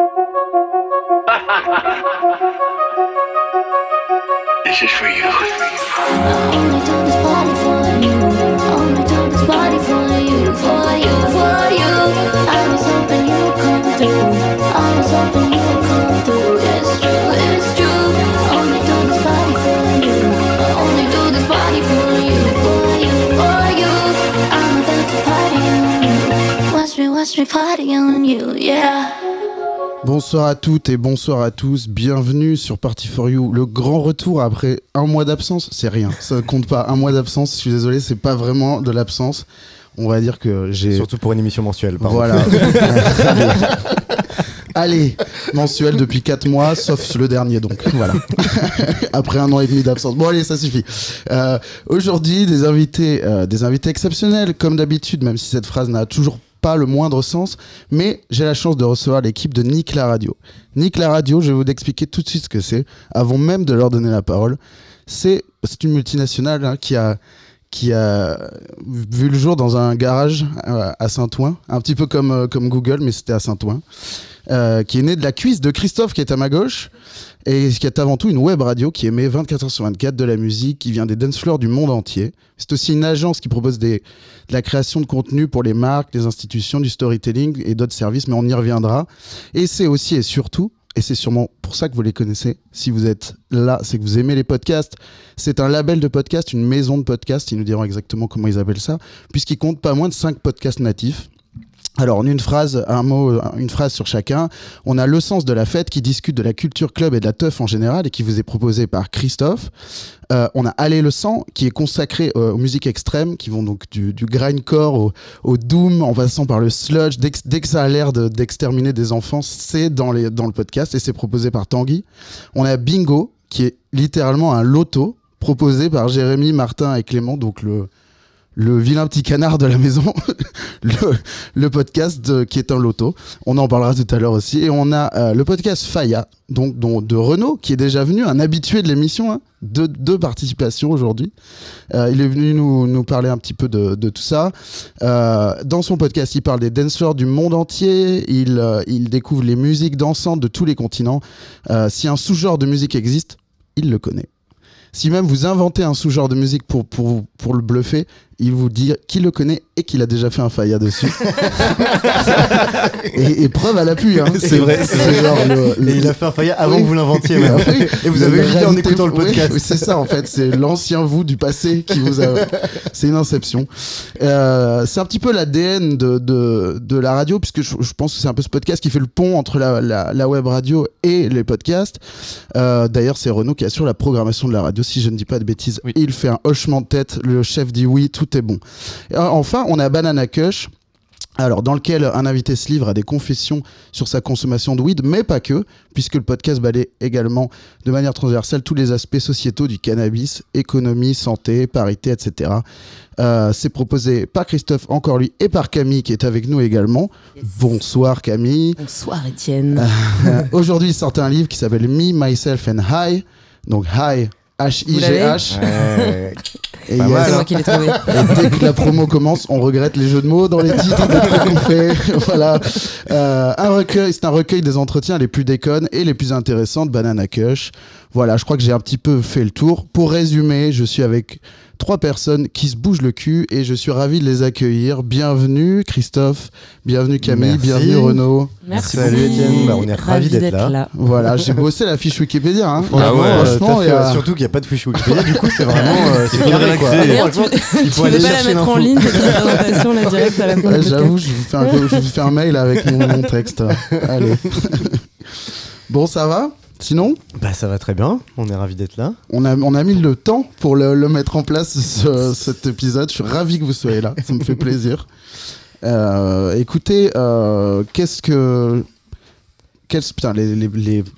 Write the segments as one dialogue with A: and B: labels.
A: This is for you.
B: I only do this party for you. Only do this party for you, for you, for you. I was hoping you would come through. I was hoping you would come through. It's true, it's true. Only do this party for you. I only do this party for you, for you, for you. I'm about to party on you. Watch me, watch me party on you, yeah.
C: Bonsoir à toutes et bonsoir à tous. Bienvenue sur Party for You. Le grand retour après un mois d'absence, c'est rien. Ça ne compte pas. Un mois d'absence, je suis désolé, c'est pas vraiment de l'absence. On va dire que j'ai.
D: Surtout pour une émission mensuelle. Pardon.
C: Voilà. Allez. Allez, mensuel depuis 4 mois, sauf le dernier donc. Voilà. Après un an et demi d'absence. Bon allez, ça suffit. Euh, Aujourd'hui, des invités, euh, des invités exceptionnels, comme d'habitude, même si cette phrase n'a toujours pas le moindre sens, mais j'ai la chance de recevoir l'équipe de Nick la Radio. Nick la Radio, je vais vous expliquer tout de suite ce que c'est, avant même de leur donner la parole. C'est une multinationale hein, qui a qui a vu le jour dans un garage euh, à Saint-Ouen, un petit peu comme, euh, comme Google, mais c'était à Saint-Ouen, euh, qui est né de la cuisse de Christophe qui est à ma gauche, et qui est avant tout une web radio qui émet 24 heures sur 24 de la musique, qui vient des dance floors du monde entier. C'est aussi une agence qui propose de la création de contenu pour les marques, les institutions, du storytelling et d'autres services, mais on y reviendra. Et c'est aussi et surtout et c'est sûrement pour ça que vous les connaissez. Si vous êtes là, c'est que vous aimez les podcasts. C'est un label de podcast, une maison de podcast. Ils nous diront exactement comment ils appellent ça, puisqu'ils comptent pas moins de 5 podcasts natifs. Alors, en une phrase, un mot, une phrase sur chacun. On a Le Sens de la Fête qui discute de la culture club et de la teuf en général et qui vous est proposé par Christophe. Euh, on a Aller le sang qui est consacré euh, aux musiques extrêmes qui vont donc du, du grindcore au, au doom en passant par le sludge. Dès que, dès que ça a l'air de- d'exterminer des enfants, c'est dans, dans le podcast et c'est proposé par Tanguy. On a Bingo qui est littéralement un loto proposé par Jérémy, Martin et Clément, donc le, le vilain petit canard de la maison, le, podcast de- qui est un loto. On en parlera tout à l'heure aussi. Et on a euh, le podcast Faya, donc de Renaud, qui est déjà venu, un habitué de l'émission, hein, deux, deux participations aujourd'hui. Euh, il est venu nous, parler un petit peu de, de tout ça. Euh, dans son podcast, il parle des dancers du monde entier. Il, découvre les musiques dansantes de tous les continents. Si un sous-genre de musique existe, il le connaît. Si même vous inventez un sous-genre de musique pour le bluffer, il vous dit qu'il le connaît et qu'il a déjà fait un faya dessus. et, et preuve à l'appui. Hein.
D: C'est vrai, c'est vrai.
C: genre le- le-
D: Et il a fait un faillat avant
C: Oui.
D: que vous l'inventiez.
C: Oui.
D: Et vous avez
C: la
D: évité en écoutant le podcast.
C: oui, c'est ça en fait, c'est l'ancien vous du passé qui vous a. c'est une inception. Euh, c'est un petit peu l'ADN de, de, de la radio, puisque je, je pense que c'est un peu ce podcast qui fait le pont entre la, la, la web radio et les podcasts. Euh, D'ailleurs, c'est Renaud qui assure la programmation de la radio, si je ne dis pas de bêtises. Il fait un hochement de tête, le chef dit oui, tout est bon. Et enfin, on a Banana Kush. Alors, dans lequel un invité se livre à des confessions sur sa consommation de weed, mais pas que, puisque le podcast balaye également de manière transversale tous les aspects sociétaux du cannabis, économie, santé, parité, etc. Euh, c'est proposé par Christophe, encore lui, et par Camille qui est avec nous également. Bonsoir Camille.
E: Bonsoir Étienne.
C: Euh, Aujourd'hui, il sort un livre qui s'appelle Me, Myself and High. Donc High, H-I-G-H.
D: Ouais.
C: Et yes.
E: C'est
D: hein.
E: moi qui l'ai trouvé.
C: Et dès que la promo commence, on regrette les jeux de mots dans les titres des trucs qu'on fait. voilà. Euh, un recueil, c'est un recueil des entretiens les plus déconnes et les plus intéressants de Banana Kush. Voilà, je crois que j'ai un petit peu fait le tour. Pour résumer, je suis avec trois personnes qui se bougent le cul et je suis ravi de les accueillir. Bienvenue Christophe, bienvenue Camille,
D: Merci.
C: bienvenue Renaud.
E: Merci.
D: Salut Étienne, bah, on est ravis d'être là.
C: Voilà, j'ai bossé la fiche Wikipédia. Hein.
D: Franchement,
F: ouais,
D: euh,
C: franchement, il
D: fait-
C: a-
D: surtout qu'il n'y a pas de fiche Wikipédia, du coup c'est vraiment euh, c'est
F: faudrait
D: carré, quoi.
E: tu,
D: Il
E: tu
D: faut
E: veux
D: aller
E: pas la
D: chercher
E: mettre en ligne, cette présentation, la directe à la
C: Ouais,
E: du
C: J'avoue, je vous, fais un, je vous fais un mail avec mon, mon texte. Allez. bon, ça va? Sinon,
D: Bah ça va très bien, on est ravis d'être là.
C: on a, on a mis le temps pour le, le mettre en place, ce- cet épisode. Je suis ravi que vous soyez là. Ça me fait plaisir. Euh, écoutez, euh, qu'est-ce que. Quels, putain, les, les,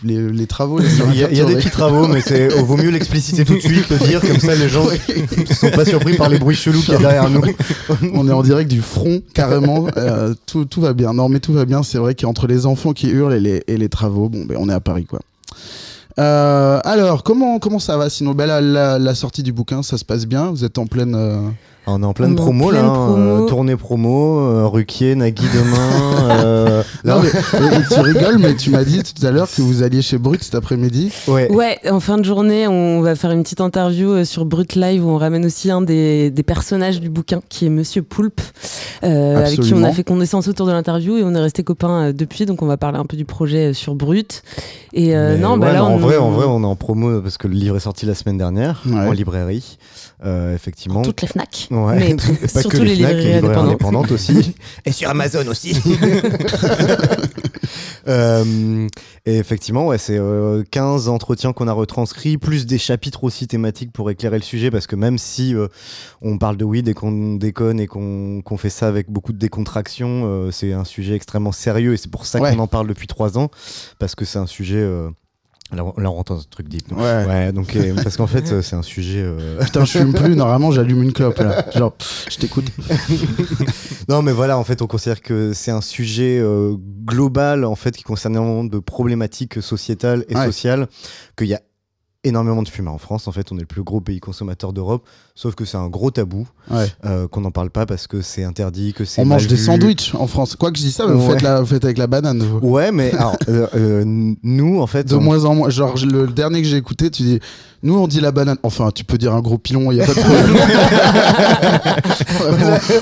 C: les, les, travaux.
D: Il y a, il y a des petits travaux, mais c'est oh, vaut mieux l'expliciter tout de suite, le dire, comme ça les gens ne sont pas surpris par les bruits chelous qu'il y a derrière nous.
C: On est en direct du front, carrément. Euh, tout, tout va bien. Non, mais tout va bien. C'est vrai qu'entre les enfants qui hurlent et les, et les travaux, bon, ben, on est à Paris, quoi. Euh, alors, comment, ça va sinon? Ben, la, sortie du bouquin, ça se passe bien Vous êtes en pleine.
D: On est en pleine
E: On en
D: promo là,
E: pleine
D: hein,
E: promo.
D: euh, tournée promo, euh, Ruquier, Nagui demain. euh,
C: Non, mais, tu rigoles, mais tu m'as dit tout à l'heure que vous alliez chez Brut cet après-midi.
D: ouais.
E: Ouais, en fin de journée, on va faire une petite interview sur Brut Live où on ramène aussi un des, des personnages du bouquin qui est Monsieur Poulpe, euh, avec qui on a fait connaissance autour de l'interview et on est resté copains depuis. Donc on va parler un peu du projet sur Brut. Et euh, non,
D: ouais,
E: bah là,
D: non, en
E: on-
D: vrai, en vrai, on est en promo parce que le livre est sorti la semaine dernière
C: Ouais.
D: en librairie, euh, effectivement.
E: toutes les Fnac,
D: Ouais.
E: mais
D: Pas
E: surtout
D: que
E: les,
D: Fnac,
E: librairies indépendantes.
D: aussi. et sur Amazon aussi. Euh, et effectivement, ouais, c'est euh, 15 entretiens qu'on a retranscrits, plus des chapitres aussi thématiques pour éclairer le sujet, parce que même si euh, on parle de weed et qu'on déconne et qu'on qu'on fait ça avec beaucoup de décontraction, euh, c'est un sujet extrêmement sérieux et c'est pour ça
C: Ouais.
D: qu'on en parle depuis trois ans, parce que c'est un sujet... Là, on- là, on rentre dans un truc deep. non
C: Ouais.
D: Ouais, donc euh, parce qu'en fait, c'est un sujet. euh,
C: Putain, je fume plus, normalement j'allume une clope là. Genre, pff, je t'écoute.
D: Non, mais voilà, en fait, on considère que c'est un sujet euh, global, en fait, qui concerne énormément de problématiques sociétales et
C: Ouais.
D: sociales, qu'il y a énormément de fumeurs en France. En fait, on est le plus gros pays consommateur d'Europe, sauf que c'est un gros tabou,
C: Ouais.
D: euh, qu'on n'en parle pas parce que c'est interdit, que c'est
C: On mange des sandwichs en France. Quoi que je dis ça, mais vous, faites la, vous faites avec la banane. vous.
D: Ouais, mais alors, euh, euh, nous, en fait,
C: De
D: on-
C: moins en moins. Genre, le dernier que j'ai écouté, tu dis. Nous, on dit la banane. Enfin, tu peux dire un gros pilon, il y a pas de problème.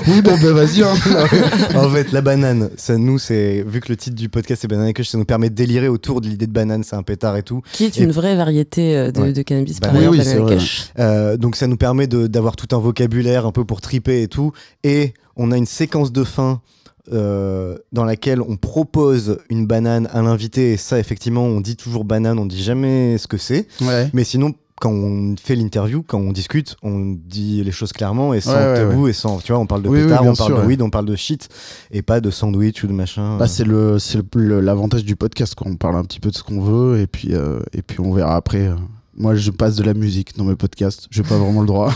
C: Oui, bon, ben vas-y. hein.
D: en fait, la banane, ça nous, c'est vu que le titre du podcast c'est Banana Kush, ça nous permet de délirer autour de l'idée de banane, c'est un pétard et tout.
E: Qui est
D: Et-
E: une vraie variété euh, de,
D: Ouais.
E: de cannabis
D: Bah
E: par
C: oui, oui, vrai.
D: Euh, donc ça nous permet de- d'avoir tout un vocabulaire un peu pour triper et tout. Et on a une séquence de fin euh, dans laquelle on propose une banane à l'invité. Et ça, effectivement, on dit toujours banane, on dit jamais ce que c'est.
C: Ouais.
D: Mais sinon, quand on fait l'interview, quand on discute, on dit les choses clairement et sans
C: Ouais, ouais,
D: tabou et sans, tu vois, on parle de
C: Oui,
D: pétard, on parle de weed, on parle de shit et pas de sandwich ou de machin.
C: Bah, c'est le c'est le- le- l'avantage du podcast quoi. On parle un petit peu de ce qu'on veut et puis euh, et puis on verra après. Moi, je passe de la musique dans mes podcasts. J'ai pas vraiment le droit.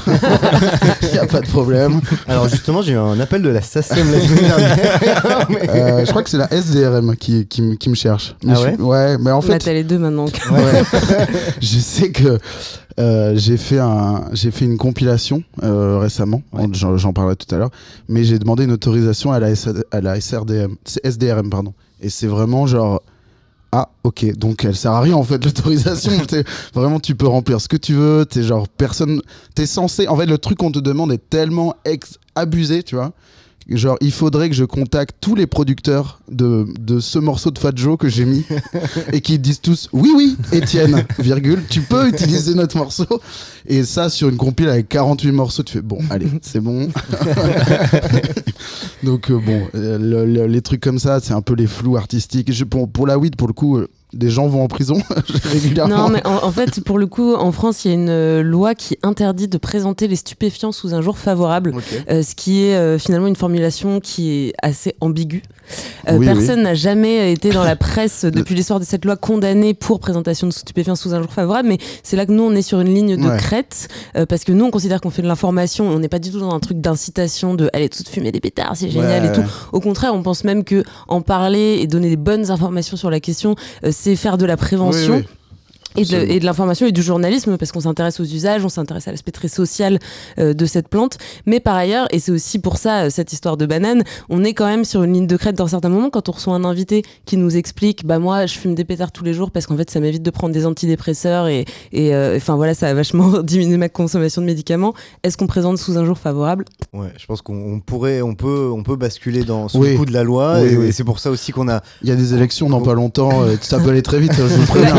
C: Il y a pas de problème.
D: Alors justement, j'ai eu un appel de la SACEM la semaine dernière. Mais-
C: Euh, je crois que c'est la SDRM qui, qui, me- qui me cherche. Mais
D: Ah
C: je-
D: ouais
C: Ouais, mais en fait,
E: t'as les deux maintenant.
C: Ouais. je sais que euh, j'ai fait un j'ai fait une compilation euh, récemment
D: Ouais.
C: j'en j'en parlerai tout à l'heure mais j'ai demandé une autorisation à la, S- à la SRDM c'est SDRM pardon et c'est vraiment genre ah ok. Donc elle sert à rien en fait l'autorisation. Vraiment tu peux remplir ce que tu veux. T'es genre personne t'es censé en fait le truc qu'on te demande est tellement ex abusé tu vois Genre, il faudrait que je contacte tous les producteurs de, de ce morceau de Fat Joe que j'ai mis et qu'ils disent tous oui, oui, Étienne, virgule, tu peux utiliser notre morceau. Et ça, sur une compile avec 48 morceaux, tu fais bon, allez, c'est bon. Donc, euh, bon, euh, le- le- les trucs comme ça, c'est un peu les flous artistiques. Je, pour, pour la weed, pour le coup, euh, des gens vont en prison régulièrement.
E: Non, mais en, en fait, pour le coup, en France, il y a une euh, loi qui interdit de présenter les stupéfiants sous un jour favorable. Euh, ce qui est euh, finalement une formulation qui est assez ambiguë. Euh,
C: Oui,
E: personne n'a jamais été dans la presse depuis l'histoire de cette loi condamné pour présentation de stupéfiants sous un jour favorable, mais c'est là que nous on est sur une ligne de
C: Ouais.
E: crête euh, parce que nous on considère qu'on fait de l'information, on n'est pas du tout dans un truc d'incitation de allez tout fumer des pétards, c'est génial
C: Ouais,
E: et tout.
C: ouais.
E: Au contraire, on pense même que en parler et donner des bonnes informations sur la question, euh, c'est faire de la prévention.
C: Oui.
E: Et de, l'information et du journalisme parce qu'on s'intéresse aux usages, on s'intéresse à l'aspect très social euh, de cette plante. Mais par ailleurs, et c'est aussi pour ça euh, cette histoire de banane, on est quand même sur une ligne de crête dans certains moments quand on reçoit un invité qui nous explique bah moi je fume des pétards tous les jours parce qu'en fait ça m'évite de prendre des antidépresseurs et et euh, enfin voilà ça a vachement diminué ma consommation de médicaments. Est-ce qu'on présente sous un jour favorable?
D: Ouais, je pense qu'on on pourrait, on peut, on peut basculer dans sous
C: Oui.
D: le coup de la loi,
C: Oui,
D: et,
C: oui.
D: et c'est pour ça aussi qu'on a.
C: Il y a des élections dans pas longtemps, ça peut aller très vite, je vous préviens.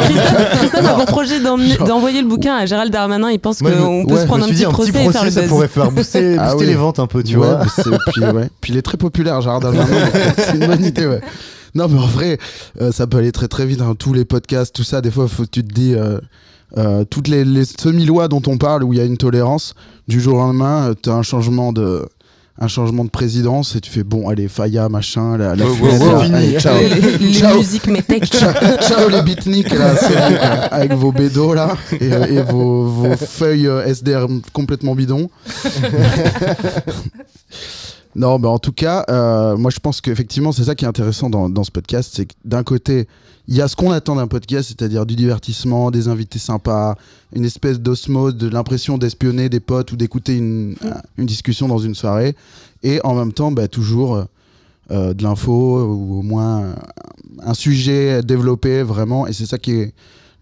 E: Christophe a pour projet d'envoyer le bouquin à Gérald Darmanin. Il pense qu'on peut
C: ouais,
E: se prendre un petit
D: dit un
E: procès,
D: petit
E: et faire
D: procès,
E: le
D: ça
E: buzz.
D: pourrait faire booster,
C: Ah
D: booster les ventes un peu, tu
C: Ouais,
D: vois.
C: puis, ouais. Puis il est très populaire, Gérard Darmanin. euh, c'est une bonne idée, ouais. Non, mais en vrai, euh, ça peut aller très très vite. hein. Tous les podcasts, tout ça, des fois, faut, tu te dis. euh, euh, toutes les, les semi-lois dont on parle où il y a une tolérance, du jour au lendemain, tu as un changement de un changement de présidence et tu fais bon allez Faya machin la, la là, allez, ciao
E: Les, les
C: Ciao.
E: musiques métèques.
C: ciao, ciao les beatniks là, avec vos bédos là et, euh, et vos, vos feuilles euh, SDR complètement bidons. Non, mais en tout cas, euh, moi je pense qu'effectivement, c'est ça qui est intéressant dans, dans ce podcast. C'est que d'un côté, il y a ce qu'on attend d'un podcast, c'est-à-dire du divertissement, des invités sympas, une espèce d'osmose, de l'impression d'espionner des potes ou d'écouter une, une discussion dans une soirée. Et en même temps, bah, toujours euh, de l'info ou au moins euh, un sujet développé vraiment. Et c'est ça qui est.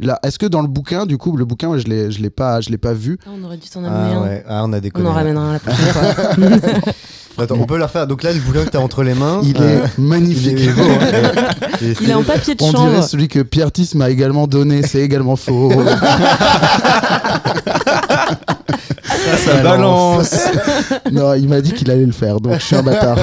C: Là, est-ce que dans le bouquin, du coup, le bouquin, moi, je l'ai, je l'ai pas, je l'ai pas vu?
E: Ah, on aurait dû t'en amener
D: Ah
E: un.
D: ouais, ah, on a
E: On
D: déconné.
E: en ramènera un la prochaine fois.
D: Attends, on peut la refaire. Donc là, le bouquin que t'as entre les mains.
C: Il
D: euh,
C: est
D: il
C: magnifique.
D: est beau. hein. Et- et
E: Il est en
D: c'est-
E: papier de
C: On
E: chambre.
C: dirait celui que Pierre Tis m'a également donné, c'est également faux.
D: ça, ça balance.
C: non, il m'a dit qu'il allait le faire, donc je suis un bâtard.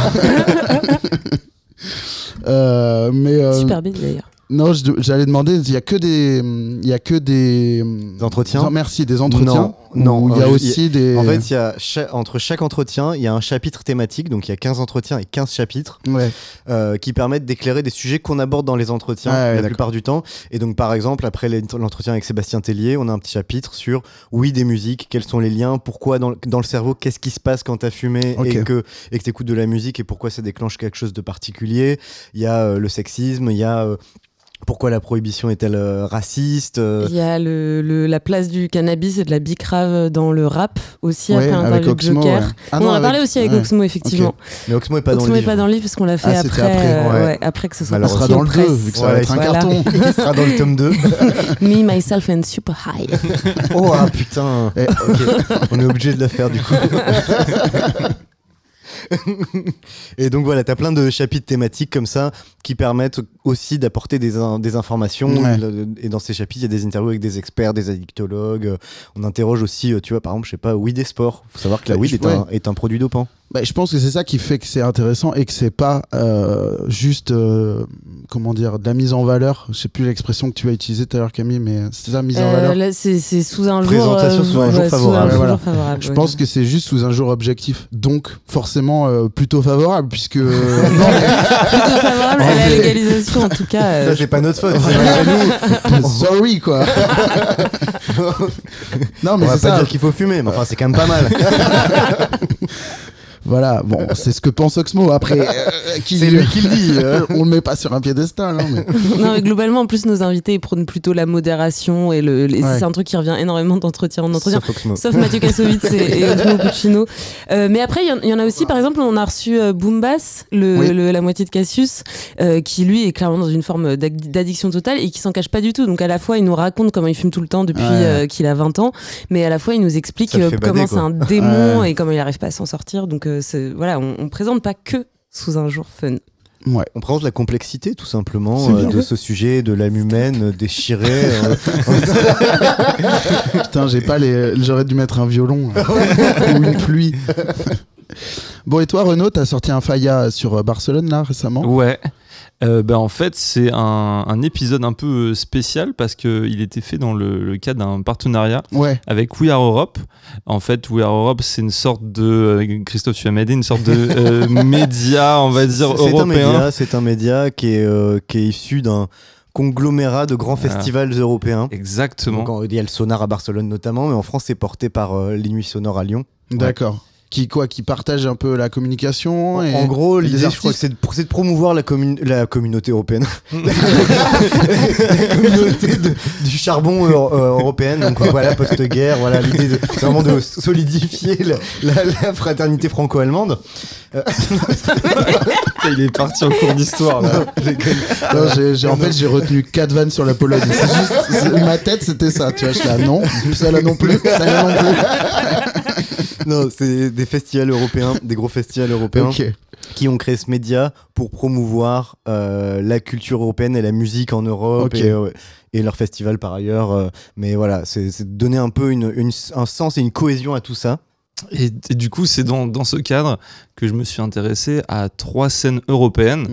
C: Euh, mais euh,
E: Super bête d'ailleurs.
C: Non, j'allais demander, il y a que des, il y a que des
D: Des entretiens
C: Non, merci, des entretiens.
D: Non,
C: il y a
D: euh,
C: aussi des.
D: En fait, y a entre chaque entretien, il y a un chapitre thématique, donc il y a 15 entretiens et 15 chapitres
C: ouais.
D: euh, qui permettent d'éclairer des sujets qu'on aborde dans les entretiens la plupart du temps. Et donc, par exemple, après l'ent- l'entretien avec Sébastien Tellier, on a un petit chapitre sur oui, des musiques, quels sont les liens, pourquoi dans le, dans le cerveau, qu'est-ce qui se passe quand tu as fumé et que et que tu écoutes de la musique et pourquoi ça déclenche quelque chose de particulier. Il y a euh, le sexisme, il y a pourquoi la prohibition est-elle euh, raciste euh,
E: Il y a le, le- la place du cannabis et de la bicrave dans le rap aussi
C: Ouais,
E: après
C: avec Oxmo,
E: Joker.
C: ouais. Ah
E: on en a
C: avec-
E: parlé aussi avec
C: ouais.
E: Oxmo effectivement.
D: Mais Oxmo est pas dans le
E: n'est
D: livre.
E: pas dans le livre parce qu'on l'a fait
C: Ah, c'était
E: après,
C: après,
E: euh, après que ce soit
D: Malheureusement.
C: sera dans le 2,
E: presses.
C: vu que ça va
D: Ouais,
C: être un
E: voilà.
C: carton.
D: Il sera dans le tome 2.
E: Me, myself and super high.
D: Oh ah, putain
C: Eh.
D: On est obligé de la faire du coup. Et donc voilà, t'as plein de chapitres thématiques comme ça qui permettent aussi d'apporter des, in- des informations.
C: Ouais.
D: Et dans ces chapitres, il y a des interviews avec des experts, des addictologues. Euh, On interroge aussi, euh, tu vois, par exemple, je sais pas, weed et sport. Faut savoir que la
C: Ouais,
D: weed est, un, est un produit dopant.
C: Bah, je pense que c'est ça qui fait que c'est intéressant et que c'est pas euh, juste euh, comment dire de la mise en valeur. Je sais plus l'expression que tu as utilisée tout à l'heure Camille, mais c'est ça mise en
E: Euh,
C: valeur?
E: c'est sous un jour.
D: Présentation sous un jour favorable.
E: Sous un
C: Voilà.
E: jour favorable.
C: Je
E: ouais.
C: pense que c'est juste sous un jour objectif, donc forcément euh, plutôt favorable puisque non, mais-
E: plutôt favorable à la légalisation en tout cas. euh,
D: Ça, c'est pas notre faute. nous.
C: sorry quoi. non
D: On
C: mais
D: va
C: c'est
D: pas
C: ça.
D: dire qu'il faut fumer, mais enfin, c'est quand même pas mal.
C: Voilà, bon, c'est ce que pense Oxmo. Après, euh, qui
D: C'est lui qui le dit. euh.
C: On le met pas sur un piédestal, hein, mais...
E: non, mais globalement, en plus, nos invités ils prônent plutôt la modération et, le, et
C: Ouais.
E: c'est un truc qui revient énormément d'entretien en entretien.
D: Sauf Oxmo.
E: Sauf Mathieu Kassovitz et, et Osmo Puccino. Euh, mais après, il y en- il y, en a aussi, par exemple, on a reçu euh, Boombass, le,
C: Oui.
E: le- la moitié de Cassius, euh, qui lui est clairement dans une forme d'ad- d'addiction totale et qui s'en cache pas du tout. Donc à la fois, il nous raconte comment il fume tout le temps depuis
C: Ouais.
E: euh, qu'il a 20 ans, mais à la fois, il nous explique euh, comment c'est un démon
C: Ouais.
E: et comment il arrive pas à s'en sortir. Donc euh, voilà, on, on présente pas que sous un jour fun.
C: Ouais.
D: On présente la complexité tout simplement euh, de ce sujet, de l'âme humaine euh, déchirée. euh,
C: Putain, j'ai pas les. J'aurais dû mettre un violon hein. ou une pluie. bon, et toi, Renaud, t'as sorti un Faya sur euh, Barcelone là récemment?
F: Ouais. Euh, bah, en fait, c'est un, un épisode un peu euh, spécial parce qu'il était fait dans le, le cadre d'un partenariat
C: Ouais.
F: avec We Are Europe. En fait, We Are Europe, c'est une sorte de. euh, Christophe, tu as m'aider, une sorte de euh, média, on va dire,
D: c'est un
F: européen.
D: média, c'est un média qui est, euh, qui est issu d'un conglomérat de grands
F: Voilà.
D: festivals européens.
F: Exactement.
D: Donc, il y a le Sonar à Barcelone notamment, mais en France c'est porté par euh, les Nuits Sonores à Lyon.
C: D'accord. Qui quoi Qui partage un peu la communication
D: En,
C: et...
D: en gros, l'idée, je crois que c'est de, c'est de promouvoir la, commun- la communauté européenne. la communauté de- du charbon euh, euh, européenne. Donc voilà, post-guerre, voilà, l'idée de, c'est vraiment de solidifier la, la- la fraternité franco-allemande.
F: Il est parti en cours d'histoire là.
C: Non, j'ai- j'ai- en fait, j'ai retenu 4 vannes sur la Pologne. C'est juste, ma tête, c'était ça. Tu vois, je là, non, ça là non plus, ça là non plus.
D: Non, c'est des festivals européens, des gros festivals européens. Qui ont créé ce média pour promouvoir euh, la culture européenne et la musique en Europe et, euh, et leur festival par ailleurs. euh, mais voilà, c'est donner un peu une, une- un sens et une cohésion à tout ça.
F: Et, et du coup, c'est dans, dans ce cadre que je me suis intéressé à trois scènes européennes.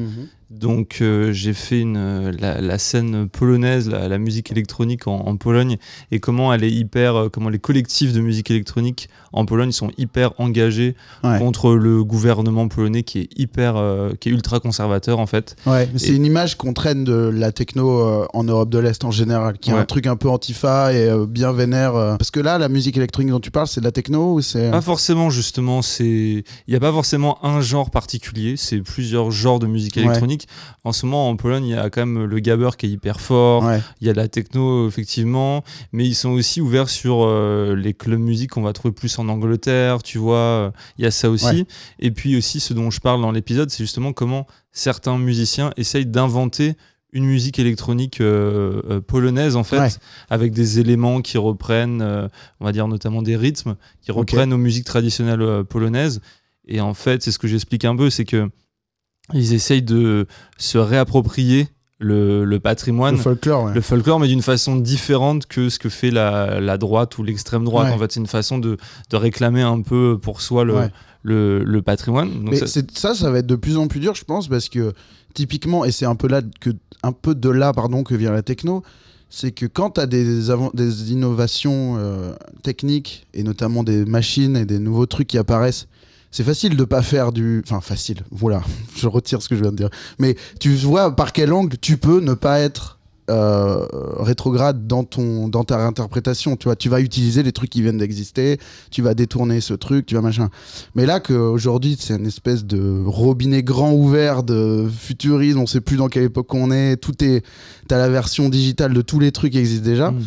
F: Donc euh, j'ai fait une, euh, la, la scène polonaise, la, la musique électronique en, en Pologne et comment elle est hyper, euh, comment les collectifs de musique électronique en Pologne sont hyper engagés
C: Ouais.
F: contre le gouvernement polonais qui est hyper, euh, qui est ultra conservateur en fait.
C: Ouais, c'est une image qu'on traîne de la techno euh, en Europe de l'Est en général, qui est
F: Ouais.
C: un truc un peu antifa et bien vénère. Parce que là, la musique électronique dont tu parles, c'est de la techno ou c'est.
F: Pas forcément justement, c'est il n'y a pas forcément un genre particulier, c'est plusieurs genres de musique
C: Ouais.
F: Électronique. En ce moment en Pologne, il y a quand même le gabber qui est hyper fort,
C: Ouais.
F: il y a la techno effectivement, mais ils sont aussi ouverts sur euh, les clubs musique qu'on va trouver plus en Angleterre, tu vois, il y a ça aussi.
C: Ouais.
F: Et puis aussi ce dont je parle dans l'épisode, c'est justement comment certains musiciens essayent d'inventer une musique électronique euh, euh, polonaise en fait
C: Ouais.
F: avec des éléments qui reprennent euh, on va dire notamment des rythmes qui reprennent aux musiques traditionnelles polonaises et en fait c'est ce que j'explique un peu c'est que ils essayent de se réapproprier le, le patrimoine
C: Le folklore, ouais.
F: le folklore, mais d'une façon différente que ce que fait la, la droite ou l'extrême droite.
C: Ouais.
F: En fait, c'est une façon de, de réclamer un peu pour soi le,
C: Ouais.
F: le, le patrimoine. Donc
C: Mais
F: ça-
C: ça, ça va être de plus en plus dur, je pense, parce que typiquement, et c'est un peu là que, un peu de là, pardon, que vient la techno, c'est que quand tu as des innovations euh, techniques et notamment des machines et des nouveaux trucs qui apparaissent, c'est facile de pas faire du, enfin facile. Voilà, je retire ce que je viens de dire. Mais tu vois par quel angle tu peux ne pas être euh, rétrograde dans ton dans ta réinterprétation tu vois tu vas utiliser les trucs qui viennent d'exister tu vas détourner ce truc tu vas machin mais là qu'aujourd'hui, c'est une espèce de robinet grand ouvert de futurisme, on sait plus dans quelle époque on est, tout est. T'as la version digitale de tous les trucs qui existent déjà.
F: Mm.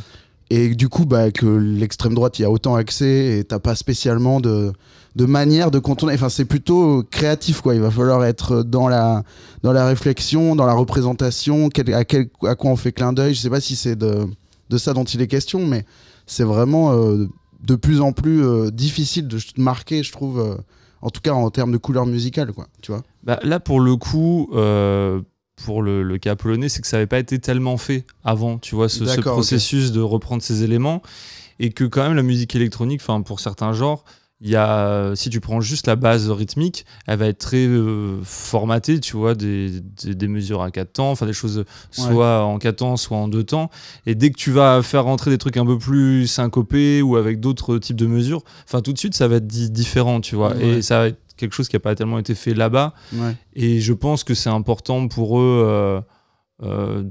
C: Et du coup, bah, que l'extrême droite y a autant accès et t'as pas spécialement de, de manière de contourner. Enfin, c'est plutôt créatif, quoi. Il va falloir être dans la, dans la réflexion, dans la représentation, quel- à, quel, à quoi on fait clin d'œil. Je sais pas si c'est de, de ça dont il est question, mais c'est vraiment euh, de plus en plus euh, difficile de marquer, je trouve, euh, en tout cas en termes de couleur musicale, quoi. Tu vois
F: Bah, là, pour le coup, pour le, le cas polonais, c'est que ça n'avait pas été tellement fait avant, tu vois, ce, processus de reprendre ces éléments. Et que quand même, la musique électronique, enfin, pour certains genres, y a, si tu prends juste la base rythmique, elle va être très euh, formatée, tu vois, des, des, des mesures à quatre temps, enfin des choses soit en quatre temps, soit en deux temps. Et dès que tu vas faire rentrer des trucs un peu plus syncopés ou avec d'autres types de mesures, enfin tout de suite ça va être di- différent, tu vois.
C: Ouais.
F: Et ça va être quelque chose qui n'a pas tellement été fait là-bas.
C: Ouais.
F: Et je pense que c'est important pour eux, euh, euh,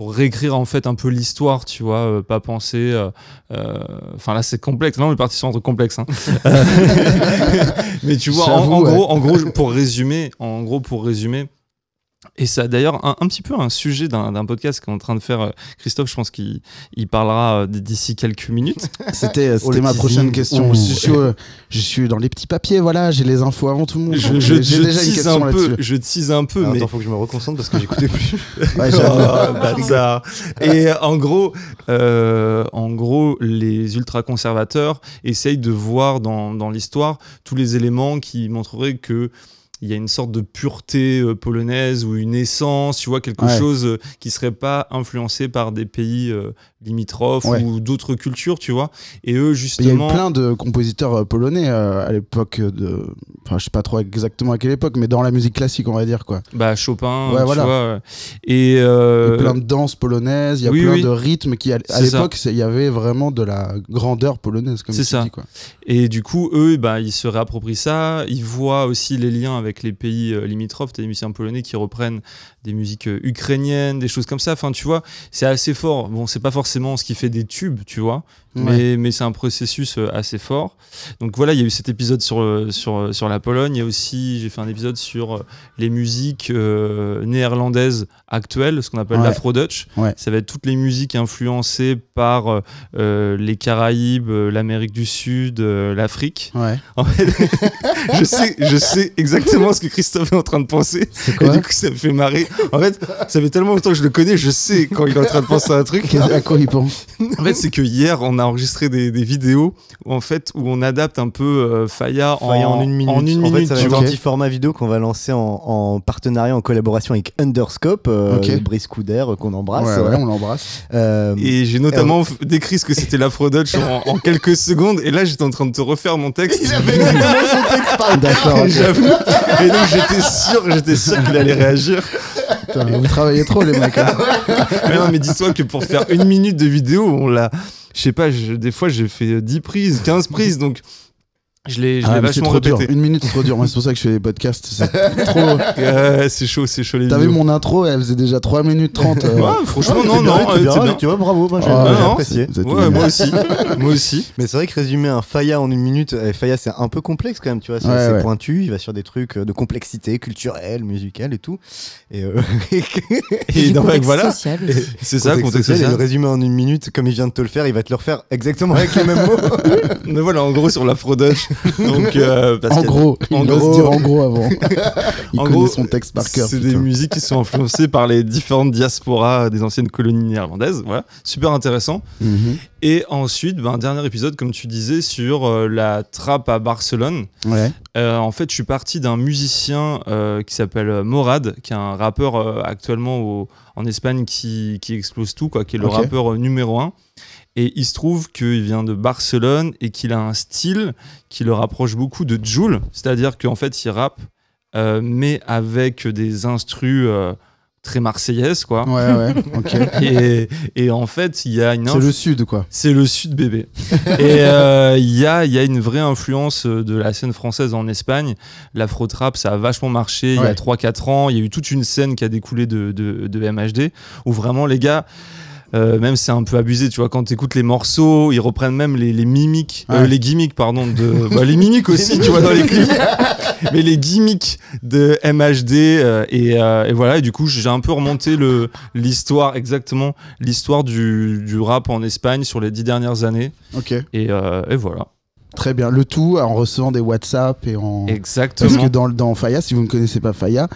F: pour réécrire en fait un peu l'histoire, tu vois, euh, pas penser. euh, euh, Enfin là, c'est complexe. Là, on est parti sur un truc complexe. hein. Mais tu vois, en,
C: ouais.
F: gros, en gros, pour résumer, en gros, pour résumer. Et ça, d'ailleurs, un, un petit peu un sujet d'un d'un podcast qu'est en train de faire euh, Christophe. Je pense qu'il il parlera euh, d'ici quelques minutes.
C: C'était euh,
D: Oh,
C: ma
D: teasing.
C: prochaine question.
D: Ouh.
C: Je suis, euh, je suis dans les petits papiers, voilà, j'ai les infos avant tout le monde.
F: Je, je,
C: J'ai j'ai
F: je
C: déjà une question
F: un peu.
C: là-dessus.
F: Je tease un peu,
D: Alors,
F: mais
D: Attends, faut que je me reconcentre parce que j'écoutais plus.
C: Ouais.
F: Oh. Et en gros, euh, en gros, les ultra-conservateurs essayent de voir dans, dans l'histoire tous les éléments qui montreraient que il y a une sorte de pureté euh, polonaise ou une essence, tu vois, quelque
C: Ouais.
F: chose euh, qui serait pas influencé par des pays euh, limitrophes
C: Ouais.
F: ou d'autres cultures, tu vois. Et eux,
C: Il y a eu
F: justement,
C: plein de compositeurs euh, polonais à l'époque de. Enfin, je sais pas trop exactement à quelle époque, mais dans la musique classique, on va dire quoi.
F: bah, Chopin,
C: Ouais,
F: tu
C: voilà.
F: vois. Et
C: Il y a plein de danses polonaises, il y a
F: oui,
C: plein
F: oui.
C: de rythmes qui, à, l'époque, il y avait vraiment de la grandeur polonaise, comme tu
F: ça.
C: dis quoi.
F: Et du coup, eux, bah, ils se réapproprient ça. Ils voient aussi les liens avec les pays euh, limitrophes. Des musiciens polonais qui reprennent des musiques euh, ukrainiennes, des choses comme ça. Enfin, tu vois, c'est assez fort. Bon, c'est pas forcément ce qui fait des tubes, tu vois,
C: Ouais.
F: mais, mais c'est un processus euh, assez fort. Donc voilà, il y a eu cet épisode sur, euh, sur, sur la Pologne. Il y a aussi, j'ai fait un épisode sur les musiques euh, néerlandaises actuelles, ce qu'on appelle
C: Ouais.
F: l'afro-dutch.
C: Ouais.
F: Ça va être toutes les musiques influencées par euh, les Caraïbes, l'Amérique du Sud, euh, l'Afrique.
C: Ouais.
F: En fait, je sais, je sais exactement ce que Christophe est en train de penser.
C: C'est
F: Et
C: quoi
F: du coup, ça me fait marrer. En fait, ça fait tellement longtemps que je le connais, je sais quand il est en train de penser à un truc.
C: À quoi il pense
F: En fait, c'est que hier, on a enregistré des, des vidéos où, en fait, où on adapte un peu euh, Faya,
D: Faya en, une minute.
F: En une minute,
D: fait, ça va être
F: vois.
D: un petit format vidéo qu'on va lancer en, en partenariat, en collaboration avec Underscope, euh,
C: Ok.
D: Brice Couder, euh, qu'on embrasse.
C: Ouais, ouais, on l'embrasse.
D: Euh,
F: Et j'ai notamment f- décrit ce que c'était l'afro-dutch en, en quelques secondes. Et là, j'étais en train de te refaire mon texte.
C: D'accord. ok.
F: J'avoue. Et donc j'étais sûr, j'étais sûr qu'il allait réagir.
C: Vous travaillez trop, les mecs. hein.
F: mais non, mais dis-toi que pour faire une minute de vidéo, on l'a. Je sais pas, des fois j'ai fait 10 prises, 15 prises, donc je l'ai je
C: Ah,
F: vachement
C: trop dur.
F: répété.
C: Une minute, c'est trop dur. Moi, c'est pour ça que je fais des podcasts. C'est trop.
F: Ouais, c'est chaud, c'est chaud les
C: T'as vu mon intro Elle faisait déjà 3 minutes 30. euh.
F: Ouais, franchement,
D: Ouais,
F: non,
D: bien,
F: non,
D: t'es
F: euh,
D: bien,
F: bien.
D: Tu vois, bravo, moi j'ai
C: Ah,
D: apprécié.
C: Vous êtes
F: Ouais, moi aussi. moi aussi.
D: Mais c'est vrai que résumer un Faya en une minute, eh, Faya c'est un peu complexe quand même, tu vois, c'est
C: Ouais, ouais.
D: pointu, il va sur des trucs euh, de complexité culturelle, musicale et tout. Et, euh,
F: Et donc,
E: contexte
F: voilà. C'est ça, contexte
D: social, Et le résumer en une minute, comme il vient de te le faire, il va te le refaire exactement avec les mêmes mots.
F: Mais voilà, en gros, sur l'afro-dutch. Donc, euh, parce
C: En
F: a-
C: gros,
F: en
C: il
F: gros-
C: se dire en gros avant. il
F: En
C: connaît
F: gros,
C: son texte par cœur.
F: C'est des musiques qui sont influencées par les différentes diasporas des anciennes colonies néerlandaises. Voilà, super intéressant.
C: Mhm.
F: Et ensuite, ben, un dernier épisode, comme tu disais, sur euh, la trappe à Barcelone.
C: Ouais.
F: Euh, en fait, je suis parti d'un musicien qui s'appelle Morad, qui est un rappeur actuellement au- en Espagne qui, qui explose tout, quoi, qui est le rappeur numéro un. Et il se trouve qu'il vient de Barcelone et qu'il a un style qui le rapproche beaucoup de Joule, c'est-à-dire qu'en fait, il rappe, euh, mais avec des instrus euh, très marseillaises, quoi.
C: Ouais, ouais. Ok.
F: Et, et en fait, il y a une
C: C'est le sud, quoi.
F: c'est le sud bébé. Et euh, il y, a, y a une vraie influence de la scène française en Espagne. L'afro-trap, ça a vachement marché il y a
C: Ouais.
F: 3-4 ans. Il y a eu toute une scène qui a découlé de, de, de MHD où vraiment les gars. Euh, même c'est un peu abusé, tu vois, quand tu écoutes les morceaux, ils reprennent même les, les mimiques, euh, les gimmicks, pardon, de. bah, les mimiques aussi, tu vois, dans les clips. Mais les gimmicks de MHD, euh, et, euh, et voilà, et du coup, j'ai un peu remonté le- l'histoire, exactement, l'histoire du, du rap en Espagne sur les dix dernières années.
C: Ok.
F: Et, euh, et voilà.
C: Très bien. Le tout en recevant des WhatsApp et en. Parce
F: Exactement.
C: que dans, dans Faya, si vous ne connaissez pas Faya,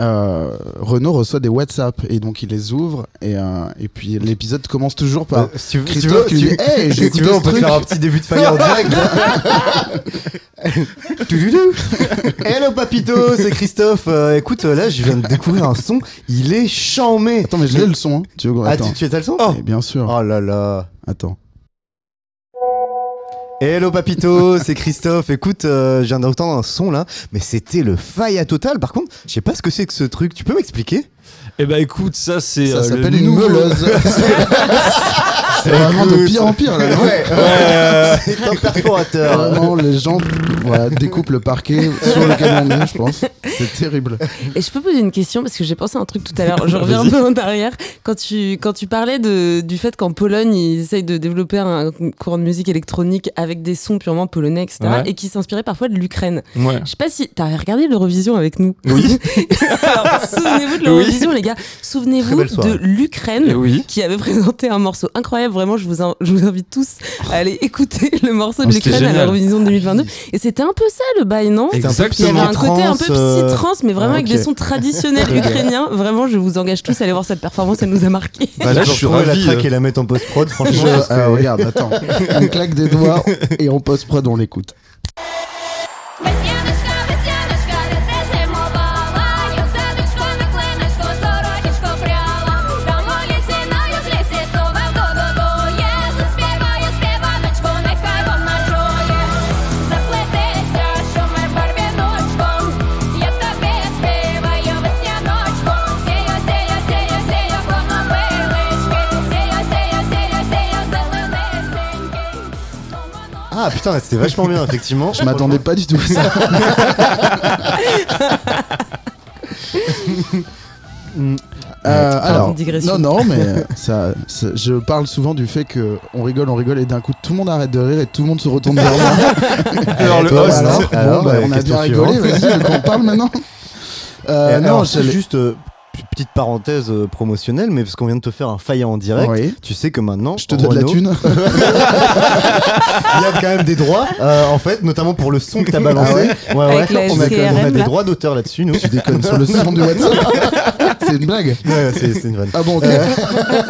C: euh, Renaud reçoit des WhatsApp et donc il les ouvre et, euh, et puis l'épisode commence toujours par
D: Euh, si tu veux, si tu
C: Christophe
D: veux,
C: qui dit Hey, j'ai
D: tu veux, on peut faire un petit début de Faya en direct. Toudoudou. Hello papito, c'est Christophe. Euh, écoute, là je viens de découvrir un son, il est chamé.
C: Attends, mais je l'ai le son. hein. Tu veux
D: Ah,
C: attends
D: tu, tu as le son
C: Eh Bien sûr.
D: Oh là là.
C: Attends.
D: Hello papito, c'est Christophe. Écoute, euh, je viens un son là, mais c'était le Faya total. Par contre, je sais pas ce que c'est que ce truc. Tu peux m'expliquer?
F: Et bah écoute, ça c'est.
C: Ça
F: euh,
C: s'appelle
F: le
C: une
F: nouveau-
C: meuleuse. C'est vraiment de pire en pire là. non
D: Ouais, c'est un perforateur.
C: Vraiment, les gens voilà, découpent le parquet sur lequel on est, je pense. C'est terrible.
E: Et je peux poser une question parce que j'ai pensé à un truc tout à l'heure. Je reviens un peu en arrière. Quand tu, quand tu parlais de, du fait qu'en Pologne, ils essayent de développer un courant de musique électronique avec des sons purement polonais, etc.
F: Ouais.
E: Et qui s'inspiraient parfois de l'Ukraine.
F: Ouais.
E: Je sais pas si t'avais regardé l'Eurovision avec nous.
F: Oui.
E: Alors, souvenez-vous de l'Eurovision, les gars. Souvenez-vous de l'Ukraine.
F: Oui.
E: Qui avait présenté un morceau incroyable, vraiment. Je vous, in- je vous invite tous à aller écouter le morceau de
F: Oh,
E: l'Ukraine à l'Eurovision 2022. Et c'était un peu ça le bail, non? Il y avait
F: Exactement.
E: un côté un peu
D: Psy-trance, euh,
E: psy-trance, mais vraiment
C: ah,
E: avec des sons traditionnels ukrainiens. Vraiment, je vous engage tous à aller voir cette performance, elle nous a marqué.
D: Bah,
F: là, je suis
D: la
F: ravi,
D: track
F: euh.
D: et la mettre en post-prod, franchement.
C: Je,
D: ça serait-
C: euh, regarde, attends. On claque des doigts et on post-prod, on l'écoute.
D: Ah putain, c'était vachement bien, effectivement.
C: Je m'attendais pas du tout à ça.
D: Mm.
C: Euh,
E: Pardon,
C: alors,
E: digression.
C: non, non, mais ça, ça- je parle souvent du fait que on rigole, on rigole, et d'un coup tout le monde arrête de rire et tout le monde se retourne vers moi.
F: Alors, le host.
C: alors,
D: alors,
C: bon, bah,
D: euh,
C: on a bien rigolé, vas-y, on parle maintenant. Euh, non,
D: alors, juste euh, petite parenthèse euh, promotionnelle, mais parce qu'on vient de te faire un faillant en direct,
C: Oui.
D: tu sais que maintenant,
C: Je te donne la thune.
D: Il y a quand même des droits, euh, en fait, notamment pour le son que t'as balancé.
C: Ah
D: ouais,
E: la
D: on, a, on des droits d'auteur là-dessus, nous.
C: Tu déconnes sur le son du WhatsApp. C'est une blague.
D: Ouais, c'est c'est une vanne.
C: Ah bon, ok.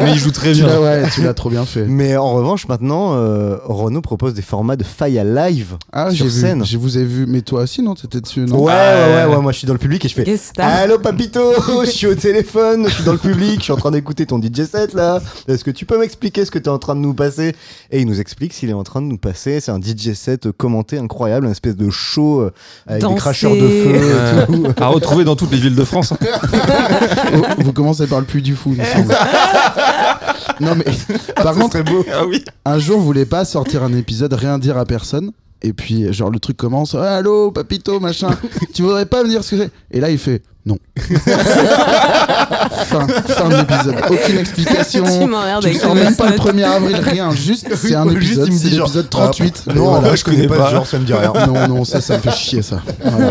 F: Mais il joue très
C: tu
F: bien.
C: l'as, ouais, tu l'as trop bien fait.
D: Mais en revanche, maintenant, euh, Renault propose des formats de faille à live
C: Ah,
D: sur
C: j'ai vu.
D: scène.
C: Je vous ai vu, mais toi aussi, non? T'étais dessus, non?
D: Ouais, ouais, ouais, ouais, moi je suis dans le public et je fais
E: Guest star.
D: Allô papito, je suis au téléphone, je suis dans le public, je suis en train d'écouter ton DJ set là. Est-ce que tu peux m'expliquer ce que tu es en train de nous passer? Et il nous explique s'il est en train de nous passer. C'est un DJ set euh, commenté incroyable, une espèce de show euh, avec
E: Danser.
D: des cracheurs de feu. et tout.
F: À retrouver dans toutes les villes de France.
C: vous commencez par le puits du fou, il me semble. non mais par contre,
D: beau.
F: Ah oui.
C: un jour, vous voulez pas sortir un épisode, rien dire à personne. Et puis, genre, le truc commence. Ah, allô, papito, machin. tu voudrais pas me dire ce que c'est Et là, il fait non. fin, fin de l'épisode. Aucune explication.
E: Tu m'emmerdes avec
C: sors même pas le
E: voice
C: 1er avril, rien. Juste, c'est un épisode. C'est l'épisode 38.
D: Non,
C: Voilà.
D: moi, je connais pas ce genre, ça me dit rien.
C: Non, non, ça, ça me fait chier, ça. Voilà.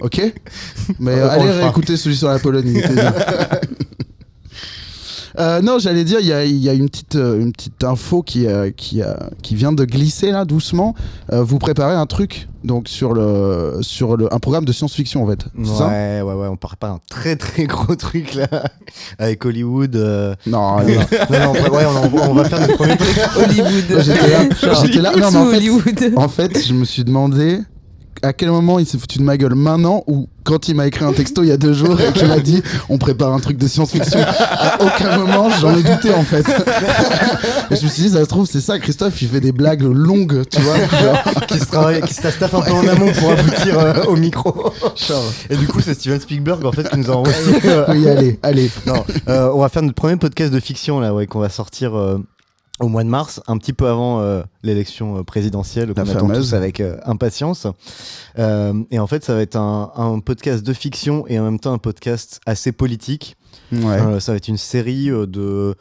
C: Ok Mais euh, allez réécouter celui sur la Pologne. Euh, non, j'allais dire, il y a, il y a une, petite, euh, une petite info qui, euh, qui, euh, qui vient de glisser là, doucement. Euh, vous préparez un truc donc sur, le, sur le, un programme de science-fiction en fait. Ça?
D: Ouais, ouais, ouais, on part pas un très très gros truc là avec Hollywood. euh.
C: Non,
D: non,
C: non.
D: non, non, ouais, on, on va faire notre premier truc.
E: Hollywood.
C: J'étais là, j'étais là. Non, mais en fait. En fait, je me suis demandé à quel moment il s'est foutu de ma gueule maintenant ou quand il m'a écrit un texto il y a deux jours et qu'il m'a dit on prépare un truc de science-fiction. À aucun moment j'en ai douté en fait. et je me suis dit ça se trouve c'est ça Christophe il fait des blagues longues tu vois. genre.
D: qui se travaille, qui se un peu en amont pour aboutir euh, au micro. Et du coup, c'est Steven Spielberg en fait qui nous a envoyé. euh,
C: Oui allez allez.
D: non, euh, on va faire notre premier podcast de fiction là, ouais, qu'on va sortir euh, au mois de mars, un petit peu avant euh, l'élection euh, présidentielle qu'on attend tous avec euh, impatience. Euh, et en fait, ça va être un, un podcast de fiction et en même temps un podcast assez politique.
C: Ouais.
D: Ça va être une série de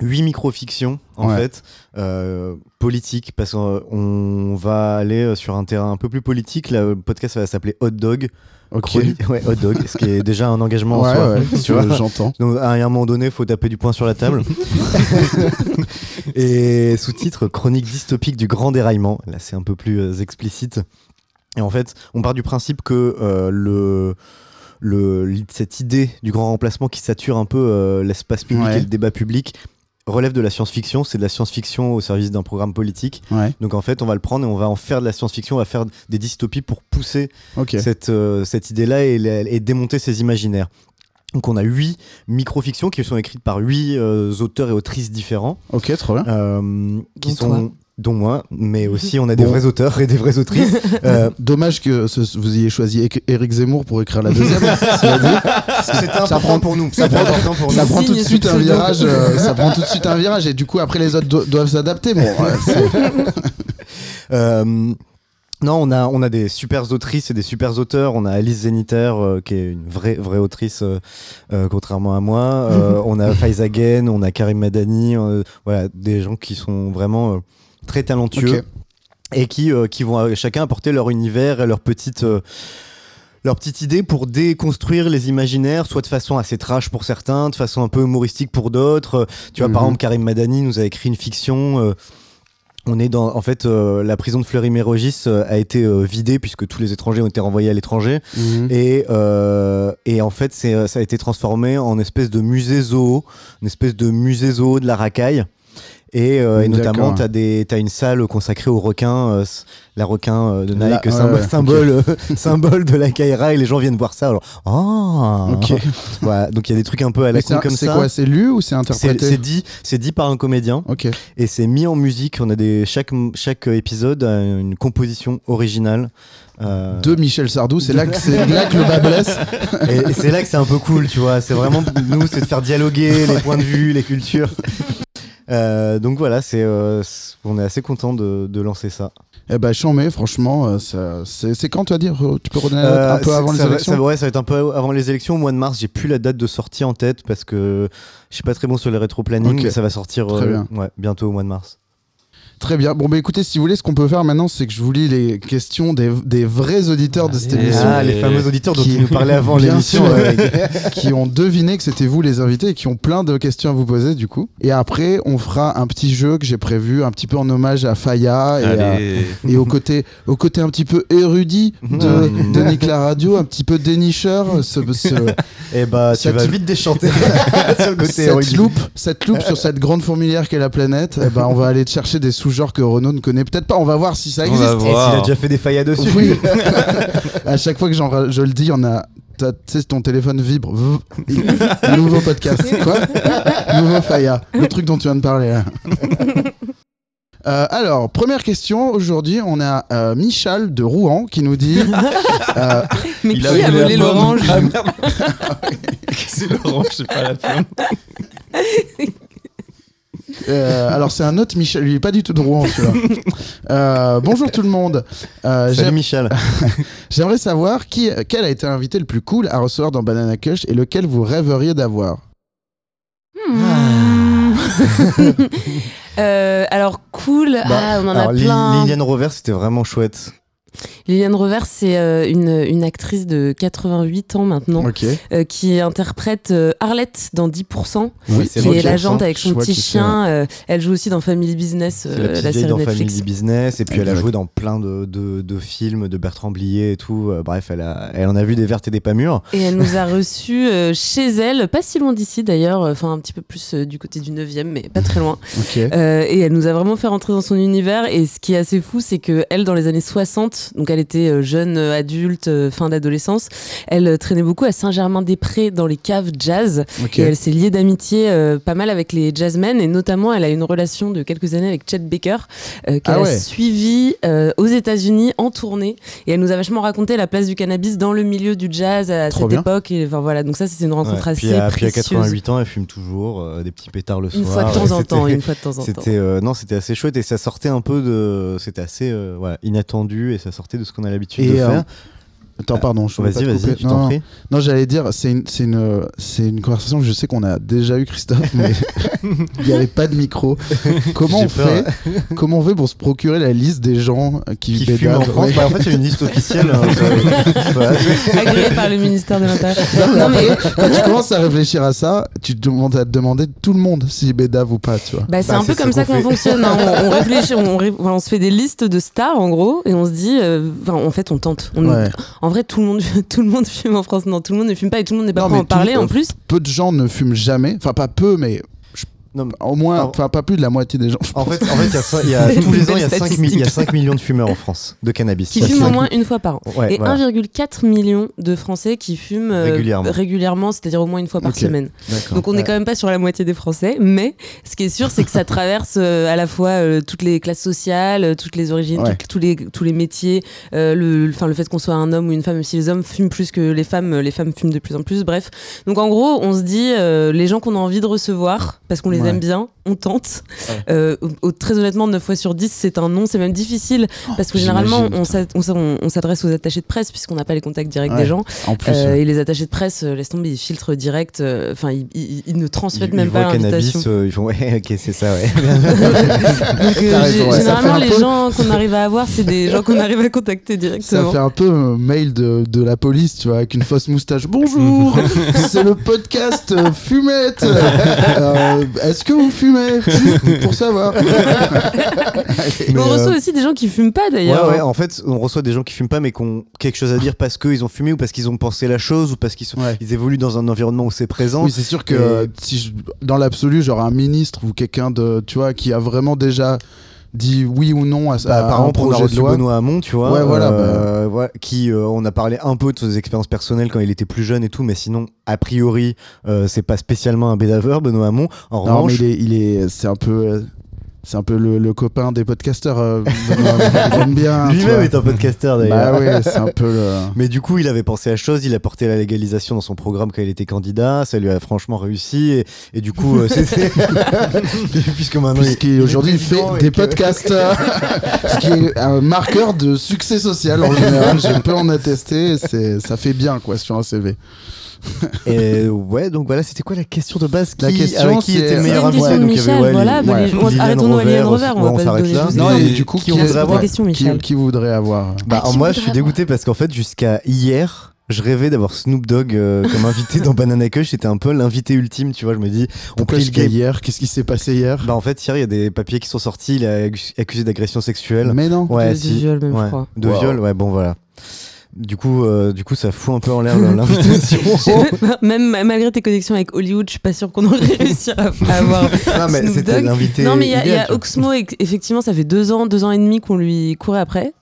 D: huit micro-fictions en
C: Ouais.
D: fait euh, politiques parce qu'on va aller sur un terrain un peu plus politique. Le podcast va s'appeler Hot Dog.
C: Ok.
D: Ouais, Hot Dog, ce qui est déjà un engagement en soi.
C: ouais, j'entends.
D: Donc à un moment donné, il faut taper du poing sur la table. et sous-titre Chronique dystopique du grand déraillement. Là, c'est un peu plus euh, explicite. Et en fait, on part du principe que euh, le, le, cette idée du grand remplacement qui sature un peu euh, l'espace public
C: Ouais.
D: et le débat public relève de la science-fiction. C'est de la science-fiction au service d'un programme politique.
C: Ouais.
D: Donc en fait, on va le prendre et on va en faire de la science-fiction, on va faire des dystopies pour pousser cette, euh, cette idée-là et, démonter ces imaginaires. Donc on a huit micro-fictions qui sont écrites par huit euh, auteurs et autrices différents,
C: Ok trop bien.
D: euh, qui
E: Dont
D: sont
E: toi.
D: Dont moi, mais aussi on a des
C: Bon.
D: vrais auteurs et des vraies autrices. Euh,
C: Dommage que ce- vous ayez choisi Éric- Éric Zemmour pour écrire la deuxième.
D: C'était important pour nous.
C: ça prend-
D: important pour
C: ça
D: nous.
C: prend tout de suite un virage euh, ça prend tout de suite un virage et du coup après les autres do- doivent s'adapter bon
D: Euh, non, on a, on a des super autrices et des super auteurs. On a Alice Zeniter, euh, qui est une vraie, vraie autrice, euh, euh, contrairement à moi. Euh, on a Faiza Gen, on a Karim Madani. euh, voilà, des gens qui sont vraiment euh, très talentueux et qui, euh, qui vont euh, chacun apporter leur univers et leur petite. euh, leur petite idée pour déconstruire les imaginaires, soit de façon assez trash pour certains, de façon un peu humoristique pour d'autres. Tu vois, par
C: Mhm.
D: exemple, Karim Madani nous a écrit une fiction. euh, on est dans, en fait, euh, la prison de Fleury-Mérogis euh, a été vidée puisque tous les étrangers ont été renvoyés à l'étranger.
C: Mhm.
D: Et, et en fait, ça a été transformé en espèce de musée zoo, une espèce de musée zoo de la racaille. Et, euh, et notamment, tu as, une salle consacrée aux requins, euh, la requin euh, de Nike, symbole,
C: ouais,
D: symbole, symbole de la Kaira, et les gens viennent voir ça. Alors, ah
C: Ok.
D: Voilà, Donc il y a des trucs un peu à la
C: c'est
D: con comme
C: c'est
D: ça.
C: quoi c'est lu ou c'est
D: c'est,
C: interprété
D: c'est dit, c'est dit par un comédien
C: ok
D: et c'est mis en musique. On a des chaque chaque épisode a une composition originale. Euh,
C: de Michel Sardou c'est là que c'est là que le bas blesse
D: et, et c'est là que c'est un peu cool, tu vois. C'est vraiment nous, c'est de faire dialoguer les points de vue, les cultures. Euh, donc voilà, c'est euh, c'est- on est assez content de, de lancer ça.
C: eh ben chambé franchement euh, c'est c'est quand tu vas dire tu peux redonner
D: Euh,
C: un peu avant les
D: va-
C: élections
D: ça, ouais, ça va être un peu avant les élections au mois de mars. J'ai plus la date de sortie en tête parce que je suis pas très bon sur les rétro-planning. Ça va sortir
C: Très bien.
D: ouais, bientôt au mois de mars.
C: Très bien. Bon, bah écoutez, si vous voulez, ce qu'on peut faire maintenant, c'est que je vous lis les questions des, des vrais auditeurs de cette
F: Allez.
C: émission
D: Ah, les fameux auditeurs dont
C: Qui-
D: tu nous parlais avant l'émission.
C: qui ont deviné que c'était vous les invités et qui ont plein de questions à vous poser, du coup. Et après, on fera un petit jeu que j'ai prévu, un petit peu en hommage à Faya et, à- et au, côté, au côté un petit peu érudit de, de Nick la Radio, un petit peu dénicheur. Ce, ce-
D: Et bah, tu
C: Cette-
D: vas vite déchanter sur le côté
C: cette loupe, cette loupe sur cette grande fourmilière qu'est la planète, eh ben, on va aller chercher des sous-genres que Renaud ne connaît peut-être pas. On va voir si ça
F: On
C: existe.
F: va
D: Et s'il a déjà fait des faillas dessus.
C: Oui. à chaque fois que j'en- je le dis, on a. Tu sais, ton téléphone vibre. Nouveau podcast. Quoi? Nouveau Faya. Le truc dont tu viens de parler là. Euh, alors, première question. Aujourd'hui, on a euh, Michal de Rouen qui nous dit. euh,
E: Mais
F: Il
E: qui
F: a
E: a,
F: volé
E: l'orange
F: Ah. C'est l'orange, c'est pas la pomme.
C: Euh, alors, c'est un autre Michal. Il est pas du tout de Rouen, celui-là. Euh, bonjour tout le monde. Euh,
D: Salut Michel.
C: J'aimerais savoir qui, quel a été l'invité le plus cool à recevoir dans Banana Kush et lequel vous rêveriez d'avoir.
E: Hmm. Euh, alors cool, ah, on en
D: Bah, Alors,
E: a plein.
D: Liliane Rover, c'était vraiment chouette.
E: Liliane Rover, c'est euh, une, une actrice de 88 ans maintenant euh, qui interprète euh, Arlette dans 10%,
C: Oui,
E: qui est l'agente avec son petit chien. euh, elle joue aussi dans Family Business, euh,
D: la
E: la série
D: dans
E: Netflix.
D: Family Business, et puis elle a joué dans plein de, de, de films de Bertrand Blier et tout. Euh, bref, elle, a, elle en a vu des vertes et des pas mûres.
E: Et elle nous a reçus euh, chez elle, pas si loin d'ici d'ailleurs, enfin un petit peu plus euh, du côté du 9e, mais pas très loin. Euh, et elle nous a vraiment fait rentrer dans son univers. Et ce qui est assez fou, c'est que elle, dans les années 60, donc elle était euh, jeune euh, adulte, euh, fin d'adolescence, elle traînait beaucoup à Saint-Germain-des-Prés dans les caves jazz. Et elle s'est liée d'amitié euh, pas mal avec les jazzmen. Et notamment, elle a une relation de quelques années avec Chet Baker, euh, qu'elle
C: Ah ouais.
E: a suivi euh, aux États-Unis en tournée. Et elle nous a vachement raconté la place du cannabis dans le milieu du jazz à
C: Trop
E: cette
C: bien.
E: époque. Et enfin voilà, donc ça, c'était une rencontre
D: Ouais.
E: assez
D: puis, à, puis à
E: précieuse.
D: 88 ans, elle fume toujours des petits pétards le
E: Une
D: soir.
E: fois de temps en temps, une fois de temps en temps.
D: Non, c'était assez chouette et ça sortait un peu de, c'était assez voilà, inattendu et ça sortait de ce qu'on a l'habitude de
C: euh,
D: faire.
C: Attends, pardon, je
D: Vas-y, vas-y, je
C: Non,
D: t'en prie.
C: Non, j'allais dire, c'est une, c'est une, c'est une conversation que je sais qu'on a déjà eu, Christophe, mais il n'y avait pas de micro. Comment on fait Comment on fait pour se procurer la liste des gens qui,
D: Qui fume en France
C: Ouais.
D: Bah, En fait, il y a une liste officielle. hein, ça- voilà.
E: agréé par le ministère de l'Intérieur.
C: Non,
E: Non, mais
C: Quand tu commences à réfléchir à ça, tu te demandes à te demander tout le monde s'ils bédavent ou pas, tu vois.
E: Bah, c'est
D: Bah,
E: un peu comme
D: ça qu'on
E: fonctionne. hein. On, on réfléchit, on, ré- enfin, on se fait des listes de stars en gros, et on se dit, euh, enfin, en fait, on tente. On-
C: Ouais.
E: En vrai, tout le monde, tout le monde fume en France. Non, tout le monde ne fume pas et tout le monde n'est pas prêt à en parler en plus.
C: Peu de gens ne fument jamais, enfin pas peu, mais
D: Non, mais
C: au moins, enfin pas plus de la moitié des gens. je
D: En
C: pense.
D: fait, en fait, il y a y a, tous les ans, il y a
E: Belle
D: 5, il y a
E: statistique.
D: 5 millions de fumeurs en France de cannabis.
E: Qui fument au moins une fois par an.
D: Ouais,
E: et
D: voilà.
E: 1,4 million de Français qui fument euh,
D: Régulièrement.
E: régulièrement, c'est-à-dire au moins une fois par semaine. Donc on n'est quand même pas sur la moitié des Français, mais ce qui est sûr, c'est que ça traverse euh, à la fois euh, toutes les classes sociales, toutes les origines,
C: Ouais.
E: tous, les, tous les métiers, euh, le, enfin, le fait qu'on soit un homme ou une femme, même si les hommes fument plus que les femmes, les femmes fument de plus en plus, bref. Donc en gros, on se dit, euh, les gens qu'on a envie de recevoir, parce qu'on les
C: Ouais.
E: Aime bien, on tente.
C: Ouais.
E: Euh, au- très honnêtement, 9 fois sur 10, c'est un non, c'est même difficile, parce que généralement, on s'adresse aux attachés de presse, puisqu'on n'a pas les contacts directs
C: Ouais.
E: des gens.
C: En plus,
E: Euh,
C: ouais.
E: et les attachés de presse, euh, laisse tomber, ils filtrent direct. euh, Enfin, ils, ils- ils ne transmettent
D: Ils,
E: même
D: ils
E: pas l'invitation.
D: euh, ils font ouais, ok, c'est ça, ouais.
E: Donc, euh,
C: T'as raison,
E: gé-
C: ouais, ça
E: généralement, les
C: peu-
E: gens qu'on arrive à avoir, c'est des gens qu'on arrive à contacter
C: Ça
E: directement.
C: fait un peu euh, mail de, de la police, tu vois, avec une fausse moustache. Bonjour, c'est le podcast euh, Fumette. Euh, Est-ce que vous fumez Juste pour savoir.
E: Mais on
D: Mais,
E: reçoit
D: euh,
E: aussi des gens qui fument pas d'ailleurs.
D: ouais, en fait, on reçoit des gens qui fument pas, mais qui ont quelque chose à dire parce qu'ils ont fumé ou parce qu'ils ont pensé la chose ou parce qu'ils sont,
C: Ouais.
D: ils évoluent dans un environnement où c'est présent.
C: Oui, c'est sûr que
D: Et-
C: euh, si je- dans l'absolu, genre un ministre ou quelqu'un de, tu vois, qui a vraiment déjà dit oui ou non à,
D: Bah,
C: à
D: par
C: un
D: exemple, on a
C: projet de loi.
D: Benoît Hamon, tu vois,
C: Ouais, voilà,
D: euh, ouais, qui euh, on a parlé un peu de ses expériences personnelles quand il était plus jeune et tout, mais sinon, a priori, euh, c'est pas spécialement un bédaveur, Benoît Hamon. En
C: Non,
D: revanche,
C: il est, il est, c'est un peu, c'est un peu le, le copain des podcasteurs. euh, il bien.
D: lui-même est un podcasteur d'ailleurs.
C: Bah ouais, c'est un peu le.
D: Mais du coup, il avait pensé à chose, il a porté la légalisation dans son programme quand il était candidat, ça lui a franchement réussi, et, et du coup, euh, c'était. Puisque maintenant. il-
C: Puisqu'aujourd'hui il
D: est
C: fait des
D: que-
C: podcasts, ce qui est un marqueur de succès social en général. Je peux en attester. C'est, ça fait bien quoi sur un CV.
D: Et ouais, donc voilà, c'était quoi la question de base qui,
C: La question,
D: avec qui était meilleur
E: question de
D: Donc, il y avait,
E: Michel,
D: ouais,
E: voilà,
D: Lily-
E: bah, on- à Liliane Rover, on va pas
D: s'arrête là.
C: Non, et du coup,
E: qui
C: qui,
E: voudrait avoir question,
C: qui,
E: Michel
C: qui voudrait avoir
D: Bah,
E: Ah,
D: moi, je suis
E: avoir
D: dégoûté parce qu'en fait, jusqu'à hier, je rêvais d'avoir Snoop Dogg euh, comme invité dans Banana Kush. C'était un peu l'invité ultime, tu vois. Je me dis, on
C: Pourquoi
D: le game.
C: hier? Qu'est-ce qui s'est passé hier?
D: Bah, en fait, hier, il y a des papiers qui sont sortis. Il est accu- accusé d'agression sexuelle.
C: Mais non.
D: Ouais,
E: de,
D: si.
E: de viol même,
D: Ouais.
E: je crois.
D: De
C: Wow.
D: viol, ouais, bon, voilà. Du coup, euh, du coup, ça fout un peu en l'air l'invitation.
E: même malgré tes connexions avec Hollywood, je suis pas sûre qu'on aurait réussi à, avoir.
D: non, mais c'était l'invité.
E: Non, mais il y a, y a. Oxmo, et- effectivement, ça fait deux ans, deux ans et demi qu'on lui courait après.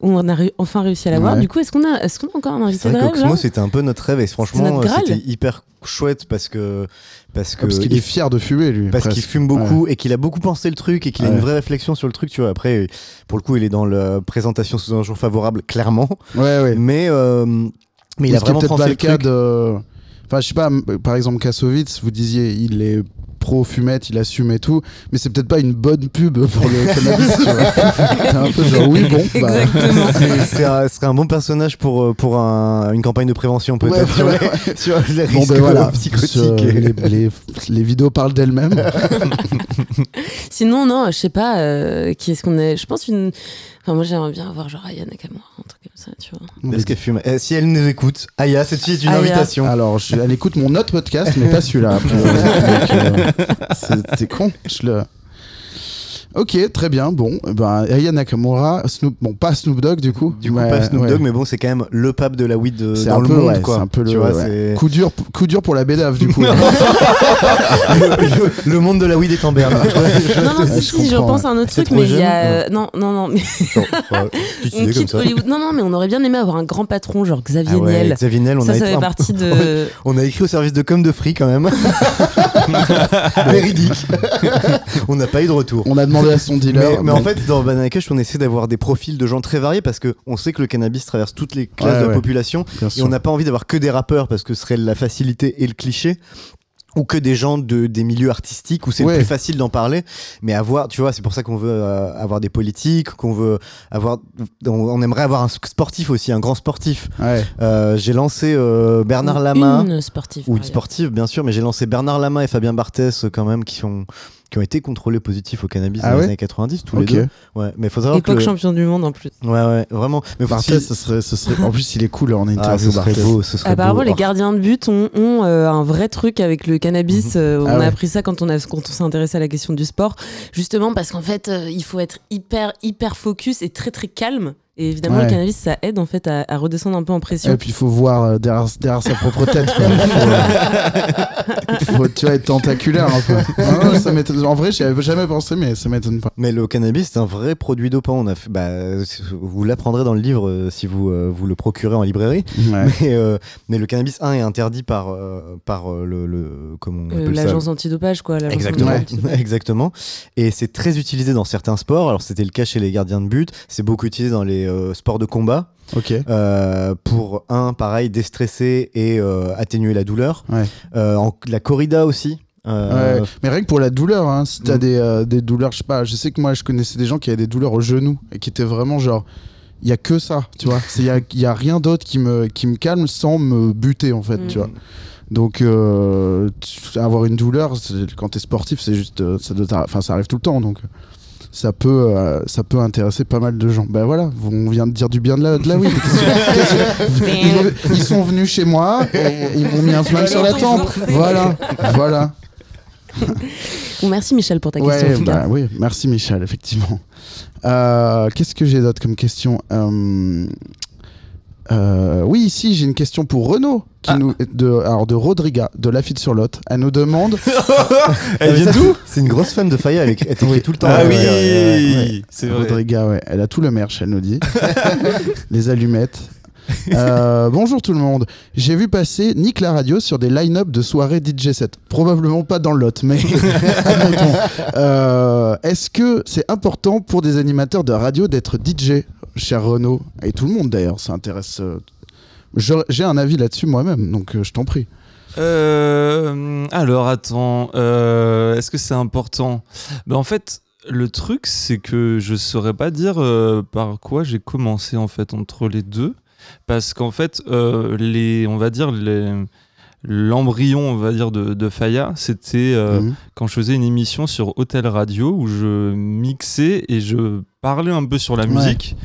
E: on a enfin réussi à l'avoir.
C: Ouais.
E: Du coup, est-ce qu'on a, est-ce qu'on a encore un invité de rêve
D: qu'Oxmo, c'était un peu notre rêve et franchement, c'était hyper chouette parce que. Parce que
C: Parce qu'il est fier de fumer, lui.
D: parce qu'il fume beaucoup et qu'il a beaucoup pensé le truc et qu'il a une vraie réflexion sur le truc, tu vois. Après, pour le coup, il est dans la présentation sous un jour favorable, clairement.
C: Ouais, ouais.
D: Mais, euh, mais il a vraiment pensé le
C: le cas
D: truc.
C: de. Enfin, je sais pas, par exemple, Kassovitz, vous disiez, il est pro-fumette, il assume et tout, mais c'est peut-être pas une bonne pub pour le cannabis, tu vois. Un peu genre, oui, bon, bah.
E: Exactement.
D: C'est- un- Ce serait un bon personnage pour, euh, pour un- une campagne de prévention,
C: Ouais,
D: peut-être. sur les-
C: Bon,
D: risques
C: ben voilà,
D: psychotiques.
C: Ce- les, les- les vidéos parlent d'elles-mêmes.
E: Sinon, non, je sais pas, euh, qui est-ce qu'on est Je pense une. Enfin, moi, j'aimerais bien avoir genre Aya Nakamura, un truc comme ça, tu vois.
D: Est-ce qu'elle fume Eh, Si elle nous écoute, Aya, cette fille est une
E: Aya.
D: invitation.
C: Alors, je- elle écoute mon autre podcast, mais pas celui-là. euh, c'est- C'est con. Je le... Ok, très bien. Bon, ben, Aya Nakamura, Snoop, bon, pas Snoop Dogg du coup.
D: Du coup,
C: mais-
D: pas Snoop
C: ouais.
D: Dogg, mais bon, c'est quand même le pape de la weed euh,
C: C'est
D: dans
C: un
D: le
C: peu,
D: monde,
C: ouais,
D: quoi.
C: c'est un peu
D: tu
C: le
D: vois,
C: ouais.
D: c'est-
C: coup dur, coup dur pour la bédave du coup.
D: le, le monde de la weed est en berne.
E: Non, non, si,
C: je
E: si, je repense à un autre truc, mais il y a. euh, Non, non, non, mais on quitte
D: ça.
E: Hollywood. Non, non, mais on aurait bien aimé avoir un grand patron, genre Xavier
D: Ah ouais,
E: Niel.
D: Xavier Niel, on
E: Ça,
D: a
E: ça fait partie de.
D: On a écrit au service de com de Free quand même. Véridique. on n'a pas eu de retour.
C: On a demandé à son
D: Mais, en fait, dans Banana Cash, on essaie d'avoir des profils de gens très variés parce que on sait que le cannabis traverse toutes les classes
C: Ouais,
D: de la
C: ouais.
D: population
C: bien
D: et
C: sûr.
D: on n'a pas envie d'avoir que des rappeurs parce que ce serait la facilité et le cliché ou que des gens de des milieux artistiques où c'est
C: Ouais.
D: plus facile d'en parler mais avoir tu vois c'est pour ça qu'on veut euh, avoir des politiques qu'on veut avoir on, on aimerait avoir un sportif aussi un grand sportif
C: Ouais.
D: Euh, j'ai lancé euh, Bernard Lama
E: Une sportive.
D: ou une sportive bien sûr mais j'ai lancé Bernard Lama et Fabien Barthès quand même qui ont qui ont été contrôlés positifs au cannabis
C: Ah
D: dans
C: ouais
D: les années 90 tous
C: Ok.
D: les deux ouais mais faut savoir que
E: Époque
D: le-
E: champion du monde en plus.
D: ouais ouais vraiment mais
C: Barthès,
D: aussi-
C: ce serait, ce serait. En plus, il est cool en
D: ah,
C: interview.
D: ce serait
C: Barthès.
D: beau ce serait
E: Apparemment,
D: beau.
E: les gardiens de but ont, ont, euh, un vrai truc avec le cannabis. Euh, on
C: Ah
E: a
C: ouais.
E: appris ça quand on, a, quand on s'est intéressé à la question du sport. Justement parce qu'en fait, euh, il faut être hyper, hyper focus et très, très calme. Et évidemment,
C: Ouais.
E: le cannabis, ça aide en fait à, à redescendre un peu en pression.
C: Et puis il faut voir euh, derrière, derrière sa propre tête. quoi. Il faut, faut, tu vois, être tentaculaire un peu. Non, non, ça m'étonne- en vrai, j'y avais jamais pensé, mais ça m'étonne pas.
D: Mais le cannabis, c'est un vrai produit dopant. On a fait, bah, vous l'apprendrez dans le livre euh, si vous, euh, vous le procurez en librairie.
C: Ouais.
D: Mais, euh, mais le cannabis 1 est interdit par, euh, par euh, le, le. Comment on
E: Euh,
D: appelle
E: L'agence antidopage, quoi.
D: Exactement,
E: antidopage.
D: exactement. Et c'est très utilisé dans certains sports. Alors c'était le cas chez les gardiens de but. C'est beaucoup utilisé dans les euh, sports de combat
C: Ok.
D: euh, pour un pareil déstresser et euh, atténuer la douleur.
C: Ouais.
D: Euh, en, la corrida aussi. Euh,
C: Ouais. Mais rien que pour la douleur, hein, si t'as
D: Mm.
C: des, euh, des douleurs, je sais pas, je sais que moi je connaissais des gens qui avaient des douleurs au genou et qui étaient vraiment genre, il y a que ça, tu vois. Il y a, y a rien d'autre qui me, qui me calme sans me buter en fait,
E: Mm.
C: tu vois. Donc euh, tu- avoir une douleur, quand t'es sportif, c'est juste, ça, doit ça arrive tout le temps, donc ça peut, euh, ça peut intéresser pas mal de gens. Ben voilà, on vient de dire du bien de la, de la weed. Que- ils, ils sont venus chez moi et ils m'ont mis un flingue sur la tempe. Voilà, voilà.
E: Bon, merci Michel pour ta question.
C: Ouais, bah oui, merci Michel, effectivement. Euh, Qu'est-ce que j'ai d'autre comme question? Euh, euh, Oui, ici j'ai une question pour Renaud, qui
F: Ah.
C: nous, de, alors de Rodriga, de Lafitte sur Lot. Elle nous demande.
F: Elle
D: mais
F: vient d'où
D: C'est une grosse fan de Faya. Elle, écrit- elle t'écrit
C: Oui.
D: tout le temps.
F: Ah
D: euh,
F: oui,
D: ouais, ouais.
F: c'est vrai.
C: Rodriga, ouais, elle a tout le merch, elle nous dit. Les allumettes. Euh, bonjour tout le monde. J'ai vu passer Nick la radio sur des line-up de soirées DJ set. Probablement pas dans le lot, mais. Euh, Est-ce que c'est important pour des animateurs de radio d'être DJ, cher Renaud? Et tout le monde d'ailleurs, ça intéresse. euh, J'ai un avis là-dessus moi-même, donc je t'en prie.
F: Alors attends, est-ce que c'est important? Ben, En fait, le truc, c'est que je saurais pas dire par quoi j'ai commencé en fait entre les deux, parce qu'en fait, euh, les, on va dire les l'embryon, on va dire de, de Faya, c'était euh,
C: Mhm.
F: quand je faisais une émission sur Hôtel Radio où je mixais et je parlais un peu sur la
C: Ouais.
F: musique.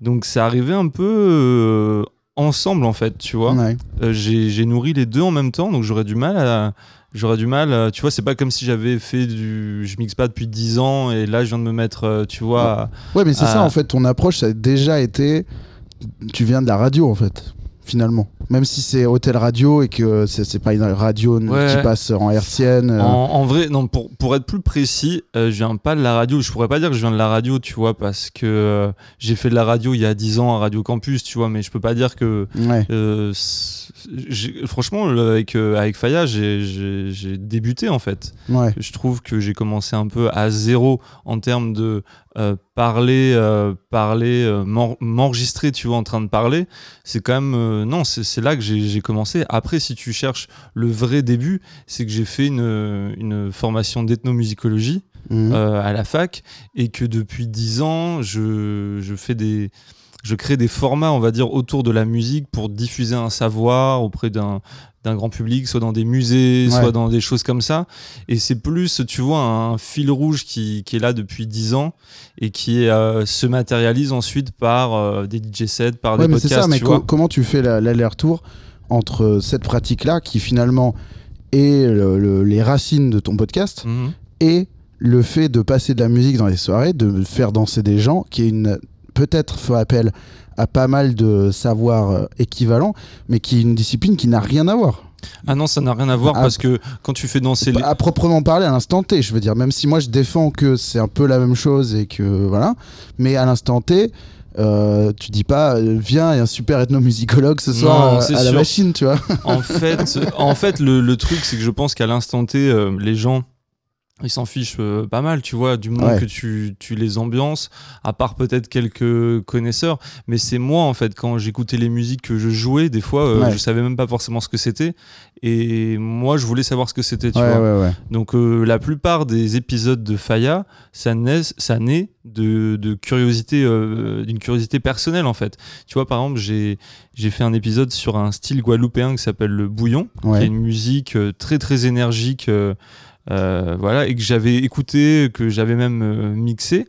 F: Donc ça arrivait un peu euh, ensemble en fait, tu vois.
C: Ouais.
F: Euh, j'ai nourri les deux en même temps, donc j'aurais du mal à. J'aurais du mal, à- tu vois, c'est pas comme si j'avais fait du. Je mixe pas depuis 10 ans et là je viens de me mettre, tu vois. à-
C: Ouais, mais c'est ça en fait, ton approche, ça a déjà été. Tu viens de la radio en fait. finalement. Même si c'est Hôtel Radio et que c'est pas une radio
F: Ouais.
C: qui passe en hertzienne. euh,
F: En, en vrai, non, pour, pour être plus précis, euh, je viens pas de la radio. Je pourrais pas dire que je viens de la radio, tu vois, parce que euh, j'ai fait de la radio il y a 10 ans à Radio Campus, tu vois, mais je peux pas dire que.
C: Ouais.
F: euh, franchement, avec, avec Faya, j'ai débuté en fait.
C: Ouais.
F: Je trouve que j'ai commencé un peu à zéro en termes de euh, parler, euh, parler, euh, m'en- m'enregistrer, tu vois, en train de parler. C'est quand même. non, c'est là que j'ai commencé. Après, si tu cherches le vrai début, c'est que j'ai fait une, une formation d'ethnomusicologie euh, à la fac et que depuis 10 ans, je, je fais des. Je crée des formats, on va dire, autour de la musique pour diffuser un savoir auprès d'un grand public, soit dans des musées,
C: Ouais.
F: soit dans des choses comme ça. Et c'est plus, tu vois, un fil rouge qui, qui est là depuis 10 ans et qui euh, se matérialise ensuite par euh, des DJ sets, par
C: Ouais,
F: des
C: mais c'est
F: podcasts,
C: ça, mais
F: tu
C: co-
F: vois.
C: comment tu fais la- l'aller-retour entre cette pratique-là, qui finalement est le- le- les racines de ton podcast,
F: Mhm.
C: et le fait de passer de la musique dans les soirées, de faire danser des gens, qui est une peut-être fait appel à pas mal de savoirs euh, équivalents, mais qui est une discipline qui n'a rien à voir.
F: Ah non, ça n'a rien à voir
C: Ah.
F: parce que quand tu fais danser les...
C: À proprement parler, à l'instant T, je veux dire, même si moi je défends que c'est un peu la même chose et que voilà, mais à l'instant T, euh, tu dis pas euh, viens, il y a un super ethnomusicologue ce soir
F: Non,
C: à la machine, tu vois.
F: en fait, en fait le, le truc, c'est que je pense qu'à l'instant T, euh, les gens, ils s'en fichent euh, pas mal, tu vois, du moment
C: Ouais.
F: que tu, tu les ambiances, à part peut-être quelques connaisseurs. Mais c'est moi, en fait, quand j'écoutais les musiques que je jouais, des fois, euh,
C: Ouais.
F: je savais même pas forcément ce que c'était. Et moi, je voulais savoir ce que c'était, tu
C: ouais,
F: vois.
C: ouais, ouais.
F: Donc euh, la plupart des épisodes de Faya, ça naît, ça naît de, de curiosité, euh, d'une curiosité personnelle en fait. Tu vois, par exemple, j'ai j'ai fait un épisode sur un style guadeloupéen qui s'appelle le bouillon, qui est une musique très très énergique, voilà, et que j'avais écouté, que j'avais même euh, mixé.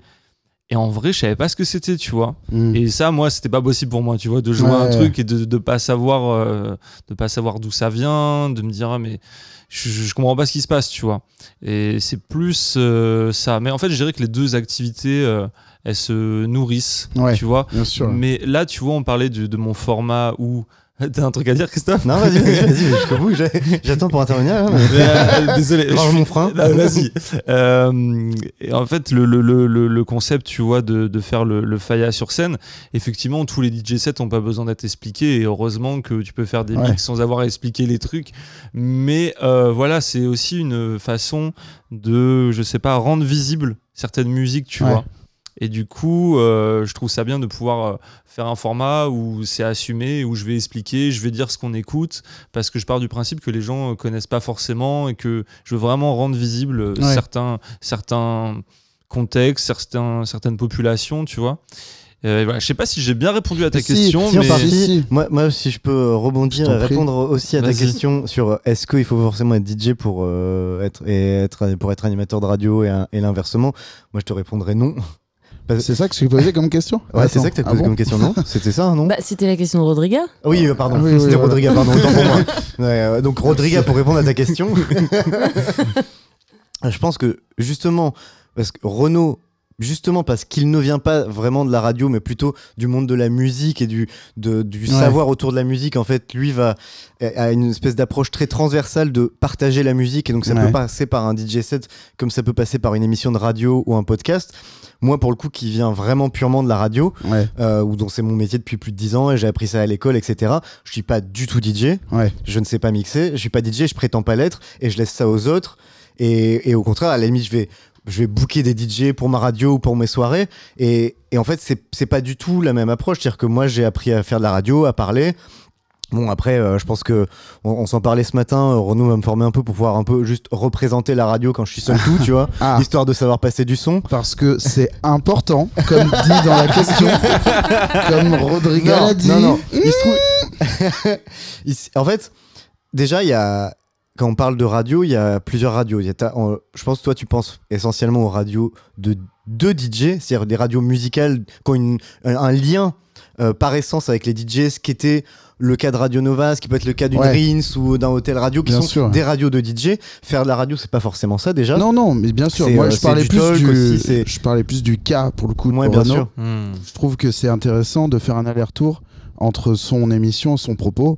F: Et en vrai, je savais pas ce que c'était, tu vois.
C: Mm.
F: Et ça, moi, c'était pas possible pour moi, tu vois, de jouer un
C: Ouais.
F: truc et de, de pas savoir, euh, de pas savoir d'où ça vient, de me dire ah, mais je, je comprends pas ce qui se passe, tu vois. Et c'est plus euh, ça. Mais en fait, je dirais que les deux activités, euh, elles se nourrissent,
C: Ouais.
F: tu vois.
C: Bien sûr.
F: Mais là, tu vois, on parlait de, de mon format où T'as un truc à dire, Christophe
D: Non, vas-y, vas-y, vas-y, jusqu'au bout. J'attends pour intervenir. hein, mais-
F: Euh, Désolé.
D: Range mon frein.
F: Vas-y. Euh, en fait, le, le, le, le- le concept, tu vois, de, de faire le, le Faya sur scène, effectivement, tous les DJ sets n'ont pas besoin d'être expliqués. Et heureusement que tu peux faire des
C: Ouais.
F: mix sans avoir à expliquer les trucs. Mais euh, voilà, c'est aussi une façon de, je sais pas, rendre visible certaines musiques, tu
C: Ouais.
F: vois. Et du coup, euh, je trouve ça bien de pouvoir euh, faire un format où c'est assumé, où je vais expliquer, je vais dire ce qu'on écoute, parce que je pars du principe que les gens euh, connaissent pas forcément et que je veux vraiment rendre visible
C: Ouais.
F: certains, certains contextes, certains, certaines populations, tu vois. Euh, voilà, je sais pas si j'ai bien répondu à ta
C: Si,
F: question,
D: si,
F: mais
D: partie.
C: Si, si.
D: Moi, moi, si je peux rebondir et
C: prie.
D: répondre aussi à ta question sur est-ce qu'il faut forcément être DJ pour, euh, être, et être, pour être animateur de radio et, et l'inversement, moi je te répondrais non.
C: C'est ça que j'ai posé comme question
D: Ouais, c'est ça que t'as
C: ah
D: posé
C: bon
D: comme question, non C'était ça, non
E: Bah, c'était la question de Rodriga.
D: Oui, euh, pardon,
C: Ah oui, oui,
D: c'était
C: voilà.
D: Rodriga, pardon, autant pour moi. Ouais, euh, donc Rodriga, pour répondre à ta question, je pense que justement, parce que Renaud, justement parce qu'il ne vient pas vraiment de la radio, mais plutôt du monde de la musique et du, de- du
C: Ouais.
D: savoir autour de la musique, en fait, lui va a une espèce d'approche très transversale de partager la musique, et donc ça
C: Ouais.
D: peut passer par un DJ set comme ça peut passer par une émission de radio ou un podcast. Moi, pour le coup, qui vient vraiment purement de la radio,
C: Ouais,
D: euh, ou dont c'est mon métier depuis plus de 10 ans et j'ai appris ça à l'école, etc. Je suis pas du tout DJ, je ne sais pas mixer, je suis pas DJ, je prétends pas l'être et je laisse ça aux autres. Et, et au contraire, à la limite, je vais, je vais booker des DJ pour ma radio ou pour mes soirées. Et, et en fait, c'est pas du tout la même approche. C'est-à-dire que moi, j'ai appris à faire de la radio, à parler. Bon après, euh, je pense que on, on s'en parlait ce matin. euh, Renaud va me former un peu pour pouvoir un peu juste représenter la radio quand je suis seul tout, tu vois,
C: Ah,
D: histoire de savoir passer du son.
C: parce que c'est important, comme dit dans la question, comme Rodrigo l'a dit.
D: Non, non. Il se trouve. En fait, déjà, il y a. Quand on parle de radio, il y a plusieurs radios. Il y a ta- je pense que toi, tu penses essentiellement aux radios de deux DJ, c'est-à-dire des radios musicales qui ont une- un, un lien euh, par essence avec les DJ, ce qui était le cas de Radio Nova, ce qui peut être le cas d'une
C: Ouais.
D: Rins ou d'un hôtel radio, qui
C: Bien
D: sont
C: sûr.
D: des radios de DJ. Faire de la radio, c'est pas forcément ça déjà.
C: Non, non, mais bien sûr. Moi,
D: euh,
C: je parlais
D: du
C: plus du,
D: aussi,
C: je parlais plus du cas pour le coup.
D: Ouais, bien
C: Renaud.
D: sûr.
F: Hmm.
C: Je trouve que c'est intéressant de faire un aller-retour entre son émission, son propos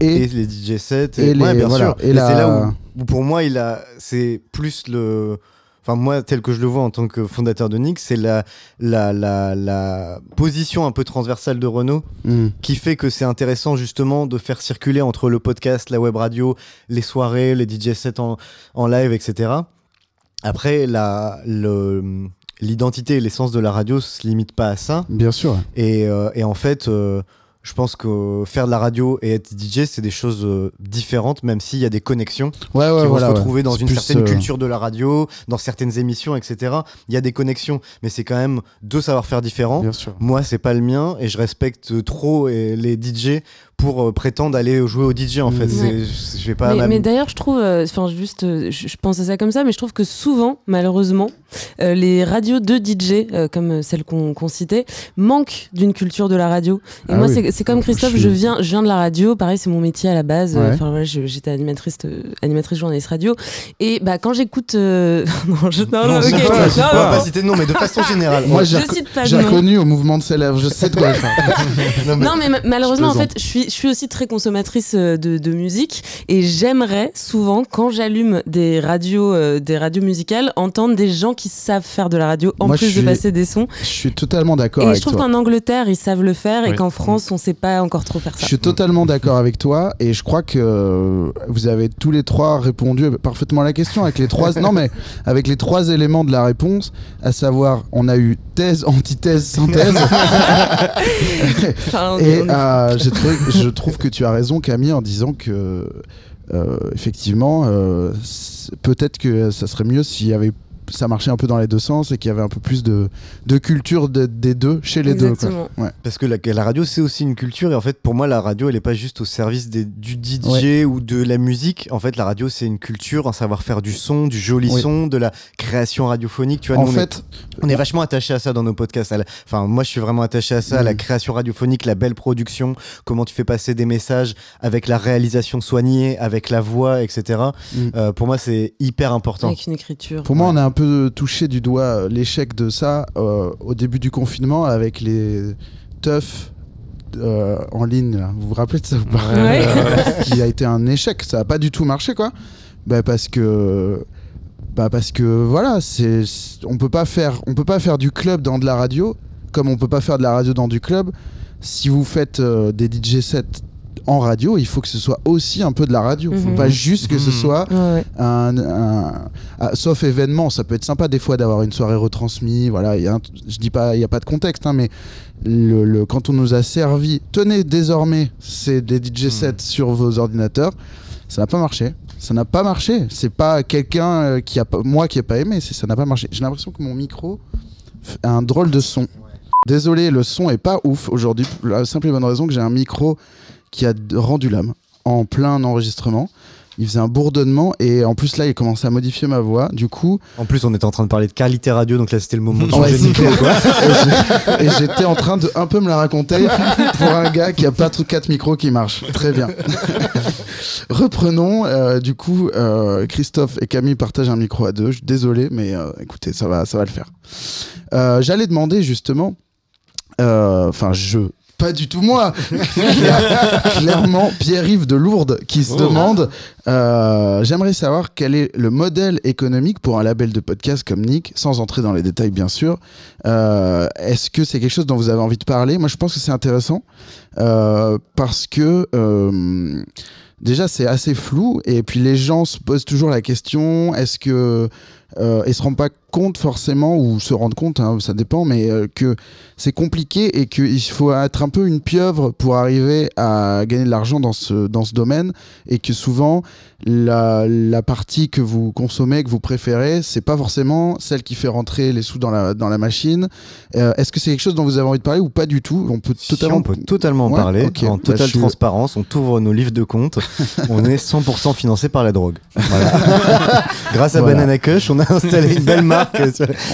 D: Et,
C: et,
D: les DJ sets.
C: et
D: ouais,
C: les-
D: bien
C: voilà,
D: sûr.
C: et
D: Et,
C: la-
D: c'est là où, où pour moi, il a, c'est plus le. Enfin, moi, tel que je le vois en tant que fondateur de Nix, c'est la, la, la, la position un peu transversale de Renault
C: Hmm.
D: qui fait que c'est intéressant justement de faire circuler entre le podcast, la web radio, les soirées, les DJ sets en, en live, etc. Après, la, le, l'identité et l'essence de la radio se limite pas à ça.
C: bien sûr.
D: Et, euh, et en fait, euh, je pense que faire de la radio et être DJ, c'est des choses euh, différentes, même s'il y a des connexions
C: Ouais, ouais,
D: qui vont
C: voilà.
D: se
C: ouais.
D: retrouver dans une certaine
C: euh,
D: culture de la radio, dans certaines émissions, etc. Il y a des connexions, mais c'est quand même deux savoir-faire différents.
C: Bien sûr.
D: Moi, c'est pas le mien et je respecte trop euh, les DJ pour euh, prétendre aller jouer au DJ en fait.
C: Mhm.
E: Ouais.
D: Je vais pas.
E: mais, d'ailleurs, je trouve, euh, enfin, juste, euh, je, je pense à ça comme ça, mais je trouve que souvent, malheureusement, euh, les radios de DJ, euh, comme celles qu'on citait, manquent d'une culture de la radio. Et
C: Ah
E: moi,
C: oui.
E: c'est- c'est comme Christophe,
C: Je
E: je, viens, je viens de la radio, pareil, c'est mon métier à la base.
C: Ouais.
E: Enfin, voilà, je- j'étais animatrice, euh, animatrice journaliste radio. Et bah, quand j'écoute. euh, non, je, non,
F: Non,
E: non, ok.
F: pas-
E: Non,
F: c'est
E: non,
F: pas-
D: citer de nom, mais de façon générale.
C: Moi, j'ai
E: Je
C: reconnu au mouvement de ses lèvres. Je sais de quoi. je.
E: Non, mais ma- malheureusement, en fait, je suis, je suis aussi très consommatrice euh, de, de musique et j'aimerais souvent, quand j'allume des radios, euh, des radios musicales, entendre des gens qui savent faire de la radio en
C: Moi, je
E: plus de passer des sons.
C: Je suis totalement d'accord
E: Et
C: avec
E: je trouve
C: toi.
E: qu'en Angleterre, ils savent le faire et qu'en France, on sait pas encore trop faire
C: Je
E: ça.
C: suis totalement d'accord avec toi et je crois que euh, vous avez tous les trois répondu parfaitement à la question avec les trois non mais avec les trois éléments de la réponse, à savoir on a eu thèse, antithèse, synthèse et euh, j'ai trouvé- je trouve que tu as raison Camille en disant que euh, effectivement euh, peut-être que ça serait mieux s'il y avait ça marchait un peu dans les deux sens et qu'il y avait un peu plus de, de culture de- des deux chez les deux. quoi.
E: Exactement.
C: Ouais.
D: Parce que la, la radio, c'est aussi une culture. Et en fait, pour moi, la radio, elle est pas juste au service des- du DJ ou de la musique. En fait, la radio, c'est une culture, un savoir-faire du son, du joli
C: Oui.
D: son, de la création radiophonique. Tu vois,
C: En
D: nous, on est-
C: fait,
D: on est vachement attaché à ça dans nos podcasts. la- Enfin, moi, je suis vraiment attaché à ça, à la
C: Mhm.
D: création radiophonique, la belle production, comment tu fais passer des messages avec la réalisation soignée, avec la voix, etc.
C: Mhm.
D: Euh, pour moi, c'est hyper important.
E: Avec une écriture.
C: Pour moi, on a un peu touché du doigt l'échec de ça euh, au début du confinement avec les teufs euh, en ligne. là. Vous vous rappelez de ça ou pas
E: Ouais.
C: Qui a été un échec. Ça a pas du tout marché, quoi. Bah, parce que. Bah parce que voilà, c'est on peut pas faire on peut pas faire du club dans de la radio comme on peut pas faire de la radio dans du club. Si vous faites euh, des DJ sets en radio, il faut que ce soit aussi un peu de la radio. Faut
E: Mhm.
C: pas juste que ce
F: Mhm.
C: soit
E: Ouais,
C: un, un- sauf événement, ça peut être sympa des fois d'avoir une soirée retransmise. Voilà, il y a un- je dis pas, il y a pas de contexte, hein, mais le, le- quand on nous a servi, tenez désormais, c'est des DJ sets sur vos ordinateurs, ça n'a pas marché. Ça n'a pas marché. C'est pas quelqu'un euh, qui a pas, moi qui a pas aimé, c'est ça n'a pas marché. J'ai l'impression que mon micro a un drôle de son. Désolé, le son est pas ouf aujourd'hui. pour La simple et bonne raison que j'ai un micro qui a rendu l'âme en plein enregistrement. Il faisait un bourdonnement et en plus là il commençait à modifier ma voix. Du coup,
D: En plus, on était en train de parler de qualité radio, donc là, c'était le moment de changer de micro. quoi.
C: et j'étais en train de un peu me la raconter pour un gars qui a pas tout quatre micros qui marchent. Très bien. Reprenons. euh, du coup, euh, Christophe et Camille partagent un micro à deux. Je suis désolé, mais euh, écoutez, ça va, ça va le faire. J'allais demander justement. Enfin, je. Pas du tout moi. Clairement, Pierre-Yves de Lourdes qui se
F: Oh.
C: demande euh, J'aimerais savoir quel est le modèle économique pour un label de podcast comme Nick, sans entrer dans les détails bien sûr. Euh, Est-ce que c'est quelque chose dont vous avez envie de parler? Moi, je pense que c'est intéressant euh, parce que euh, déjà c'est assez flou et puis les gens se posent toujours la question est-ce que euh, ils se rendent pas compte forcément ou se rendent compte, hein, ça dépend, mais euh, que c'est compliqué et qu'il faut être un peu une pieuvre pour arriver à gagner de l'argent dans ce, dans ce domaine et que souvent la, la partie que vous consommez, que vous préférez, c'est pas forcément celle qui fait rentrer les sous dans la, dans la machine. Euh, Est-ce que c'est quelque chose dont vous avez envie de parler ou pas du tout? On peut
D: Si,
C: totalement.
D: on peut totalement en
C: Ouais,
D: parler,
C: ok.
D: en
C: Bah,
D: totale
C: je
D: transparence. On t'ouvre nos livres de compte. on est 100% financé par la drogue. Voilà. Grâce à
C: Voilà.
D: Banana Kush, on a installé une belle marque.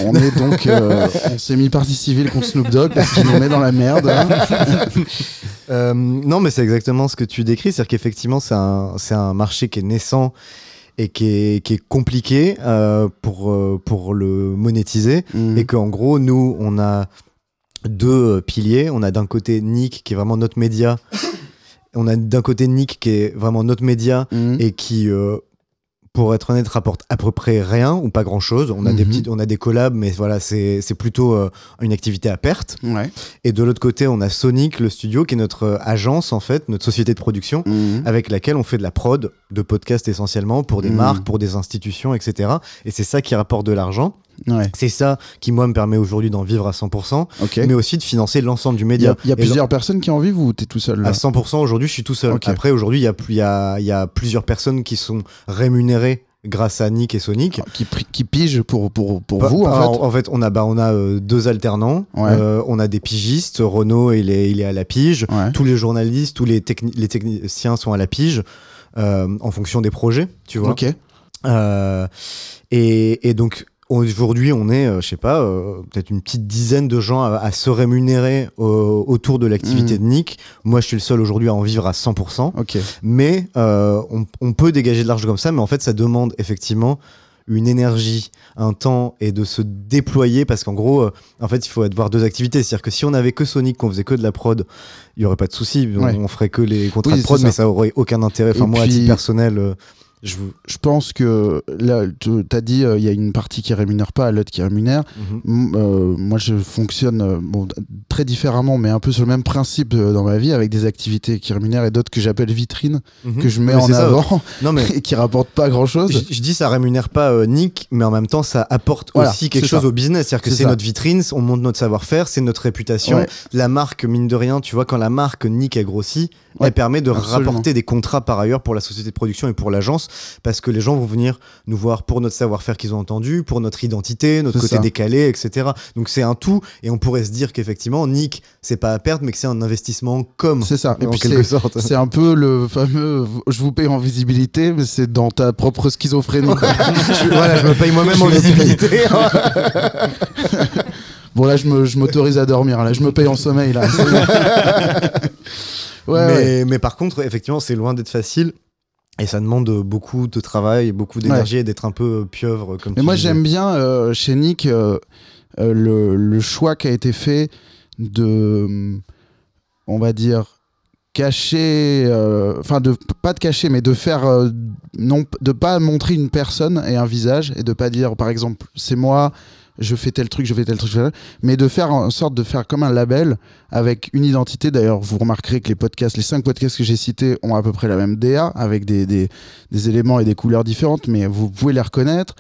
C: On est donc, euh, on s'est mis partie civile contre Snoop Dogg parce qu'il nous met dans la merde. hein.
D: Euh, non, mais c'est exactement ce que tu décris. C'est-à-dire qu'effectivement, c'est un, marché qui est naissant et qui est, qui est compliqué euh, pour, pour le monétiser.
C: Mm.
D: Et qu'en gros, nous, on a deux piliers. On a d'un côté Nick qui est vraiment notre média. On a d'un côté Nick qui est vraiment notre média
C: Mhm.
D: et qui, pour être honnête, rapporte à peu près rien ou pas grand chose. On a des
C: Mhm.
D: petites, on a des collabs, mais voilà, c'est plutôt euh, une activité à perte.
C: Ouais.
D: Et de l'autre côté, on a Sonic, le studio, qui est notre euh, agence en fait, notre société de production
C: Mhm.
D: avec laquelle on fait de la prod, de podcast essentiellement, pour des
C: Mhm.
D: marques, pour des institutions, etc. Et c'est ça qui rapporte de l'argent.
C: Ouais.
D: C'est ça qui, moi, me permet aujourd'hui d'en vivre à 100%,
C: Ok.
D: mais aussi de financer l'ensemble du
C: Il y
D: média.
C: a, il y a plusieurs personnes qui en vivent ou t'es tout seul là
D: À 100%, aujourd'hui, je suis tout seul. Après, aujourd'hui, il y a, plus- il y, a, il y a plusieurs personnes qui sont rémunérées grâce à Nick et Sonic.
C: qui, pri- qui pigent pour, pour, pour
D: Pas-
C: vous en fait
D: on a, bah, on a euh, deux alternants,
C: Ouais.
D: Euh, on a des pigistes, Renaud il est, il est à la pige,
C: Ouais.
D: tous les journalistes, tous les, techni- les techniciens sont à la pige, euh, en fonction des projets, tu vois.
C: Ok.
D: Et, et donc aujourd'hui, on est, euh, je sais pas, euh, peut-être une petite dizaine de gens à, à se rémunérer autour de l'activité
C: Mhm.
D: de Nick. Moi, je suis le seul aujourd'hui à en vivre à 100%.
C: Ok.
D: Mais euh, on, on peut dégager de l'argent comme ça, mais en fait, ça demande effectivement une énergie, un temps et de se déployer parce qu'en gros, euh, en fait, il faut avoir deux activités. C'est-à-dire que si on avait que Sonic, qu'on faisait que de la prod, il y aurait pas de souci. On,
C: Ouais.
D: on ferait que les contrats
C: Oui,
D: de prod, mais
C: ça.
D: aurait aucun intérêt. Enfin,
C: Et
D: moi, à titre personnel, je
C: pense que là, tu as dit, euh, il y a une partie qui rémunère pas, l'autre qui rémunère.
D: Mhm.
C: Euh, moi, je fonctionne euh, bon, très différemment, mais un peu sur le même principe dans ma vie, avec des activités qui rémunèrent et d'autres que j'appelle vitrines,
D: Mhm.
C: que je mets
D: Mais
C: en
D: c'est ça.
C: avant
D: Non, mais
C: et qui rapportent pas grand chose.
D: Je, je dis ça rémunère pas Nick, mais en même temps ça apporte
C: Voilà,
D: aussi quelque chose
C: ça.
D: au business. C'est-à-dire que
C: C'est
D: notre vitrine, on montre notre savoir-faire, c'est notre réputation.
C: Ouais.
D: La marque, mine de rien, tu vois, quand la marque Nick a grossi,
C: Ouais,
D: elle permet de
C: absolument.
D: rapporter des contrats par ailleurs pour la société de production et pour l'agence, parce que les gens vont venir nous voir pour notre savoir-faire qu'ils ont entendu, pour notre identité, notre côté
C: ça.
D: décalé, etc. Donc c'est un tout, et on pourrait se dire qu'effectivement, Nick, c'est pas à perdre, mais que c'est un investissement comme,
C: C'est ça. Et
D: en
C: puis
D: quelque sorte.
C: C'est un peu le fameux je vous paye en visibilité, mais c'est dans ta propre schizophrénie.
D: Je- voilà, je me paye moi-même en visibilité.
C: bon, là, je m'autorise à dormir. Là, je me paye en sommeil. Là. C'est bon. ouais,
D: mais,
C: ouais.
D: mais par contre, effectivement, c'est loin d'être facile. Et ça demande beaucoup de travail, beaucoup d'énergie et d'être un peu pieuvre. Comme
C: Mais moi, j'aime bien euh, chez Nick euh, euh, le, le choix qui a été fait de, on va dire, cacher, euh, enfin, de pas de cacher, mais de faire, euh, non, de pas montrer une personne et un visage et de pas dire, par exemple, c'est moi. Je fais tel truc, je fais tel truc, je fais tel- mais de faire en sorte de faire comme un label avec une identité. D'ailleurs, vous remarquerez que les podcasts, les cinq podcasts que j'ai cités ont à peu près la même DA avec des, des, des éléments et des couleurs différentes, mais vous pouvez les reconnaître.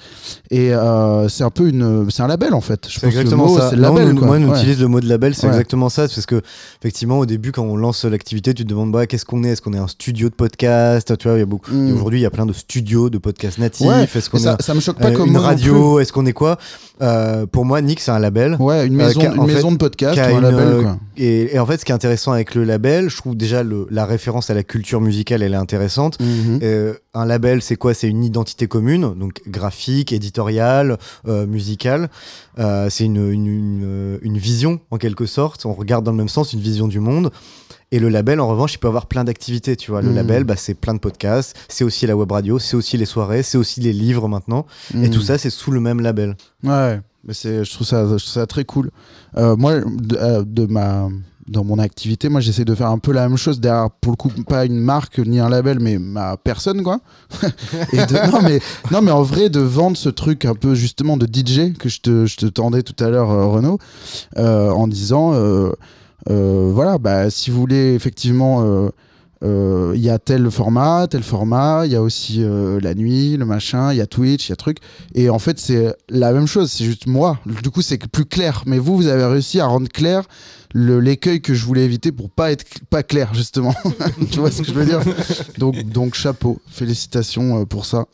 C: Et euh, c'est un peu une, c'est un label en fait. Je pense que le
D: exactement
C: mot,
D: ça.
C: C'est
D: Non,
C: label.
D: nous-
C: quoi.
D: moi, on
C: Ouais.
D: utilise le mot de label, c'est
C: Ouais.
D: exactement ça. Parce que, effectivement, au début, quand on lance l'activité, tu te demandes bah, qu'est-ce qu'on est? Est-ce qu'on est un studio de podcast? Tu vois, il y a beaucoup.
C: Mm.
D: et Aujourd'hui, il y a plein de studios de podcasts natifs.
C: Ouais,
D: Est-ce qu'on
C: ça, me choque pas
D: euh,
C: comme
D: une radio? Est-ce qu'on est quoi? Euh, Pour moi, Nick, c'est un label.
C: Ouais, une
D: Euh,
C: maison, une
D: fait,
C: maison de podcast ou un
D: une,
C: label.
D: euh,
C: Quoi.
D: Et, et en fait, ce qui est intéressant avec le label, je trouve déjà le- la référence à la culture musicale, elle est intéressante.
C: Mhm.
D: Euh, un label, c'est quoi? C'est une identité commune, donc graphique, éditoriale, euh, musicale. Euh, c'est une, une, une- une vision, en quelque sorte. On regarde dans le même sens, une vision du monde. Et le label, en revanche, il peut avoir plein d'activités, tu vois. Le
C: Mhm.
D: label, bah, c'est plein de podcasts, c'est aussi la web radio, c'est aussi les soirées, c'est aussi les livres maintenant. Et
C: Mhm.
D: tout ça, c'est sous le même label.
C: Ouais, mais c'est, je trouve ça, très cool. Euh, moi, euh, de ma, dans mon activité, moi, j'essaie de faire un peu la même chose derrière, pour le coup, pas une marque ni un label, mais ma personne, quoi. Non, mais, non, mais en vrai, de vendre ce truc un peu justement de DJ que je te, je te tendais tout à l'heure, euh, Renaud, en disant, voilà, bah, si vous voulez effectivement. Euh, il y a tel format, tel format, il y a aussi euh, la nuit, le machin, il y a Twitch, il y a truc. Et en fait, c'est la même chose, c'est juste moi. Du coup, c'est plus clair. Mais vous, vous avez réussi à rendre clair l'écueil que je voulais éviter pour pas être pas clair, justement. tu vois ce que je veux dire? Donc, donc, chapeau. Félicitations euh, pour ça.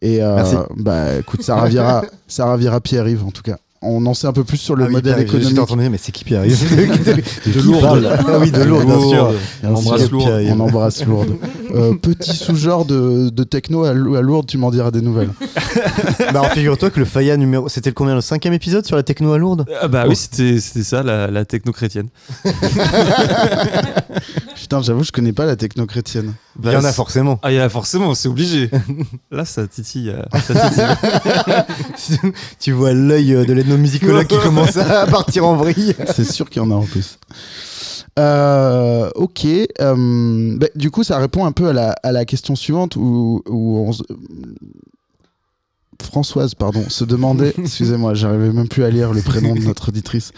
C: Et euh,
D: Merci.
C: bah, écoute, ça ravira, ça ravira Pierre-Yves, en tout cas. On en sait un peu plus sur le
D: Ah oui,
C: modèle
D: Pierre, j'étais
C: économique.
D: en train de me dire, mais c'est qui Pierre De
F: De
D: qui
F: Lourdes.
D: parle Ah oui, de lourd, bien sûr.
F: On embrasse lourd.
C: On embrasse lourde. Euh, petit sous-genre de, de techno à, Lou- à Lourdes, tu m'en diras des nouvelles.
D: bah, figure-toi que le Faya numéro. C'était le combien Le cinquième épisode sur la techno à Lourdes?
F: Ah bah oui, c'était c'était ça, la, la techno chrétienne.
C: Putain, j'avoue, je connais pas la techno chrétienne.
D: Il y en a forcément.
F: Ah, il y en a forcément, c'est obligé. Là, ça titille. euh, ça titille.
D: tu vois l'œil euh, l'ethnomusicologue qui commence à partir en vrille.
C: C'est sûr qu'il y en a en plus. Euh, ok. euh, bah, du coup, ça répond un peu à la, à la question suivante où, où on se- Françoise, pardon, se demandait, excusez-moi, j'arrivais même plus à lire le prénom de notre auditrice.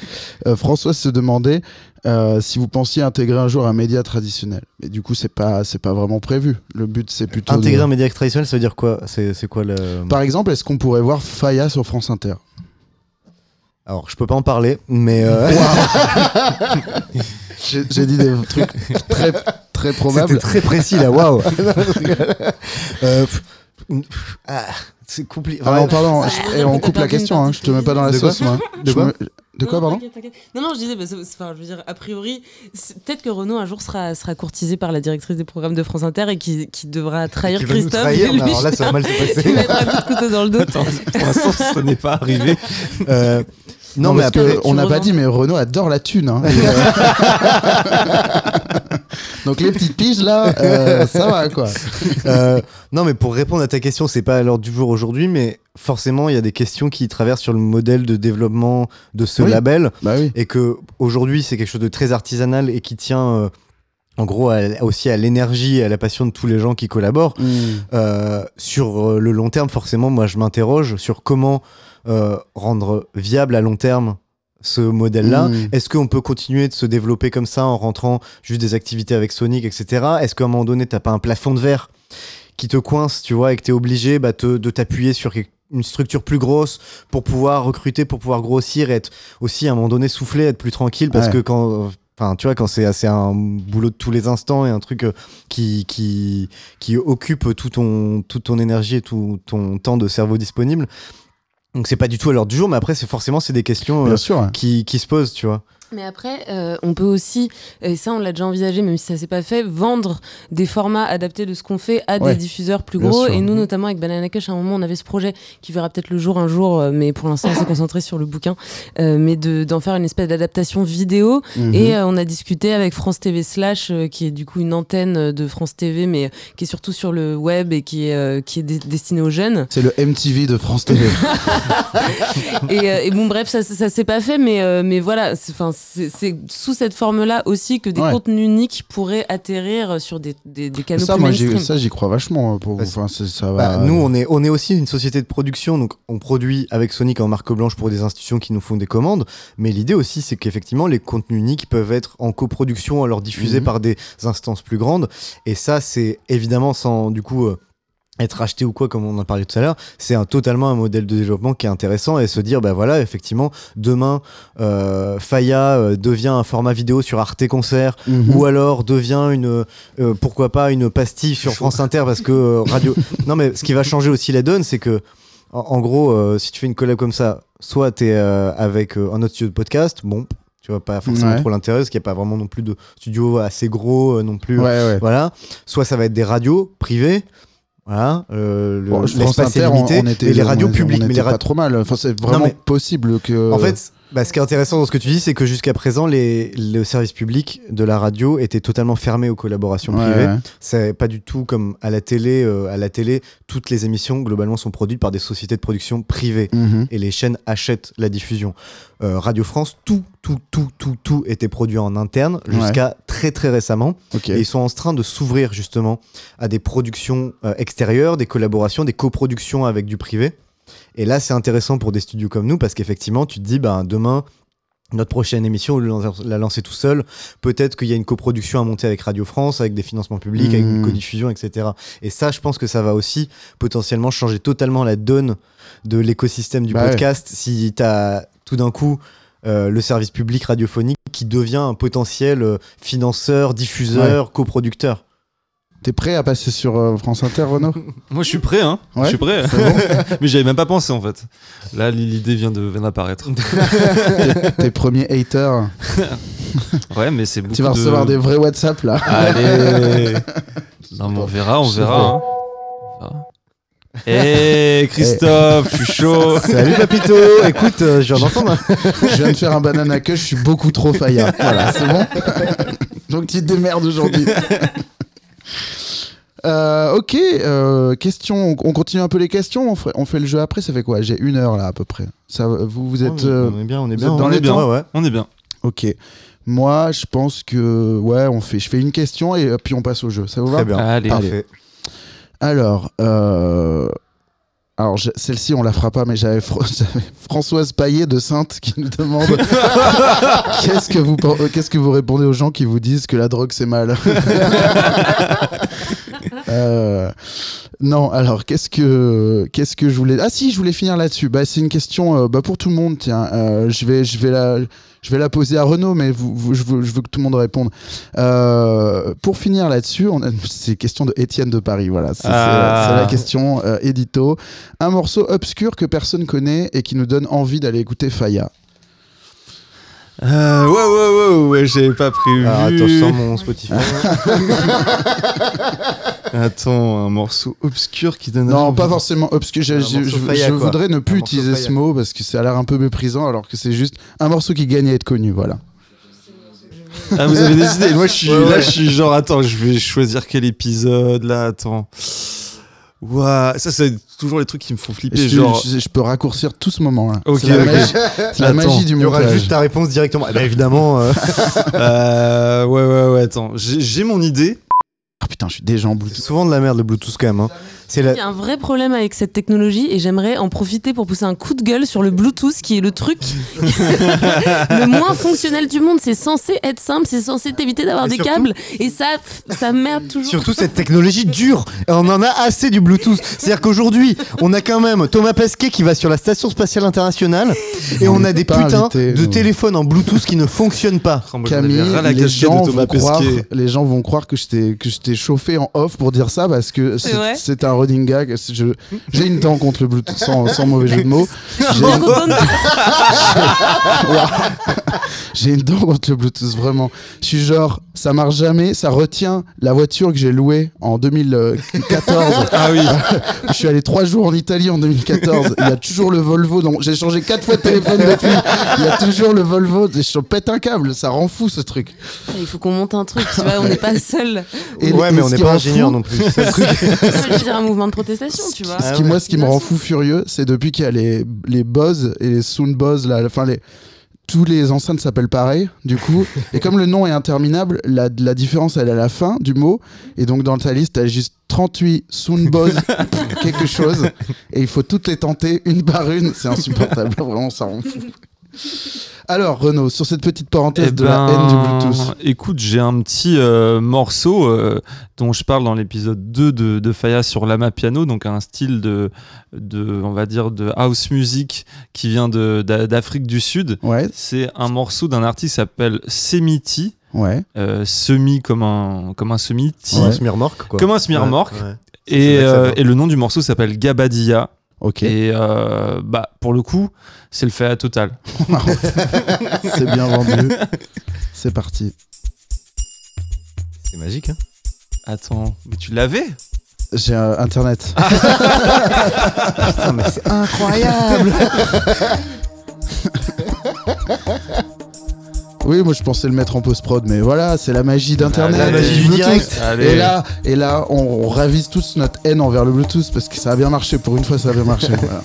C: Euh, Françoise se demandait euh, si vous pensiez intégrer un jour un média traditionnel. Mais du coup, c'est pas, c'est pas vraiment prévu. Le but, c'est plutôt. de-
D: Intégrer un média traditionnel, ça veut dire quoi? C'est c'est quoi le.
C: Par exemple, est-ce qu'on pourrait voir Faya sur France Inter?
D: Alors, je peux pas en parler, mais. euh,
C: J'ai j'ai dit des trucs très, très probables.
D: C'était très précis là, waouh! Euh, ah, c'est compliqué.
C: Pardon, pardon, je- et on coupe la question, hein, je te mets pas dans la
D: De quoi
C: sauce, moi.
D: De
C: Je
D: quoi
C: me- De quoi,
E: Non,
C: pardon
E: t'inquiète, t'inquiète. Non, non, je disais, bah, c'est- c'est- enfin, je veux dire, a priori, peut-être que Renaud un jour sera, sera courtisé par la directrice des programmes de France Inter et qui, qui devra trahir
D: Qui
E: Christophe.
D: trahir,
E: lui
D: alors là, ça va mal se passer.
E: mettre un coup de couteau dans le dos.
F: Attends, pour l'instant, ça n'est pas arrivé.
D: Euh, non,
C: Non,
D: mais
C: parce
D: après,
C: que on n'a pas dit, mais Renault adore la thune. hein. Donc les petites piges là, euh, ça va quoi.
D: Euh, non, mais pour répondre à ta question, c'est pas à l'ordre du jour aujourd'hui, mais forcément, il y a des questions qui traversent sur le modèle de développement de ce
C: Oui.
D: label,
C: Bah oui.
D: et que aujourd'hui, c'est quelque chose de très artisanal et qui tient euh, en gros à- aussi à l'énergie et à la passion de tous les gens qui collaborent. Euh, sur euh, le long terme, forcément, moi, je m'interroge sur comment euh, rendre viable à long terme ce modèle-là.
C: Mm.
D: Est-ce qu'on peut continuer de se développer comme ça en rentrant juste des activités avec Sonic, etc. Est-ce qu'à un moment donné, t'as pas un plafond de verre qui te coince, tu vois, et que t'es obligé bah, te- de t'appuyer sur une structure plus grosse pour pouvoir recruter, pour pouvoir grossir et être aussi à un moment donné soufflé, être plus tranquille? Parce
C: Ouais.
D: que quand. Enfin, tu vois, quand c'est c'est un boulot de tous les instants et un truc euh, qui, qui, qui occupe tout ton, toute ton énergie et tout ton temps de cerveau disponible. Donc, c'est pas du tout à l'heure du jour, mais après, c'est forcément c'est des questions euh,
C: Bien sûr. ouais.
D: qui, qui se posent, tu vois.
E: Mais après, euh, on peut aussi, et ça on l'a déjà envisagé, même si ça s'est pas fait, vendre des formats adaptés de ce qu'on fait à
C: Ouais,
E: des diffuseurs plus gros.
C: sûr.
E: Et nous, notamment avec Banana Cush, à un moment, on avait ce projet qui verra peut-être le jour un jour, euh, mais pour l'instant, on s'est concentré sur le bouquin, euh, mais de- d'en faire une espèce d'adaptation vidéo.
C: Mhm.
E: Et euh, on a discuté avec France TV Slash, qui est du coup une antenne de France TV, mais qui est surtout sur le web et qui est, qui est destinée aux jeunes.
C: C'est le MTV de France TV.
E: et, et bon, bref, ça, ça, ça s'est pas fait, mais, mais voilà, c'est 'fin, c'est sous cette forme-là aussi que des
C: Ouais.
E: contenus uniques pourraient atterrir sur des, des, des canaux
C: ça,
E: plus
C: moi, j'y-
E: mainstream.
C: ça, j'y crois vachement. Pour vous. Enfin, c'est- ça
D: Bah,
C: va.
D: nous, on est, on est aussi une société de production, donc on produit avec Sonic en marque blanche pour des institutions qui nous font des commandes. Mais l'idée aussi, c'est qu'effectivement, les contenus uniques peuvent être en coproduction, alors diffusés
C: Mhm.
D: par des instances plus grandes. Et ça, c'est évidemment sans du coup. euh, être acheté ou quoi comme on en parlé tout à l'heure c'est un totalement un modèle de développement qui est intéressant et se dire bah voilà effectivement demain euh, Faya euh, devient un format vidéo sur Arte Concert
C: Mhm.
D: ou alors devient une euh, pourquoi pas une pastille sur France Inter parce que euh, radio non mais ce qui va changer aussi la donne c'est que en, en gros si tu fais une collab comme ça soit tu es avec un autre studio de podcast bon tu vois pas forcément
C: Ouais.
D: trop l'intérêt parce qu'il n'y a pas vraiment non plus de studio assez gros non plus
C: Ouais, ouais.
D: voilà soit ça va être des radios privées voilà euh, le-
C: Bon,
D: l'espace est
C: on,
D: limité
C: on était,
D: mais les radios
C: on- on
D: publiques mais
C: était
D: les
C: pas
D: radios
C: trop mal. Enfin, c'est vraiment
D: mais-
C: possible que.
D: en fait, bah, ce qui est intéressant dans ce que tu dis, c'est que jusqu'à présent, les, le service public de la radio était totalement fermé aux collaborations
C: Ouais,
D: privées.
C: ouais.
D: C'est pas du tout comme à la télé. euh, à la télé, toutes les émissions globalement sont produites par des sociétés de production privées
C: Mhm.
D: et les chaînes achètent la diffusion. Euh, radio France, tout, tout, tout, tout, tout était produit en interne jusqu'à très très récemment. Et ils sont en train de s'ouvrir justement à des productions euh, extérieures, des collaborations, des coproductions avec du privé. Et là, c'est intéressant pour des studios comme nous parce qu'effectivement, tu te dis, ben, demain, notre prochaine émission, de la lancer tout seul, peut-être qu'il y a une coproduction à monter avec Radio France, avec des financements publics, avec une
C: Mhm.
D: codiffusion, etc. Et ça, je pense que ça va aussi potentiellement changer totalement la donne de l'écosystème du
C: Bah ouais.
D: podcast si tu as tout d'un coup euh, le service public radiophonique qui devient un potentiel euh, financeur, diffuseur, coproducteur.
C: T'es prêt à passer sur euh, France Inter, Renaud
F: Moi, je suis prêt, hein.
C: Ouais,
F: je suis prêt. Mais j'avais même pas pensé, en fait. Là, l'idée vient de d'apparaître.
C: Tes premiers haters.
F: Ouais, mais c'est beaucoup
C: Tu vas
F: de-
C: recevoir des vrais WhatsApp là.
F: Allez Non, mais on verra, on verra.
C: pas.
F: hein. On verra. Eh Christophe, je suis chaud.
D: Salut Papito Écoute, euh, je viens d'entendre.
C: Je viens de faire un banana que je suis beaucoup trop faillard. Voilà, c'est bon. Donc tu te démerdes aujourd'hui. Euh, ok, euh, question. On continue un peu les questions. On fait, on fait le jeu après. Ça fait quoi? J'ai une heure là à peu près. Ça, vous, vous êtes. euh,
D: On est bien, on est bien.
C: êtes dans
D: on
C: les
D: est bien.
C: temps?
D: Ouais, ouais.
F: On est bien.
C: Ok. Moi, je pense que ouais, on fait. Je fais une question et euh, puis on passe au jeu. Ça vous va?
D: Très bien.
F: Allez.
D: Parfait.
C: Alors, euh, alors celle-ci on la fera pas, mais j'avais Fr- j'avais Françoise Paillet de Sainte qui nous demande qu'est-ce que vous pen- qu'est-ce que vous répondez aux gens qui vous disent que la drogue c'est mal? Euh, non, alors qu'est-ce que qu'est-ce que je voulais Ah si, je voulais finir là-dessus. Bah c'est une question euh, bah, pour tout le monde. Tiens, Euh, je vais je vais la je vais la poser à Renaud, mais vous, vous- je, veux, je veux que tout le monde réponde. Euh, pour finir là-dessus, on a- c'est question de Étienne de Paris. Voilà, c'est
F: Ah.
C: c'est la question euh, édito. Un morceau obscur que personne connaît et qui nous donne envie d'aller écouter Faya.
F: Euh, ouais, ouais, ouais, ouais, j'avais pas prévu.
D: Alors, attends, je sors mon Spotify.
F: Attends, un morceau obscur qui donne.
C: Non, pas forcément obscur. Je,
D: Un
C: je-
D: morceau
C: je-
D: Faya,
C: je
D: quoi.
C: voudrais ne plus
D: Un
C: utiliser ce mot parce que ça a l'air un peu méprisant, alors que c'est juste un morceau qui gagne à être connu. Voilà.
F: Ah, vous avez des idées Moi, je suis
D: Ouais,
F: là,
D: ouais.
F: je suis genre, attends, je vais choisir quel épisode là, attends. Ouah, ça, c'est toujours les trucs qui me font flipper.
C: Je,
F: genre,
C: je- je peux raccourcir tout ce moment là.
F: Ok,
C: c'est la, magie, c'est la
F: Attends,
C: magie du
D: Il y aura
C: montage.
D: juste ta réponse directement. Eh ben, évidemment. euh,
F: euh, ouais, ouais, ouais, attends, j'ai mon idée.
C: Ah putain, je suis déjà en
D: C'est
C: Bluetooth.
D: souvent de la merde le Bluetooth quand même. hein. C'est la...
E: Il y a un vrai problème avec cette technologie et j'aimerais en profiter pour pousser un coup de gueule sur le Bluetooth qui est le truc le moins fonctionnel du monde. C'est censé être simple, c'est censé t'éviter d'avoir des
D: surtout-
E: câbles et ça, ça merde toujours.
D: Surtout cette technologie dure. On en a assez du Bluetooth. C'est-à-dire qu'aujourd'hui, on a quand même Thomas Pesquet qui va sur la station spatiale internationale et on a des putains
C: invité,
D: de téléphones en Bluetooth qui ne fonctionnent pas.
F: Oh,
C: Camille, les gens,
F: de Thomas
C: vont croire,
F: Pesquet.
C: les gens vont croire que je t'ai chauffé en off pour dire ça parce que
E: c'est
C: un running gag. J'ai une dent contre le Bluetooth sans, sans mauvais jeu de mots. J'ai une dent contre le Bluetooth, vraiment. Je suis genre, ça marche jamais, ça retient la voiture que j'ai louée en 2014.
F: Ah oui.
C: je suis allé trois jours en Italie en 2014. Il y a toujours le Volvo. Donc j'ai changé quatre fois de téléphone depuis. Il y a toujours le Volvo. Je pète un câble. Ça rend fou ce truc.
E: Il faut qu'on monte un truc, tu vois, on n'est pas seul.
C: Et-
D: ouais, mais on n'est pas ingénieur
C: fou-
D: non plus. C'est
E: un mouvement de protestation, tu vois.
C: Ce
D: Ah
C: qui, moi, ce qui me rend fou furieux, c'est depuis qu'il y a les, les Bose et les Sound Bose, là, enfin les. Tous les enceintes s'appellent pareil, du coup. Et comme le nom est interminable, la, la différence, elle est à la fin du mot. Et donc, dans ta liste, t'as juste 38 Sound Bose quelque chose. Et il faut toutes les tenter, une par une. C'est insupportable. Vraiment, ça rend fou. Alors, Renaud, sur cette petite parenthèse
F: Eh
C: de la haine du
F: ben,
C: Bluetooth.
F: Écoute, j'ai un petit euh, morceau euh, dont je parle dans l'épisode 2 de, de Faya sur Lama Piano, donc un style de, de, on va dire, de house music qui vient d'Afrique du Sud.
C: Ouais,
F: C'est un morceau d'un artiste qui s'appelle Semiti,
C: ouais.
F: euh, semi comme un, comme un
D: Ouais. Quoi.
F: comme un smirmorque.
D: Ouais, ouais.
F: Et,
D: C'est vrai que ça
F: euh,
D: va.
F: et le nom du morceau s'appelle Gabadia.
C: Ok.
F: Et euh, bah, pour le coup, c'est le Faya total.
C: C'est bien vendu. C'est parti.
D: C'est magique, hein.
F: Attends, mais tu l'avais
C: J'ai euh, Internet.
D: Putain, mais c'est incroyable.
C: Oui, moi je pensais le mettre en post-prod, mais voilà, c'est la magie d'Internet.
F: La magie
C: et
D: du
C: Bluetooth.
D: direct.
F: Allez.
C: Et là, et là on, on ravise tous notre haine envers le Bluetooth parce que ça a bien marché. Pour une fois, ça a bien marché. voilà.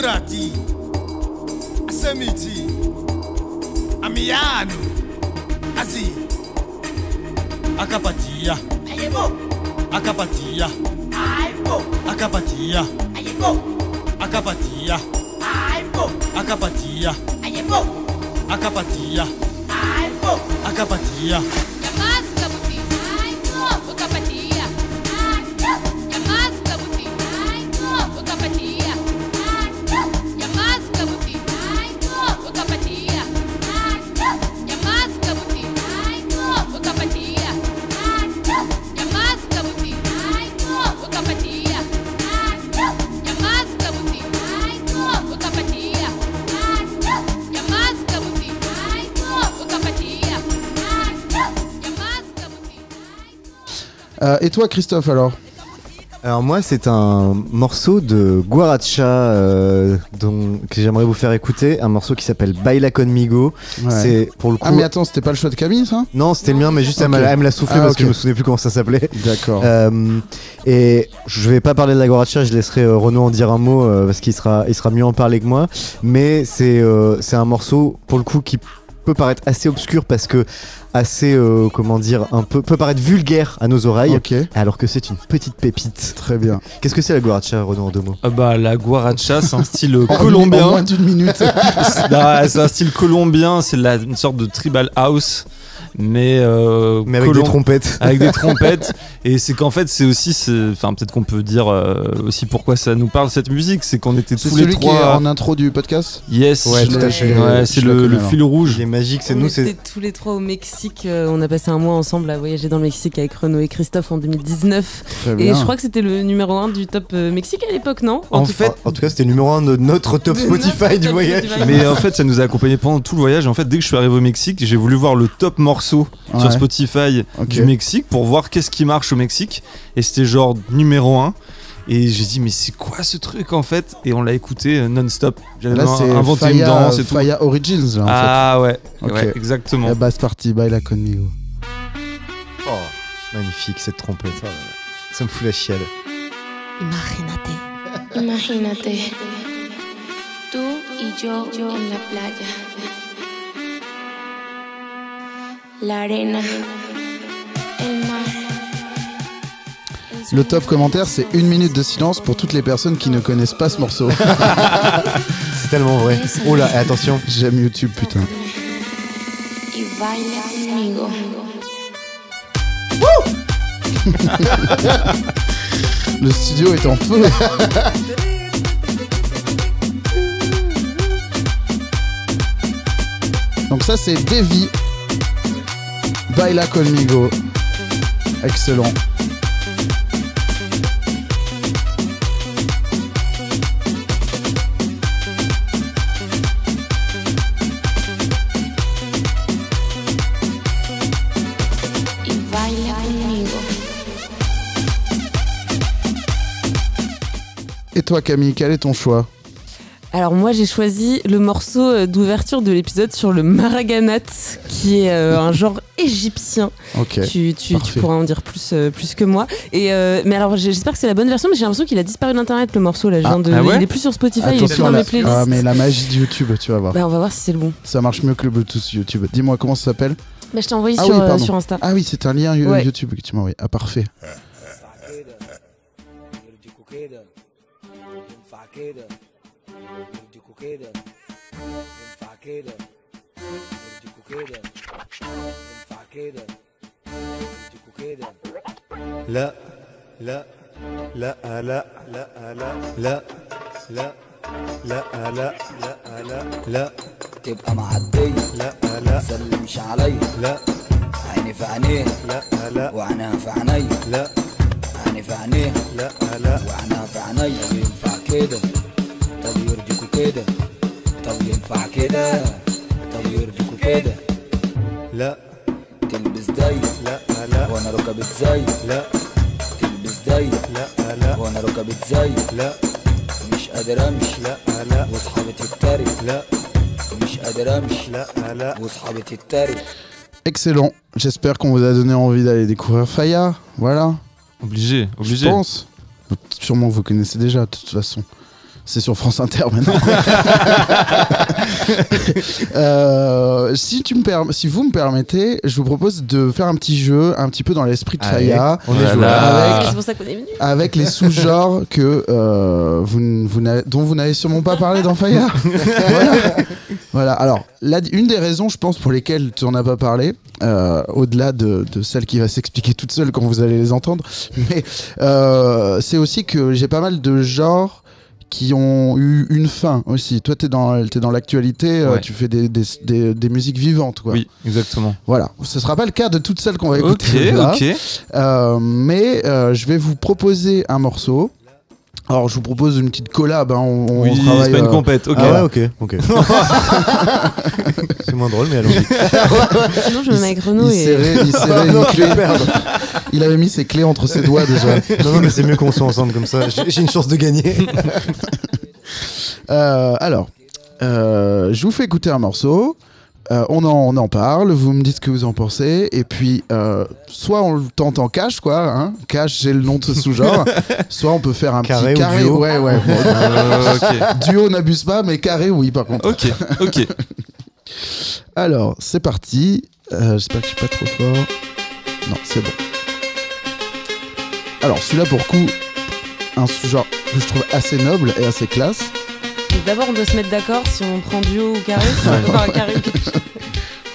G: Aurati. Asemiti. Amiano. Akapatia. Akapatia. Akapatia. Akapatia. Akapatia. Akapatia. Akapatia.
C: Et toi, Christophe, alors
D: Alors moi c'est un morceau de Guaracha euh, dont, que j'aimerais vous faire écouter, un morceau qui s'appelle Baila Conmigo.
C: Ouais.
D: C'est pour le coup...
C: Ah, mais attends, c'était pas le choix de Camille, ça
D: Non c'était le mien mais juste elle,
C: Ok.
D: m'a- elle me l'a soufflé
C: Ah,
D: parce que je me souvenais plus comment ça s'appelait.
C: D'accord.
D: Euh, et je vais pas parler de la Guaracha, je laisserai euh, Renaud en dire un mot parce qu'il sera, il sera mieux en parler que moi. Mais c'est c'est un morceau pour le coup qui peut paraître assez obscur parce que assez euh, comment dire un peu peut paraître vulgaire à nos oreilles
C: ok,
D: alors que c'est une petite pépite.
C: très bien.
D: Qu'est-ce que c'est la Guaracha Renaud en deux mots?
F: Ah bah, la guaracha, c'est un style
C: En- En
F: colombien.
C: moins d'une minute.
F: C'est un style colombien, c'est la- une sorte de tribal house, mais, euh,
D: Mais avec des trompettes.
F: avec des trompettes. Et c'est qu'en fait, c'est aussi, enfin peut-être qu'on peut dire euh, aussi pourquoi ça nous parle cette musique, c'est qu'on était tous les
C: celui qui est
F: trois.
C: en intro du podcast
F: Yes,
D: Ouais,
F: je
D: tout
F: l'ai-
D: à fait.
F: ouais,
C: Je
F: c'est le,
C: connais,
F: le
C: alors.
F: fil rouge.
D: Il est magique, c'est
E: on
D: nous,
E: était
D: c'est
E: tous les trois au Mexique. euh, on a passé un mois ensemble à voyager dans le Mexique avec Renaud et Christophe en 2019.
C: Très
E: Et
C: bien.
E: je crois que c'était le numéro 1 du top euh, Mexique à l'époque, non?
F: En
E: tout-
F: fait,
D: En tout cas, c'était le numéro 1 de notre top
E: De
D: Spotify
E: notre
D: du
E: top
D: voyage.
E: Spotify.
F: Mais en fait, ça nous a accompagnés pendant tout le voyage. En fait, dès que je suis arrivé au Mexique, j'ai voulu voir le top morceau
C: Ouais.
F: sur Spotify du Mexique pour voir qu'est-ce qui marche au Mexique. Et c'était genre numéro 1. Et j'ai dit, mais c'est quoi ce truc en fait? Et on l'a écouté euh, non-stop. J'avais
C: Là, c'est
F: inventé une
C: Faya,
F: danse et tout.
C: Faya Origins, là, en
F: Ah ouais,
C: Ok.
F: ouais, exactement.
C: fait. La basse partie, baila conmigo.
D: Oh, magnifique cette trompette. Ça me fout la chiale.
B: Imagínate. Imagínate. Tú y yo en la playa. La arena. El mar.
C: Le top commentaire, c'est une minute de silence pour toutes les personnes qui ne connaissent pas ce morceau.
D: C'est tellement vrai. Oh là, et attention.
C: J'aime YouTube, putain. Le studio est en feu. Donc ça c'est Devi. Baila conmigo. Excellent. Et toi Camille, quel est ton choix?
E: Alors moi j'ai choisi le morceau euh, d'ouverture de l'épisode sur le maraganat, qui est euh, un genre égyptien.
C: Ok.
E: tu, tu, tu pourras en dire plus, euh, plus que moi. Et euh, mais alors j'espère que c'est la bonne version, mais j'ai l'impression qu'il a disparu d'internet le morceau là. je
C: Ah,
E: viens de-
F: ah ouais
E: il est plus sur Spotify, il est plus
C: Attention,
E: dans
C: la...
E: mes playlists.
C: ah, mais la magie de YouTube, tu vas voir.
E: Bah, on va voir si c'est le bon.
C: Ça marche mieux que le Bluetooth YouTube. Dis-moi comment ça s'appelle
E: Bah, je t'ai envoyé
C: Ah
E: sur,
C: oui,
E: euh, sur Insta.
C: Ah oui, c'est un lien
E: Ouais.
C: YouTube que tu m'as envoyé. Ah parfait.
H: لا لا لا لا لا لا لا لا لا لا لا لا
I: تبقى معدية
H: لا لا
I: سلمش عليا
H: لا
I: عيني في عينيه
H: لا لا
I: وعينها في عينيا
H: لا
I: عيني في عينيه
H: لا لا
I: وعينها في عينيا ينفع كده طب يرضيكوا كده طب ينفع كده طب يرضيكوا كده
H: لا
I: تلبس ضيق
H: لا لا
I: وانا ركبت زي
H: لا
I: تلبس ضيق
H: لا لا
I: وانا ركبت زي
H: لا
I: مش قادر امشي
H: لا لا
I: واصحابي تتريق
H: لا
I: مش قادر امشي
H: لا لا
I: واصحابي تتريق
C: Excellent. J'espère qu'on vous a donné envie d'aller découvrir Faya. Voilà.
F: Obligé,
C: Je
F: obligé.
C: pense. Sûrement que vous connaissez déjà, de toute façon. C'est sur France Inter maintenant. Euh, si, tu me perm- si vous me permettez, je vous propose de faire un petit jeu, un petit peu dans l'esprit de Faya,
D: on est
F: Voilà.
D: joueurs.
C: Avec- les sous-genres que, euh, vous, n- vous n'avez- dont vous n'avez sûrement pas parlé dans Faya. voilà. Voilà. Alors, la- une des raisons, je pense, pour lesquelles tu n'en as pas parlé, euh, au-delà de, de celle qui va s'expliquer toute seule quand vous allez les entendre, mais euh, c'est aussi que j'ai pas mal de genres qui ont eu une fin aussi. Toi, tu es dans, dans l'actualité, euh,
F: Ouais.
C: tu fais des, des, des- des musiques vivantes. Quoi.
F: Oui, exactement.
C: Voilà. Ce sera pas le cas de toutes celles qu'on va
F: Ok,
C: écouter. là.
F: ok.
C: Euh, mais euh, je vais vous proposer un morceau. Alors, je vous propose une petite collab. hein, On, on
F: Oui,
C: travaille.
F: c'est pas une
C: euh,
F: compète. Ok.
D: Ah ouais, ok, ok. c'est moins drôle, mais allons-y.
E: Sinon, je me mets avec
C: il
E: Renaud et.
C: serrait, il serrait
D: Ah
C: une clé. Il avait mis ses clés entre ses doigts déjà.
D: Non, non, mais c'est mieux qu'on soit ensemble comme ça. J'ai j'ai une chance de gagner.
C: Euh, alors, euh, je vous fais écouter un morceau. Euh, on, en, on en parle, vous me dites ce que vous en pensez, et puis euh, soit on le tente en cash, quoi, hein, cash j'ai le nom de ce sous-genre, soit on peut faire un
D: Carré
C: petit carré,
D: duo
C: ouais, ouais, bon,
F: Euh, ok,
C: duo n'abuse pas, mais carré oui par contre.
F: ok, ok.
C: Alors, c'est parti. J'espère que je suis pas trop fort. Non, c'est bon. Alors, celui-là, pour coup, un sous-genre que je trouve assez noble et assez classe.
E: D'abord, on doit se mettre d'accord si on prend duo ou carré. Si on peut carré ou cash.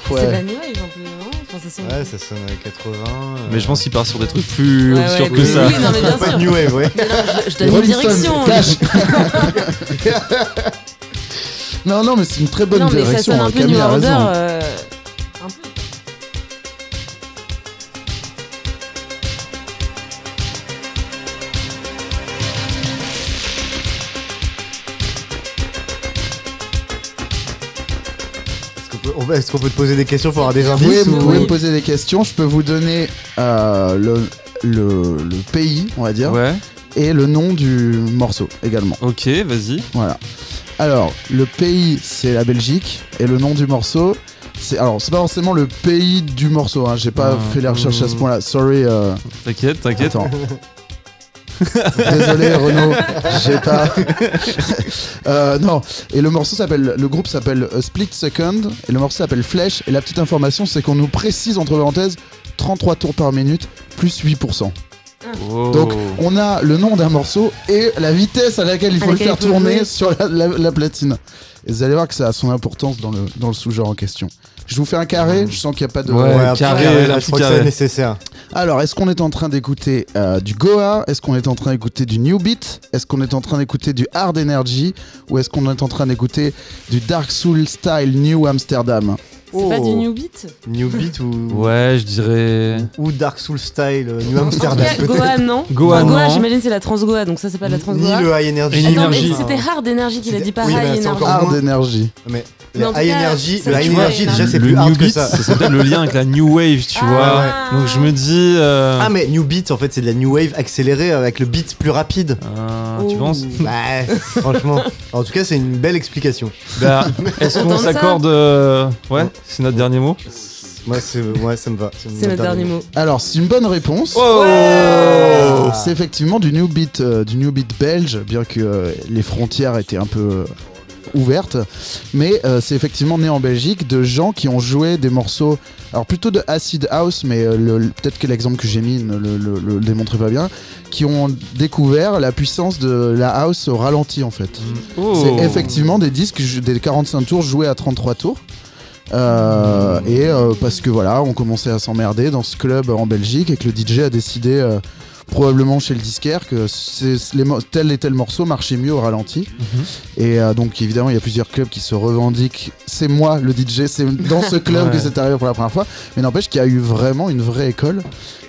E: C'est la new wave un peu, non enfin, ça sonne-
D: Ouais, ça sonne à 80. euh,
F: Mais je pense qu'il part sur des trucs plus
E: Ouais,
F: obscurs
E: ouais,
F: que
E: oui,
F: ça.
E: oui, non, mais bien
D: Pas
E: sûr.
D: de New Wave, ouais.
E: Mais non, je, je donne une direction.
C: non, non, mais c'est une très bonne
E: non, mais ça
C: direction.
E: sonne un
C: hein,
E: peu
C: Camille
E: New
C: a
E: Order.
C: raison.
E: euh, un peu.
D: On est-ce qu'on peut te poser des questions pour avoir des indices
C: pouvez, vous
D: ou-
C: pouvez me poser des questions. Je peux vous donner euh, le, le, le pays, on va dire,
F: Ouais,
C: et le nom du morceau également.
F: ok, vas-y.
C: Voilà. Alors, le pays, c'est la Belgique, et le nom du morceau, c'est alors c'est pas forcément le pays du morceau. Hein. J'ai pas
F: Ah,
C: fait les recherches à ce point-là. Sorry. euh,
F: T'inquiète, t'inquiète.
C: Attends. Désolé Renaud, j'ai pas. Euh, non. Et le morceau s'appelle, le groupe s'appelle A Split Second et le morceau s'appelle Flèche. Et la petite information, c'est qu'on nous précise entre parenthèses 33 tours par minute plus 8%.
F: Oh.
C: Donc on a le nom d'un morceau et la vitesse à laquelle il faut le faire tourner sur la, la- la platine. Et vous allez voir que ça a son importance dans le, dans le sous-genre en question. Je vous fais un carré, je sens qu'il n'y a pas de.
F: Ouais.
D: Ouais, un petit
F: carré,
D: carré,
F: un
D: là,
F: petit
D: je crois que
F: carré.
D: c'est nécessaire.
C: Alors, est-ce qu'on est en train d'écouter euh, du Goa? Est-ce qu'on est en train d'écouter du New Beat? Est-ce qu'on est en train d'écouter du Hard Energy? Ou est-ce qu'on est en train d'écouter du Dark Soul Style New Amsterdam?
E: C'est pas
D: Oh.
E: du New Beat
D: New Beat ou,
F: Ouais, je dirais.
D: ou Dark Soul Style euh, New
E: En tout
D: Amsterdam.
E: cas, Goa, non.
F: Goa,
E: Enfin, Goa,
F: non.
E: j'imagine, c'est la trans Goa, donc ça, c'est pas de la trans
D: Ni le High Energy.
E: Attends, mais
F: Energy.
E: c'était Hard Energy qu'il a dit, pas
D: Oui, mais
E: High
D: c'est
E: Energy.
D: encore
C: Hard. Energy.
D: Mais le
E: tout
D: High
E: cas,
D: Energy,
E: ça,
D: le
E: tu
D: High
E: vois,
D: Energy,
E: il y a
D: déjà, c'est plus
F: New
D: hard que
F: Beat,
D: ça.
F: c'est peut-être le lien avec la New Wave, tu
E: Ah.
F: vois. Donc je me dis. euh,
D: Ah, mais New Beat, en fait, c'est de la New Wave accélérée avec le beat plus rapide.
F: ah, tu
E: Oh.
F: penses
D: Bah, franchement. En tout cas, c'est une belle explication.
F: Bah, Est-ce qu'on
E: ça
F: s'accorde euh, Ouais, c'est notre dernier mot.
D: Moi, c'est, ouais, ça me va.
E: C'est notre dernier mot.
C: Alors, c'est une bonne réponse.
F: Oh
C: C'est effectivement du New Beat, euh, du New Beat belge, bien que euh, les frontières étaient un peu euh, ouvertes. Mais euh, c'est effectivement né en Belgique de gens qui ont joué des morceaux, alors plutôt de acid house, mais euh, le- le- peut-être que l'exemple que j'ai mis ne le, le- le démontrait pas bien, qui ont découvert la puissance de la house au ralenti en fait.
F: Oh.
C: C'est effectivement des disques, des 45 tours joués à 33 tours. Euh, et euh, parce que voilà, on commençait à s'emmerder dans ce club en Belgique et que le DJ a décidé, euh, probablement chez le disquaire, que les tel et tel morceau marchait mieux au ralenti.
F: Mhm.
C: Et euh, donc évidemment, il y a plusieurs clubs qui se revendiquent. C'est moi le DJ, c'est dans ce club
F: Ouais.
C: que c'est arrivé pour la première fois. Mais n'empêche qu'il y a eu vraiment une vraie école.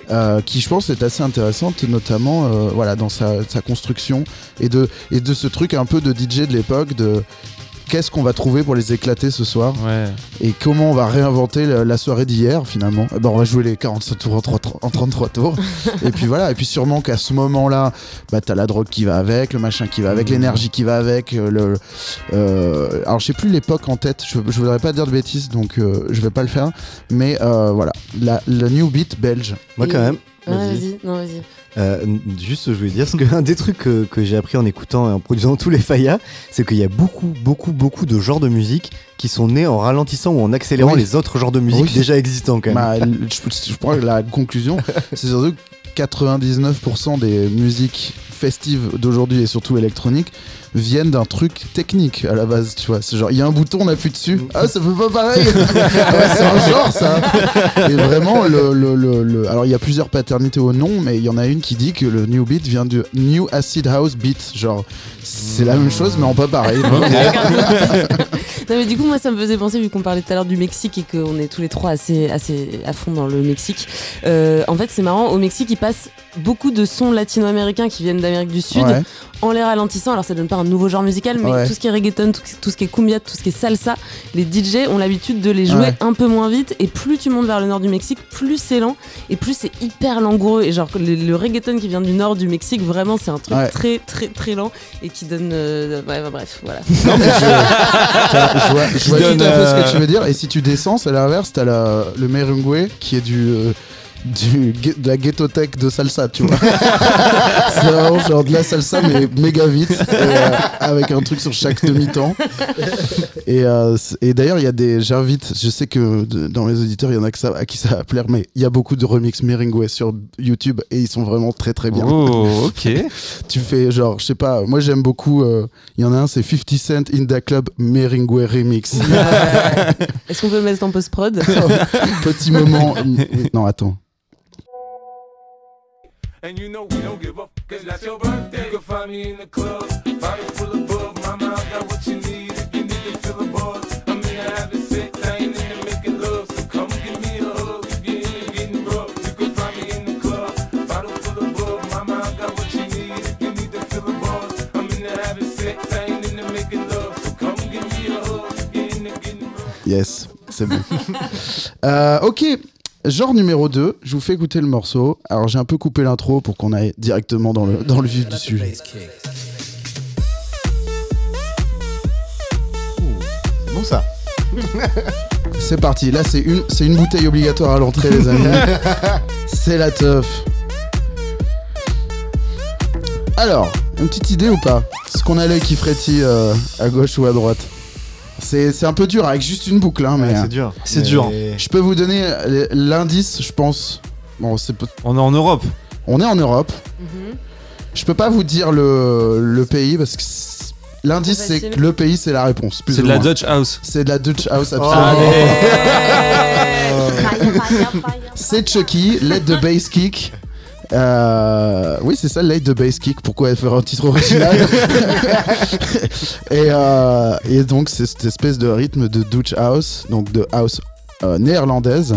C: euh, qui je pense est assez intéressante notamment euh, voilà dans sa, sa construction et de et de ce truc un peu de DJ de l'époque de qu'est-ce qu'on va trouver pour les éclater ce soir
F: Ouais.
C: et comment on va réinventer la, la soirée d'hier finalement Eh ben, on va jouer les 45 tours en, 33 en 33 tours et puis voilà et puis sûrement qu'à ce moment là bah t'as la drogue qui va avec le machin qui va avec
F: Mhm.
C: l'énergie qui va avec euh, le euh, alors je sais plus l'époque en tête je, je voudrais pas dire de bêtises donc euh, je vais pas le faire mais euh, voilà la, le new beat belge
D: Moi, quand
E: Et-
D: même. Vas-y.
E: vas-y, non, vas-y.
D: Euh, juste, je voulais dire, parce qu'un des trucs que, que j'ai appris en écoutant et en produisant tous les Faya, c'est qu'il y a beaucoup, beaucoup, beaucoup de genres de musique qui sont nés en ralentissant ou en accélérant
C: Oui.
D: les autres genres de musique
C: Oui.
D: déjà existants quand même.
C: Bah, je, je crois que la conclusion, c'est surtout que 99% des musiques festives d'aujourd'hui et surtout électroniques viennent d'un truc technique à la base, tu vois. C'est genre, il y a un bouton, on appuie dessus. Ah, ça fait pas pareil Ah ouais, C'est un genre, ça Et vraiment, le, le- le- le- alors il y a plusieurs paternités au nom, mais il y en a une qui dit que le New Beat vient du New Acid House Beat. Genre, c'est la même chose, mais en pas pareil.
E: Non mais du coup moi ça me faisait penser vu qu'on parlait tout à l'heure du Mexique et qu'on est tous les trois assez assez à fond dans le Mexique. Euh, en fait c'est marrant au Mexique ils passent passe beaucoup de sons latino-américains qui viennent d'Amérique du Sud
C: Ouais.
E: en les ralentissant. Alors ça donne pas un nouveau genre musical, mais
C: Ouais.
E: tout ce qui est reggaeton, tout, tout ce qui est cumbia, tout ce qui est salsa, les DJ ont l'habitude de les jouer
C: Ouais.
E: un peu moins vite. Et plus tu montes vers le nord du Mexique, plus c'est lent et plus c'est hyper langoureux. Et genre le, le reggaeton qui vient du nord du Mexique, vraiment c'est un truc
C: Ouais.
E: très très très lent et qui donne. euh, ouais, bah, bref, voilà.
C: Non, mais je, vois, je vois
F: donne,
C: tout à fait ce
F: euh,
C: que tu veux dire. Et si tu descends, c'est à l'inverse, t'as la- le merengue qui est du. euh, du, de la ghetto tech de salsa, tu vois. c'est vraiment genre de la salsa, mais méga vite, et, euh, avec un truc sur chaque demi-temps. Et, euh, et d'ailleurs, il y a des. J'invite, je sais que de- dans les auditeurs, il y en a que ça, à qui ça va plaire, mais il y a beaucoup de remix merengue sur YouTube et ils sont vraiment très très bien.
F: Oh, ok.
C: Tu fais genre, je sais pas, moi j'aime beaucoup. euh, Il y en a un, c'est 50 Cent in the Club Merengue Remix.
E: Est-ce qu'on peut le mettre en post-prod?
C: Petit moment. Non, attends.
J: And you know we don't give up, cause that's your birthday. You can find me in the club, bottle full of bug. Mama, I got what you need if you need to feel the buzz. I'm the having sex, I ain't into making love. So come give me a hug if you're into getting rough. You can find me in the club, bottle full of bug. Mama, I got what you need if you need to feel the buzz. I'm in the having sex, I ain't into making love. So come give me a hug if you're into getting rough.
C: Yes, c'est bon. Euh, ok. Genre numéro 2, je vous fais écouter le morceau. Alors j'ai un peu coupé l'intro pour qu'on aille directement dans le, dans le vif du sujet.
D: C'est bon ça.
C: C'est parti, là c'est une, c'est une bouteille obligatoire à l'entrée les amis. c'est la teuf. Alors, une petite idée ou pas? Est-ce qu'on a l'œil qui frétille euh, à gauche ou à droite c'est, c'est un peu dur avec juste une boucle, hein, mais
D: Ouais,
C: euh,
D: c'est dur.
F: C'est
D: Mais-
F: dur.
C: je peux vous donner euh, l'indice, je pense. Bon, c'est peut-
F: On est en Europe.
C: on est en Europe. Je peux pas vous dire le, le pays parce que c'est- l'indice c'est que le pays c'est la réponse.
F: C'est de la. Dutch House.
C: C'est de la Dutch House
D: Oh.
C: absolument. C'est Chucky, Let the Bass Kick. Euh, oui, c'est ça, Let the Bass Kick. Pourquoi faire un titre original et, euh, et donc, c'est cette espèce de rythme de Dutch House, donc de house euh, néerlandaise.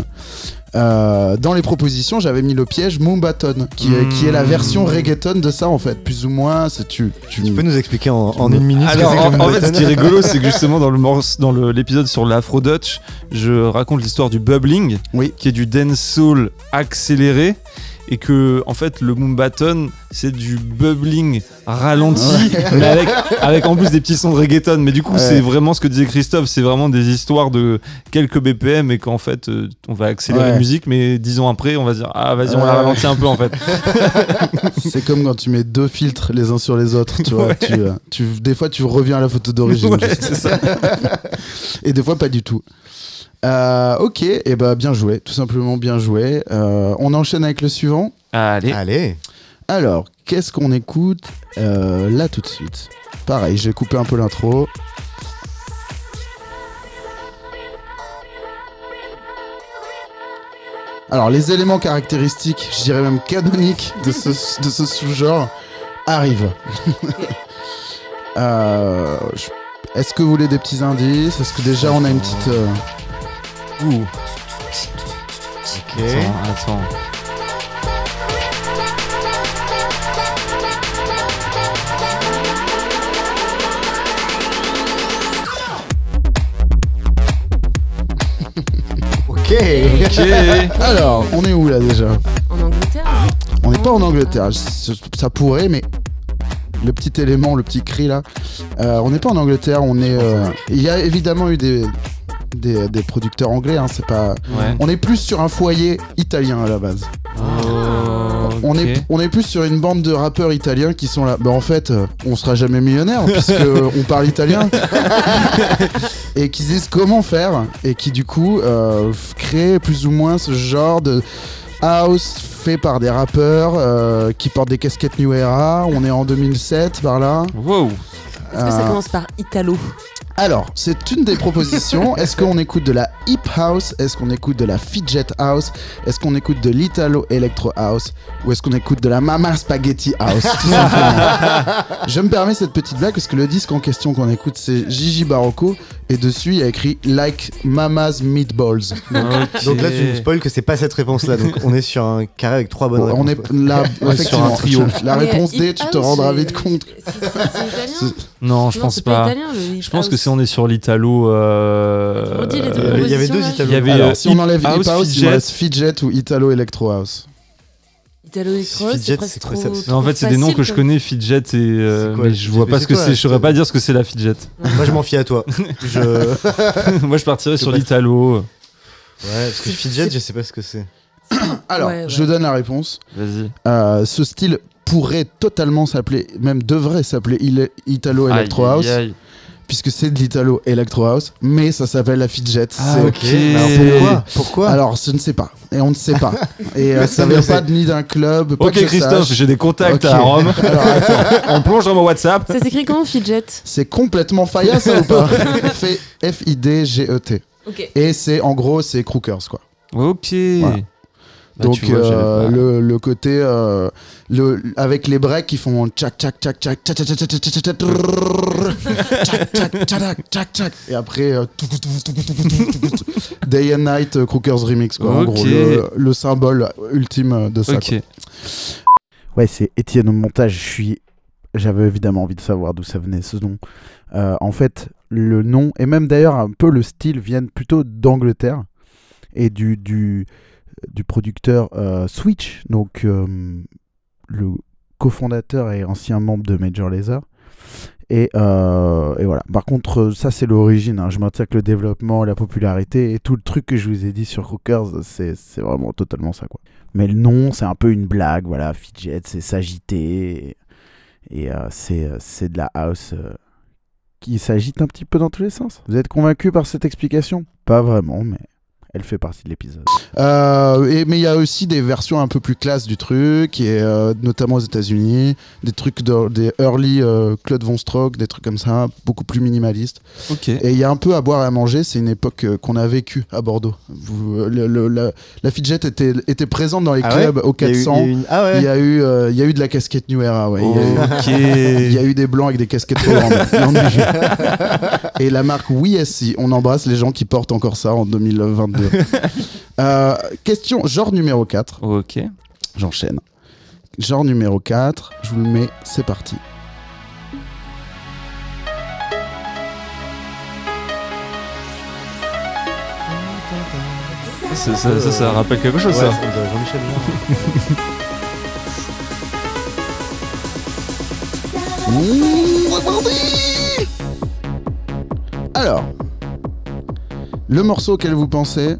C: Euh, dans les propositions, j'avais mis le piège Moombaton, qui, est, qui est la version reggaeton de ça en fait, plus ou moins. C'est tu, tu,
D: Tu peux nous expliquer en, en une minute
F: Alors,
D: que
F: en, fait, ce qui est rigolo, c'est que justement dans le morce- dans le- l'épisode sur l'Afro Dutch, je raconte l'histoire du bubbling,
C: Oui.
F: qui est du dancehall accéléré, et que en fait le Moombaton c'est du bubbling ralenti, mais avec, avec en plus des petits sons de reggaeton. Mais du coup,
C: Ouais.
F: c'est vraiment ce que disait Christophe, c'est vraiment des histoires de quelques BPM et qu'en fait euh, on va accélérer
C: Ouais.
F: la musique, mais dix ans après on va se dire ah vas-y on la
C: Ouais.
F: ralentit un peu en fait.
C: C'est comme quand tu mets deux filtres les uns sur les autres, tu vois. Tu, euh, tu- des fois, tu reviens à la photo d'origine. Et des fois, pas du tout. Euh, ok, et bah bien joué, tout simplement bien joué. Euh, on enchaîne avec le suivant.
F: Allez.
D: Allez.
C: Alors, qu'est-ce qu'on écoute euh, là tout de suite? Pareil, j'ai coupé un peu l'intro. Alors, les éléments caractéristiques, je dirais même canoniques de ce, de ce sous-genre arrivent. Euh, Est-ce que vous voulez des petits indices? Est-ce que déjà on a une petite.
F: Ouh.
D: Ok.
F: Attends, attends.
D: Ok.
F: Ok.
C: Alors, on est où là déjà?
E: En Angleterre
C: On n'est pas en Angleterre, ça pourrait, mais le petit élément, le petit cri là, euh, on n'est pas en Angleterre, on est. euh, Il y a évidemment eu des, des, des producteurs anglais, hein, c'est pas.
F: Ouais.
C: On est plus sur un foyer italien à la base.
F: Oh,
C: On, est,
F: ok.
C: on est plus sur une bande de rappeurs italiens qui sont là. Bah en fait, euh, on sera jamais millionnaire puisque on parle italien. et qui disent comment faire et qui du coup euh, créent plus ou moins ce genre de house fait par des rappeurs euh, qui portent des casquettes New Era. On est en 2007 par là.
F: Wow.
E: Est-ce que ça
C: Euh,
E: commence par Italo?
C: Alors, c'est une des propositions. Est-ce qu'on écoute de la hip house? Est-ce qu'on écoute de la fidget house? Est-ce qu'on écoute de l'italo electro house? Ou est-ce qu'on écoute de la mama spaghetti house tout simplement? Je me permets cette petite blague parce que le disque en question qu'on écoute, c'est Gigi Barocco. Et dessus, il y a écrit Like Mama's Meatballs.
D: Donc là, tu nous spoil que c'est pas cette réponse-là. Donc on est sur un carré avec trois bonnes
C: on
D: réponses.
C: est là,
F: sur un trio.
C: La
E: Mais
C: réponse D, tu te rendras
E: c'est-
C: vite compte.
E: c'est- c'est- C'est italien
F: Non, je
E: Non,
F: pense
E: c'est
F: pas.
E: italien, le hip
F: Je pense que
E: house.
F: On est sur l'italo. euh, euh,
D: Il y avait deux. Italo.
F: Il y avait
C: Alors, si on enlève
F: House,
C: Hip House, il
F: Fidget.
C: me reste Fidget ou Italo Electro House.
E: Italo Electro,
D: Fidget,
E: c'est trop.
D: très-
F: Non, en
E: trop
F: fait, c'est des noms que je connais, Fidget, et, euh,
D: quoi,
F: mais je vois pas ce que c'est. Je saurais pas dire ce que c'est la Fidget.
D: Moi, je m'en fie à toi. Je...
F: Moi, je partirais sur l'italo.
D: Ouais, parce que Fidget, je sais pas ce que c'est.
C: Alors,
E: Ouais, ouais.
C: je donne la réponse.
F: Vas-y.
C: Euh, ce style pourrait totalement s'appeler, même devrait s'appeler Italo Electro House,
F: aïe, aïe.
C: Puisque c'est de l'Italo Electro House, mais ça s'appelle la Fidget.
F: Ah,
C: C'est-
F: ok.
D: Alors pourquoi Pourquoi
C: Alors, je ne sais pas, et on ne sait pas. Et euh, ça vient pas ni d'un club. Pas
F: Ok,
C: que je
F: Christophe,
C: sache.
F: j'ai des contacts
C: Ok.
F: à Rome.
C: Alors, attends,
F: On plonge dans mon WhatsApp.
E: Ça s'écrit comment, Fidget
C: c'est complètement Faya ça ou pas Fait F-I-D-G-E-T.
E: Ok.
C: Et c'est en gros, c'est Crookers quoi.
F: Ok.
C: Voilà.
F: Bah,
C: Donc
F: vois,
C: euh, le, le côté euh, le avec les breaks qui font tchac tchac tchac tchac tchac tchac tchac tchac tchac tchac tchac tchac tchac tchac tchac et après euh, Day and Night euh, Crookers remix quoi en
F: Ok.
C: gros le, le symbole ultime de ça. quoi.
F: Ok.
C: Ouais, c'est Étienne au montage. Je suis. J'avais évidemment envie de savoir d'où ça venait ce nom. Euh, en fait, le nom et même d'ailleurs un peu le style viennent plutôt d'Angleterre et du du, du producteur euh, Switch, donc euh, le cofondateur et ancien membre de Major Lazer. Et, euh, et voilà. Par contre, ça c'est l'origine. hein. Je maintiens que le développement, la popularité et tout le truc que je vous ai dit sur Crookers, c'est vraiment totalement ça quoi. Mais le nom, c'est un peu une blague, voilà. Fidget, c'est s'agiter. Et, et, c'est de la house qui s'agite un petit peu dans tous les sens. Vous êtes convaincu par cette explication? Pas vraiment, mais elle fait partie de l'épisode. Euh, mais il y a aussi des versions un peu plus classes du truc, et euh, notamment aux États-Unis, des trucs de- des early euh, Claude Von Stroke, des trucs comme ça, beaucoup plus minimalistes. Et il y a un peu à boire et à manger, c'est une époque qu'on a vécue à Bordeaux. Vous, le- le- la, la Fidget était, était présente dans les
D: Ah ouais
C: clubs au
D: Il y a eu-
C: 400.
D: il y a eu une- Ah ouais
C: Il y a eu, euh, il y a eu de la casquette New Era, ouais. Il y a eu-
F: Ok.
C: il y a eu des blancs avec des casquettes trop grandes. Et la marque WeSC, on embrasse les gens qui portent encore ça en 2022. Euh, question, genre numéro 4.
F: Ok.
C: J'enchaîne. Genre numéro 4, je vous le mets, c'est parti.
F: Ça, ça, ça, ça rappelle quelque chose,
D: Ouais,
F: ça.
D: Jean-Michel
C: Alors, le morceau auquel vous pensez,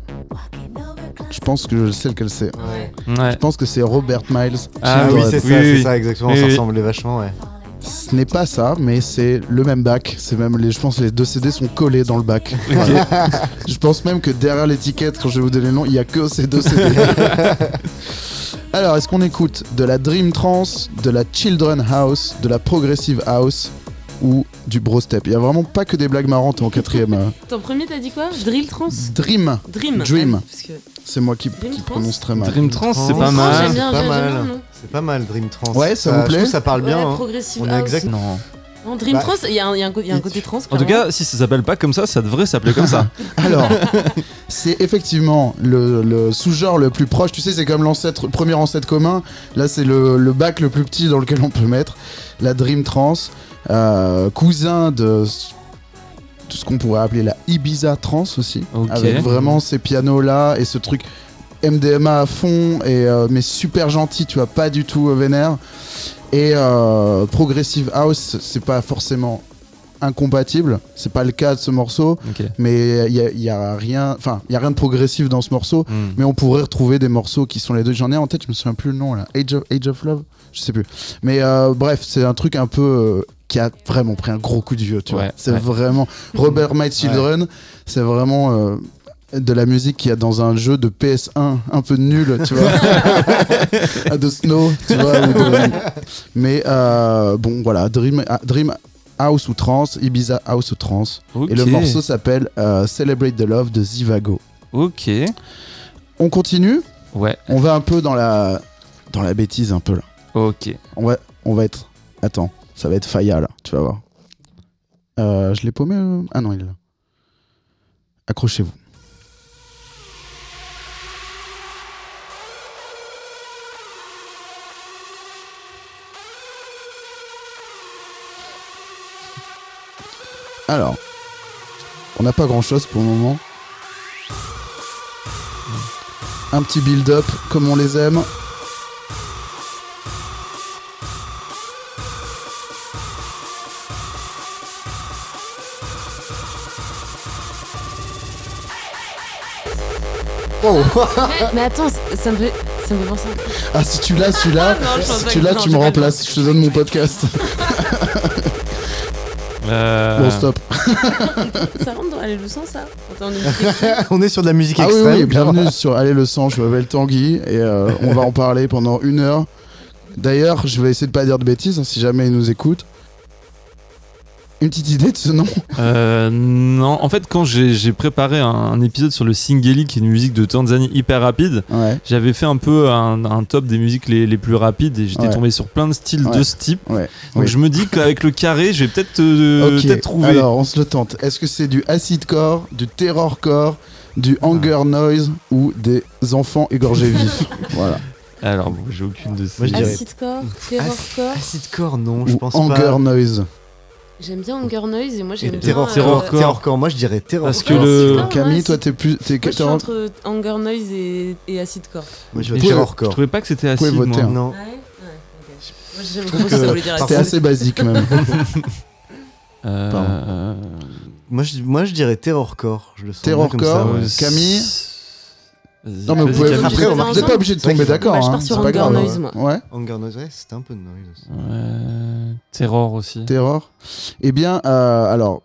C: je pense que je sais lequel c'est.
F: Ouais.
C: Je pense que c'est Robert Miles.
F: Ah
D: oui, c'est ça,
F: Oui,
D: ça, exactement.
F: Oui,
D: ça ressemblait vachement, ouais.
C: Ce n'est pas ça, mais c'est le même bac. C'est même les, je pense que les deux CD sont collés dans le bac. Je pense même que derrière l'étiquette, quand je vais vous donner le nom, il y a que ces deux CD. Alors, est-ce qu'on écoute de la Dream Trance, de la Children House, de la Progressive House? Ou du Bro Step Il y a vraiment pas que des blagues marrantes en quatrième. euh.
E: Ton premier, t'as dit quoi? Drill Trans?
C: Dream,
E: Dream.
C: Dream.
E: Ah,
C: c'est moi qui,
E: Dream
C: qui
E: Trance
C: prononce très mal.
F: Dream Trance, c'est pas mal.
D: C'est pas mal. C'est pas mal, Dream Trance.
C: Ouais, ça vous plaît
D: Je trouve que ça parle bien. Hein. On est exact-
F: Non.
E: Non, Dream
D: Bah,
E: Trans, il y, a un- y y a côté trans.
F: En tout cas, si ça s'appelle pas comme ça, ça devrait s'appeler comme ça.
C: Alors, c'est effectivement le, le sous-genre le plus proche. Tu sais, c'est comme l'ancêtre, premier ancêtre commun. Là, c'est le, le bac le plus petit dans lequel on peut mettre la Dream Trance, euh, cousin de ce qu'on pourrait appeler la Ibiza Trance aussi,
F: Ok.
C: avec vraiment ces pianos là et ce truc MDMA à fond et euh, mais super gentil, tu vois, pas du tout euh, vénère. Et euh, Progressive House, c'est pas forcément incompatible. C'est pas le cas de ce morceau. Mais il y a, y a rien enfin il y a rien de progressif dans ce morceau.
F: Hmm.
C: mais on pourrait retrouver des morceaux qui sont les deux. J'en ai en tête je me souviens plus le nom là. Age of, Age of Love? Je sais plus. Mais euh, bref c'est un truc un peu euh, qui a vraiment pris un gros coup de vieux tu
F: Ouais,
C: vois. C'est
F: ouais.
C: vraiment Robert My Children c'est vraiment euh, de la musique qu'il y a dans un jeu de PS1 un peu nul, tu vois, de Snow, tu vois. ou de- Mais euh, bon, voilà, Dream, ah, Dream House ou Trance, Ibiza House ou Trance. Et le morceau s'appelle euh, Celebrate the Love de Zivago.
F: Ok.
C: On continue,
F: Ouais.
C: on va un peu dans la, dans la bêtise un peu là.
F: Ok.
C: On va, on va être. Attends, ça va être Faya là, tu vas voir. Euh, je l'ai paumé Ah non, il est là. Accrochez-vous. Alors, on n'a pas grand-chose pour le moment. Un petit build-up comme on les aime.
D: Oh
E: mais, mais attends, ça me fait, ça me fait penser. à-
C: Ah, si tu l'as, celui-là,
E: pense
C: si tu l'as,
E: non,
C: tu
E: j'ai
C: me remplaces. Je te donne mon podcast.
F: Euh,
C: Bon, stop.
E: Ça rentre dans Allez le sang, ça Attends, on est-
D: On est sur de la musique
C: Ah oui,
D: extrême.
C: oui, bienvenue sur Allez le sang, je m'appelle Tanguy et euh, on va en parler pendant une heure. D'ailleurs, je vais essayer de pas dire de bêtises hein, si jamais ils nous écoutent. Une petite idée de ce nom
F: Euh, non, en fait, quand j'ai préparé un, un épisode sur le Singeli, qui est une musique de Tanzanie hyper rapide,
C: Ouais,
F: j'avais fait un peu un, un top des musiques les, les plus rapides et j'étais
C: Ouais.
F: tombé sur plein de styles
C: Ouais.
F: de ce type.
C: ouais.
F: Donc
C: oui.
F: je me dis qu'avec le carré, je vais peut-être euh, trouver.
C: alors on se le tente. Est-ce que c'est du acidcore, du terrorcore, du anger noise ou des enfants égorgés vifs Voilà.
F: Alors, bon, j'ai aucune de ces.
D: Moi, je dirais-
E: Acidcore, terrorcore.
D: Acidcore, non, je pense
C: anger
D: pas.
C: noise.
E: J'aime bien Hunger Noise et moi j'aime bien.
D: terror,
E: euh,
D: terror,
F: Terrorcore.
D: terrorcore. Moi, je dirais terrorcore.
F: Parce que le.
E: Acidcore,
C: Camille, toi t'es plus. T'es
E: Moi je suis
C: terror-
E: entre Hunger Noise et, et Acidcore.
D: Moi, je vais
C: pouvez-
F: Je
D: terrorcore.
F: trouvais pas que c'était
C: voter,
F: moi.
C: hein.
D: Non.
E: Ouais, ouais, ok. Moi j'aime
D: trouve que
E: voulait dire
C: C'était assez basique même.
F: Euh,
C: Pardon.
F: euh,
D: Moi, je, moi, je dirais terrorcore. Je le sens ouais.
F: euh,
C: Camille Non, mais vous
F: vas-y,
C: pouvez.
F: Camille.
C: Après, vous êtes
E: ensemble
C: pas obligé de
D: C'est vrai
C: tomber d'accord.
E: Bah, je
C: hein,
E: pars sur
C: c'est pas
E: Anger
C: grave.
E: Noise, moi.
C: Ouais.
D: Hunger Noise, ouais, c'était un peu de noise aussi.
F: Ouais, Terror aussi.
C: Terror. Eh bien, euh, alors,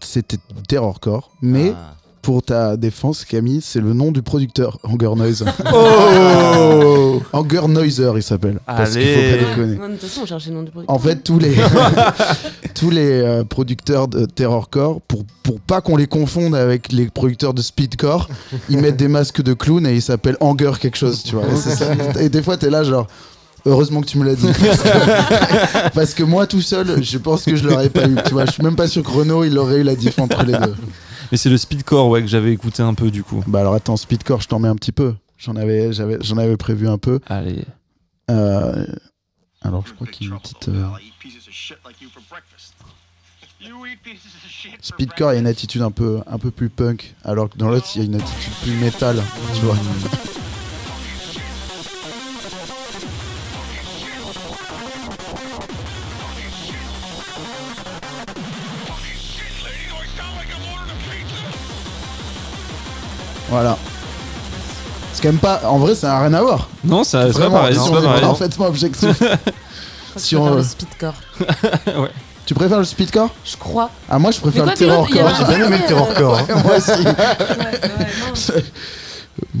C: c'était Terrorcore, mais
D: Ah.
C: Pour ta défense, Camille, c'est le nom du producteur, Anger Noise.
D: Oh
C: Anger Noiser, il s'appelle. Parce qu'il faut
F: Allez.
C: pas déconner.
E: De toute façon, on cherchait le nom du producteur.
C: En fait, tous les, tous les euh, producteurs de Terrorcore, pour, pour pas qu'on les confonde avec les producteurs de Speedcore, ils mettent des masques de clown et ils s'appellent Anger quelque chose, tu vois. Et, c'est ça. Et des fois, t'es là, genre. Heureusement que tu me l'as dit. Parce que, parce que moi, tout seul, je pense que je l'aurais pas eu. Tu vois, je suis même pas sûr que Renault, il aurait eu la diff entre les deux.
F: Mais c'est le speedcore ouais, que j'avais écouté un peu du coup.
C: Bah alors attends, Speedcore, je t'en mets un petit peu. J'en avais, j'avais, j'en avais prévu un peu.
F: Allez.
C: Euh, alors, je crois qu'il y a une petite. euh, Speedcore, il y a une attitude un peu, un peu plus punk, alors que dans l'autre, il y a une attitude plus métal, tu vois. Voilà. C'est quand même pas. En vrai, ça n'a rien à voir.
F: Non, ça- c'est pas
C: Vraiment,
F: pareil. C'est
C: on
F: pas
C: est
F: pareil.
C: parfaitement objectif.
E: Je crois que
C: si
E: je
C: on-
E: préfère le speedcore.
C: tu préfères le speedcore?
E: Je crois.
C: Ah, moi, je préfère
E: Mais
C: le
E: quoi, l'autre, il y
C: terrorcore.
D: J'ai bien aimé le terrorcore. hein.
C: moi aussi.
E: Ouais, ouais, non.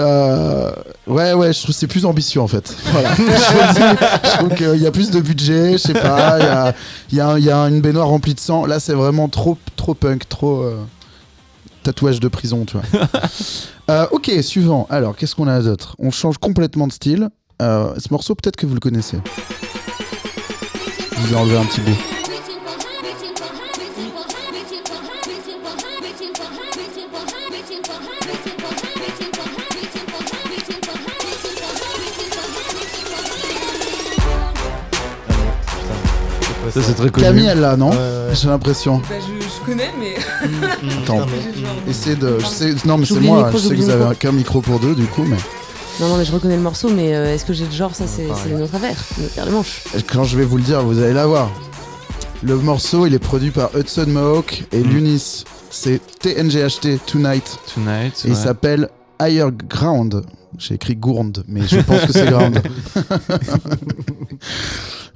C: Euh, ouais, ouais, je trouve que c'est plus ambitieux en fait. Voilà. je, choisis- je trouve qu'il y a plus de budget, je sais pas, il y a, il y a- il y a une baignoire remplie de sang. Là, c'est vraiment trop, trop punk, trop euh, tatouage de prison, tu vois. Euh, ok, suivant. Alors, qu'est-ce qu'on a d'autre? On change complètement de style. Euh, ce morceau, peut-être que vous le connaissez. Je vous ai enlevé un petit bout.
F: Ça, c'est très connu.
C: Camille, elle l'a, non?
D: Ouais, ouais.
C: J'ai l'impression.
E: Bah, je, je connais, mais.
C: Attends, essayez de. je sais- non, mais c'est
E: J'oublie le
C: moi,
E: micro,
C: je sais que
E: j'oublie
C: vous
E: le
C: avez qu'un micro pour deux, du coup, mais.
E: Non, non, mais je reconnais le morceau, mais euh, est-ce que j'ai le genre? Ça, c'est
D: pareil.
E: c'est notre affaire, paire de manches.
C: Quand je vais vous le dire, vous allez l'avoir. Le morceau, il est produit par Hudson Mohawk et
F: Mm.
C: Lunis. C'est TNGHT Tonight.
F: Tonight.
C: Et il
F: ouais.
C: s'appelle Higher Ground. J'ai écrit Gournd, mais je pense que c'est Ground.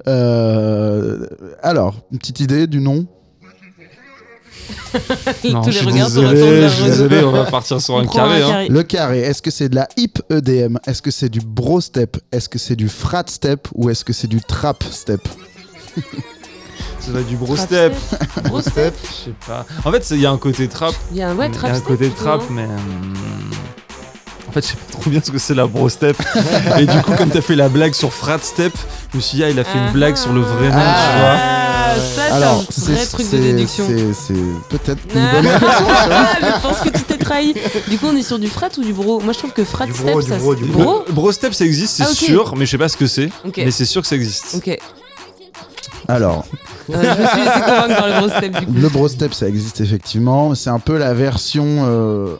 C: Euh, alors, une petite idée du nom
F: Non,
E: Tous
F: je
E: les
F: suis
E: regards se
F: désolé,
E: retournent vers
F: je suis désolé, on va partir sur
E: On
F: un hein.
E: carré.
C: Le carré, est-ce que c'est de la hip EDM Est-ce que c'est du bro step? Est-ce que c'est du frat step? Ou est-ce que c'est du trap step?
D: Ça va du bro
E: Trap
D: step.
E: Gros step.
F: Je sais pas. En fait, c'est- il y a un côté trap.
E: Il y a un ouais,
F: Il y
E: trap
F: a un
E: step,
F: côté trap, mais. hum, En fait, je sais pas trop bien ce que c'est la bro step. Et du coup, comme t'as fait la blague sur frat step, je me suis dit, ah, il a fait une blague sur le vrai nom, tu vois.
E: Ah, ça, c'est
C: Alors,
E: un vrai
C: c'est
E: truc de déduction.
C: c'est c'est peut-être une
E: Ah,
C: bonne vois.
E: je pense que tu t'es trahi. Du coup, on est sur du frat ou du bro? Moi, je trouve que frat
D: Du
E: step,
D: bro, du
E: ça
D: bro, du
E: bro?
F: Le Bro Step, ça existe, c'est
E: Ah, ok.
F: sûr, mais je sais pas ce que c'est.
E: Ok.
F: Mais c'est sûr que ça existe.
E: Ok.
C: Alors,
E: Euh, je me suis laissé convaincre par le bro step du coup.
C: le bro step, ça existe effectivement. C'est un peu la version. euh,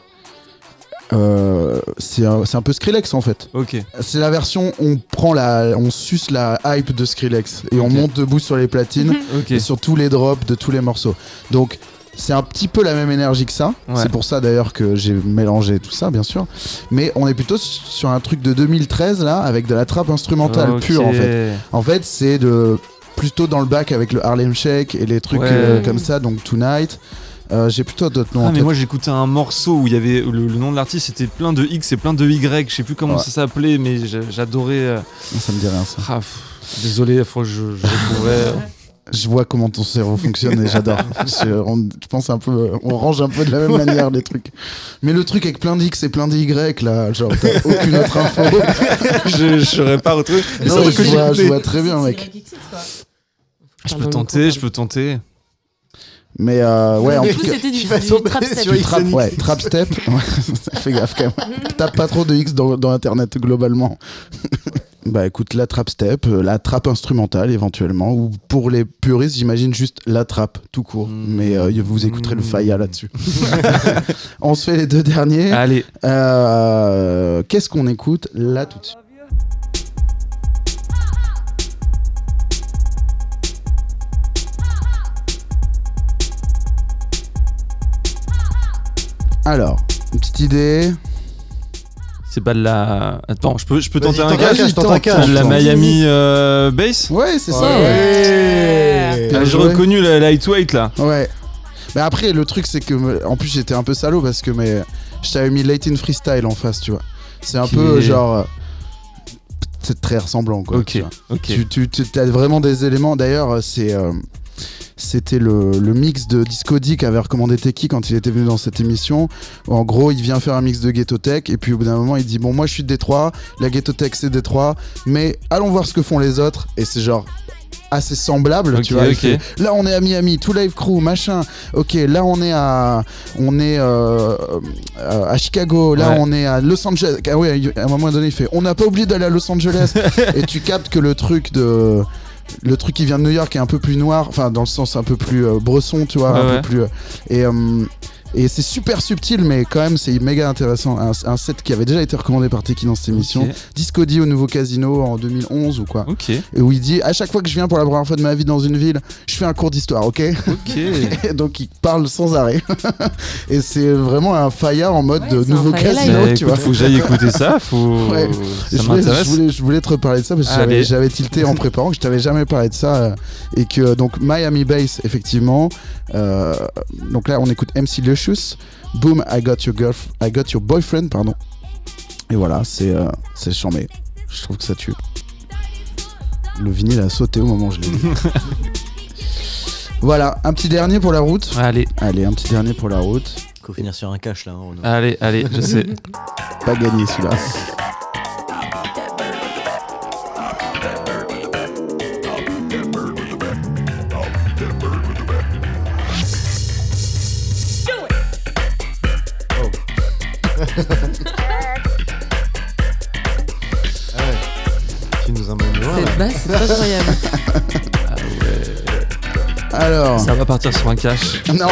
C: euh, c'est un, c'est un peu Skrillex en fait.
F: Ok.
C: C'est la version on prend la, on suce la hype de Skrillex et on monte debout sur les platines et sur tous les drops de tous les morceaux. Donc c'est un petit peu la même énergie que ça.
F: Ouais.
C: C'est pour ça d'ailleurs que j'ai mélangé tout ça, bien sûr. Mais on est plutôt sur un truc de 2013 là, avec de la trappe instrumentale pure en fait. En fait, c'est de plutôt dans le bac avec le Harlem Shake et les trucs
F: Ouais.
C: euh, comme ça, donc Tonight. Euh, j'ai plutôt d'autres noms
F: Ah
C: en
F: mais
C: tête.
F: moi j'écoutais un morceau où il y avait le, le nom de l'artiste c'était plein de X et plein de Y, je sais plus comment
C: Ouais.
F: ça s'appelait mais j'a- j'adorais. euh,
C: Ça me dit rien ça.
F: ah, pff, désolé, faut que je, je retrouverai.
C: Je vois comment ton cerveau fonctionne et j'adore. je, pense un peu, on range un peu de la même manière les trucs. Mais le truc avec plein d'X et plein d'Y là, genre t'as aucune autre info.
F: je je saurais pas retrouver.
C: Non, vois, je vois très bien mec.
F: Je peux tenter, je peux tenter.
C: Mais euh, ouais, en
E: Du
C: tout
E: coup,
C: cas.
E: c'était du,
D: tu vas
E: du trap step.
C: Trap, ouais, trap step. Ouais, Fais gaffe quand même. Tape pas trop de X dans, dans internet globalement. bah écoute, la trap step, euh, la trap instrumentale éventuellement, ou pour les puristes, j'imagine juste la trap tout court.
F: Mm.
C: Mais euh, vous écouterez le Faya là-dessus. On se fait les deux derniers.
F: Allez,
C: Euh, Qu'est-ce qu'on écoute là tout de suite? Alors, une petite idée.
F: c'est pas de la. Attends, je peux, je peux tenter un gage
D: je tente un
F: la
C: tente.
F: Miami euh, Bass
C: Ouais, c'est ça.
D: Ouais.
C: Ouais.
F: Ah, J'ai reconnu la lightweight là.
C: Ouais. Mais après, le truc, c'est que. En plus, j'étais un peu salaud parce que mais, je t'avais mis Late in Freestyle en face, tu vois. C'est un peu genre. euh, C'est très ressemblant, quoi.
F: Ok,
C: tu. Tu, tu, tu as vraiment des éléments. D'ailleurs, c'est. euh, C'était le, le mix de Disco D qu'avait recommandé Teki quand il était venu dans cette émission. En gros, il vient faire un mix de Ghetto Tech et puis au bout d'un moment, il dit Bon, moi je suis de Détroit, la Ghetto Tech c'est Détroit, mais allons voir ce que font les autres. Et c'est genre assez semblable, tu vois. là, on est à Miami, tout live crew, machin. Ok, là, on est à, on est euh, euh, à Chicago. Là,
F: Ouais.
C: on est à Los Angeles. Ah ouais, à un moment donné, il fait, on n'a pas oublié d'aller à Los Angeles. et tu captes que le truc de le truc qui vient de New York est un peu plus noir, enfin dans le sens un peu plus euh, bresson, tu vois, un
F: ouais.
C: peu plus. euh, et euh, et c'est super subtil, mais quand même c'est méga intéressant. Un, un set qui avait déjà été recommandé par Teki dans cette émission,
F: Ok.
C: Disco D au nouveau casino en 2011 ou quoi.
F: Ok,
C: Et où il dit à chaque fois que je viens pour la première fois de ma vie dans une ville, je fais un cours d'histoire, ok
F: ok.
C: Et Donc il parle sans arrêt. et c'est vraiment un fire en mode
E: Ouais,
C: de nouveau casino,
F: Bah,
C: tu
F: écoute,
C: vois.
F: faut que j'aille écouter ça, faut.
C: Ouais.
F: Ça
C: je, voulais, je, voulais, je voulais te reparler de ça parce que j'avais- tilté en préparant que je t'avais jamais parlé de ça euh, et que donc Miami Bass effectivement euh, donc là on écoute MC Boom I got your girl I got your boyfriend pardon et voilà c'est euh, c'est chambé je trouve que ça tue le vinyle a sauté au moment où je l'ai dit voilà un petit dernier pour la route
F: Allez,
C: allez un petit dernier pour la route
D: Faut finir sur un cache là. hein, Renaud.
F: allez, allez, je sais.
C: pas gagné celui-là
D: Tu nous emmènes loin.
E: Cette basse, c'est incroyable.
C: alors
F: Ça va partir sur un cash.
C: Non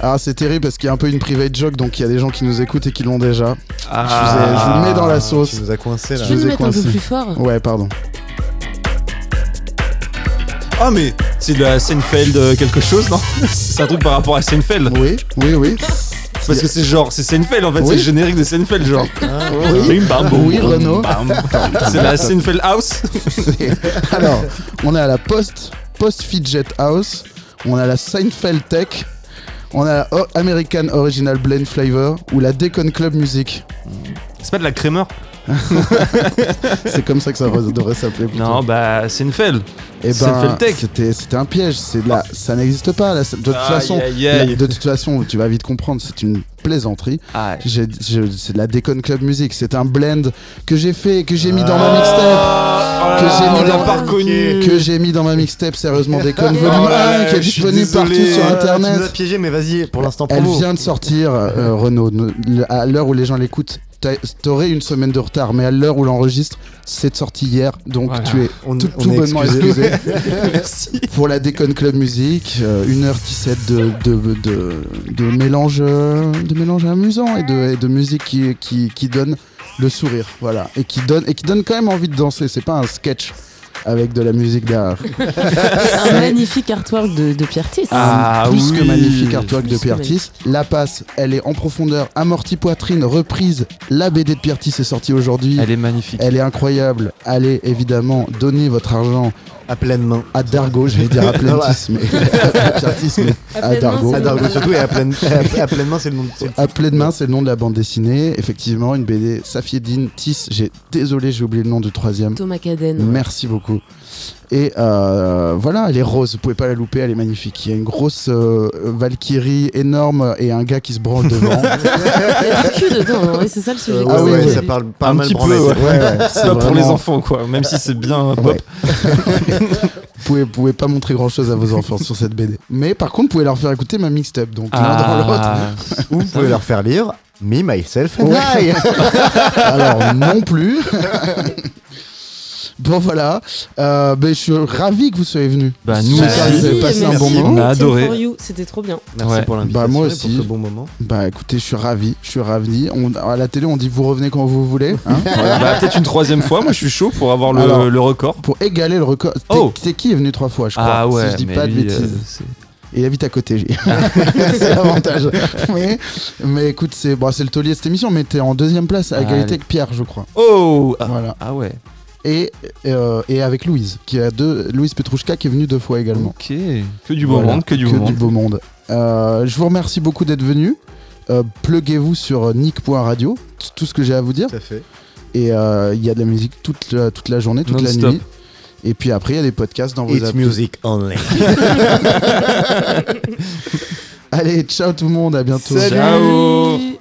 C: Alors c'est terrible parce qu'il y a un peu une private joke donc il y a des gens qui nous écoutent et qui l'ont déjà.
F: Ah.
C: Je, vous ai- je vous le mets dans la sauce.
D: Tu nous as coincé là.
E: Tu peux
C: vous ai
E: mettre un peu
C: coincé.
E: plus fort
C: Ouais pardon.
F: Ah, mais c'est de la Seinfeld euh, quelque chose, non? C'est un truc par rapport à Seinfeld.
C: Oui, oui, oui.
F: Parce que c'est genre, c'est Seinfeld en fait,
C: Oui.
F: c'est le générique de Seinfeld, genre.
C: Oui,
F: Bim, bam, boum,
C: oui
F: bam. C'est la Seinfeld House.
C: Alors, on est à la post, post Fidget House, on a la Seinfeld Tech, on a la American Original Blend Flavor ou la Decon Club Music.
F: C'est pas de la Kramer
C: C'est comme ça que ça devrait s'appeler.
F: Non, bah, c'est une felle.
C: Eh
F: c'est
C: ben, c'était un piège. C'est ça n'existe pas. là. De toute façon, de toute façon, tu vas vite comprendre. C'est une plaisanterie. C'est de la Déconne Club Music. C'est un blend que j'ai fait, que j'ai mis dans ma mixtape, que j'ai mis dans
F: pas reconnu.
C: que j'ai mis dans ma mixtape. Sérieusement, Déconne
D: Oh
C: Volume
D: là
C: 1,
D: là,
C: qui est disponible partout sur
D: Ah, Tu nous as
C: Internet.
D: piégé, mais vas-y, pour l'instant,
C: Elle vient de sortir, euh, Renaud. À l'heure où les gens l'écoutent, t'aurais une semaine de retard, mais à l'heure où l'enregistre, c'est sorti hier, donc
F: Voilà.
C: tu es
D: On,
C: tout,
D: on
C: tout bonnement
D: excusé.
C: excusé.
F: Merci.
C: Pour la Déconne Club Music, euh, 1h17 de, de, de, de mélange, euh, de mélange amusant et de, et de musique qui, qui, qui donne le sourire, voilà, et qui donne, et qui donne quand même envie de danser. C'est pas un sketch avec de la musique derrière.
E: un magnifique artwork de, de Pierre Thies.
F: Ah,
C: plus que magnifique artwork de
E: Plus que
C: Pierre Thies. La passe, elle est en profondeur, amortie poitrine, reprise. La BD de Pierre Thies est sortie aujourd'hui.
F: Elle est magnifique.
C: Elle est incroyable. Allez évidemment donner votre argent
D: À pleine main.
C: à Dargo, j'allais dire à Plentis, mais à mais Dargo.
E: c'est
D: À Dargo surtout, et à pleine, à, à pleine main, c'est le nom de
C: À pleine main, c'est le nom de la bande dessinée. Effectivement, une BD Safiedine Tis. J'ai désolé, j'ai oublié le nom du troisième.
E: Thomas Caden.
C: Merci beaucoup. Et euh, voilà, elle est rose, vous pouvez pas la louper, elle est magnifique. Il y a une grosse euh, Valkyrie énorme et un gars qui se branle devant.
E: Il y a du cul dedans, hein, oui, c'est ça le sujet.
D: Euh,
C: Ah
D: ouais,
C: oui,
D: ouais, ça parle pas
F: Un
D: mal
F: petit
D: branlette.
F: peu, ouais.
C: Ouais, ouais, c'est
F: Pas pour les enfants, quoi. Même si c'est bien pop.
C: Ouais. vous pouvez, vous pouvez pas montrer grand chose à vos enfants sur cette BD. Mais par contre, vous pouvez leur faire écouter ma mixtape. Donc l'un dans l'autre.
F: Ah,
D: Ou vous pouvez leur faire lire Me, Myself and. I.
C: Alors non plus. Bon voilà. Euh, ben, je suis ravi que vous soyez venus.
F: Bah, nous
C: J'espère que
F: aussi.
C: vous avez passé un bon
F: On
C: moment.
F: a
E: Team
F: adoré.
E: for you, C'était trop bien.
D: Merci
F: Ouais.
D: pour l'invitation
C: Bah, moi
D: et
C: aussi.
D: pour ce bon moment.
C: Bah écoutez, je suis ravi. Je suis ravi. On, à la télé, on dit vous revenez quand vous voulez. hein. Voilà.
F: Bah, peut-être une troisième fois. Moi, je suis chaud pour avoir le,
C: Alors.
F: le record.
C: Pour égaler le record. T'es-
F: Oh.
C: C'est qui est venu trois fois, je crois.
F: Ah ouais,
C: Si je dis
F: mais
C: pas de
F: lui,
C: bêtises.
F: euh, c'est-
C: Et il habite à côté, J. c'est l'avantage. Mais, mais écoute, c'est bon, c'est le taulier de cette émission, mais t'es en deuxième place à égalité avec Pierre, je crois.
F: Oh ah,
C: Voilà.
F: ah ouais.
C: Et, euh, et avec Louise, qui a deux, Louise Petrouchka qui est venue deux fois également.
F: Ok. Que du beau
C: Voilà,
F: monde, que du beau monde.
C: beau monde. Euh, je vous remercie beaucoup d'être venu. Euh, pluguez-vous sur nick.radio, tout ce que j'ai à vous dire.
D: Tout à fait.
C: Et euh, il y a de la musique toute la, toute la journée, toute la
F: Non-stop.
C: nuit. Et puis après, il y a des podcasts dans vos
D: It's
C: applis.
D: music only.
C: Allez, ciao tout le monde, à bientôt.
F: Ciao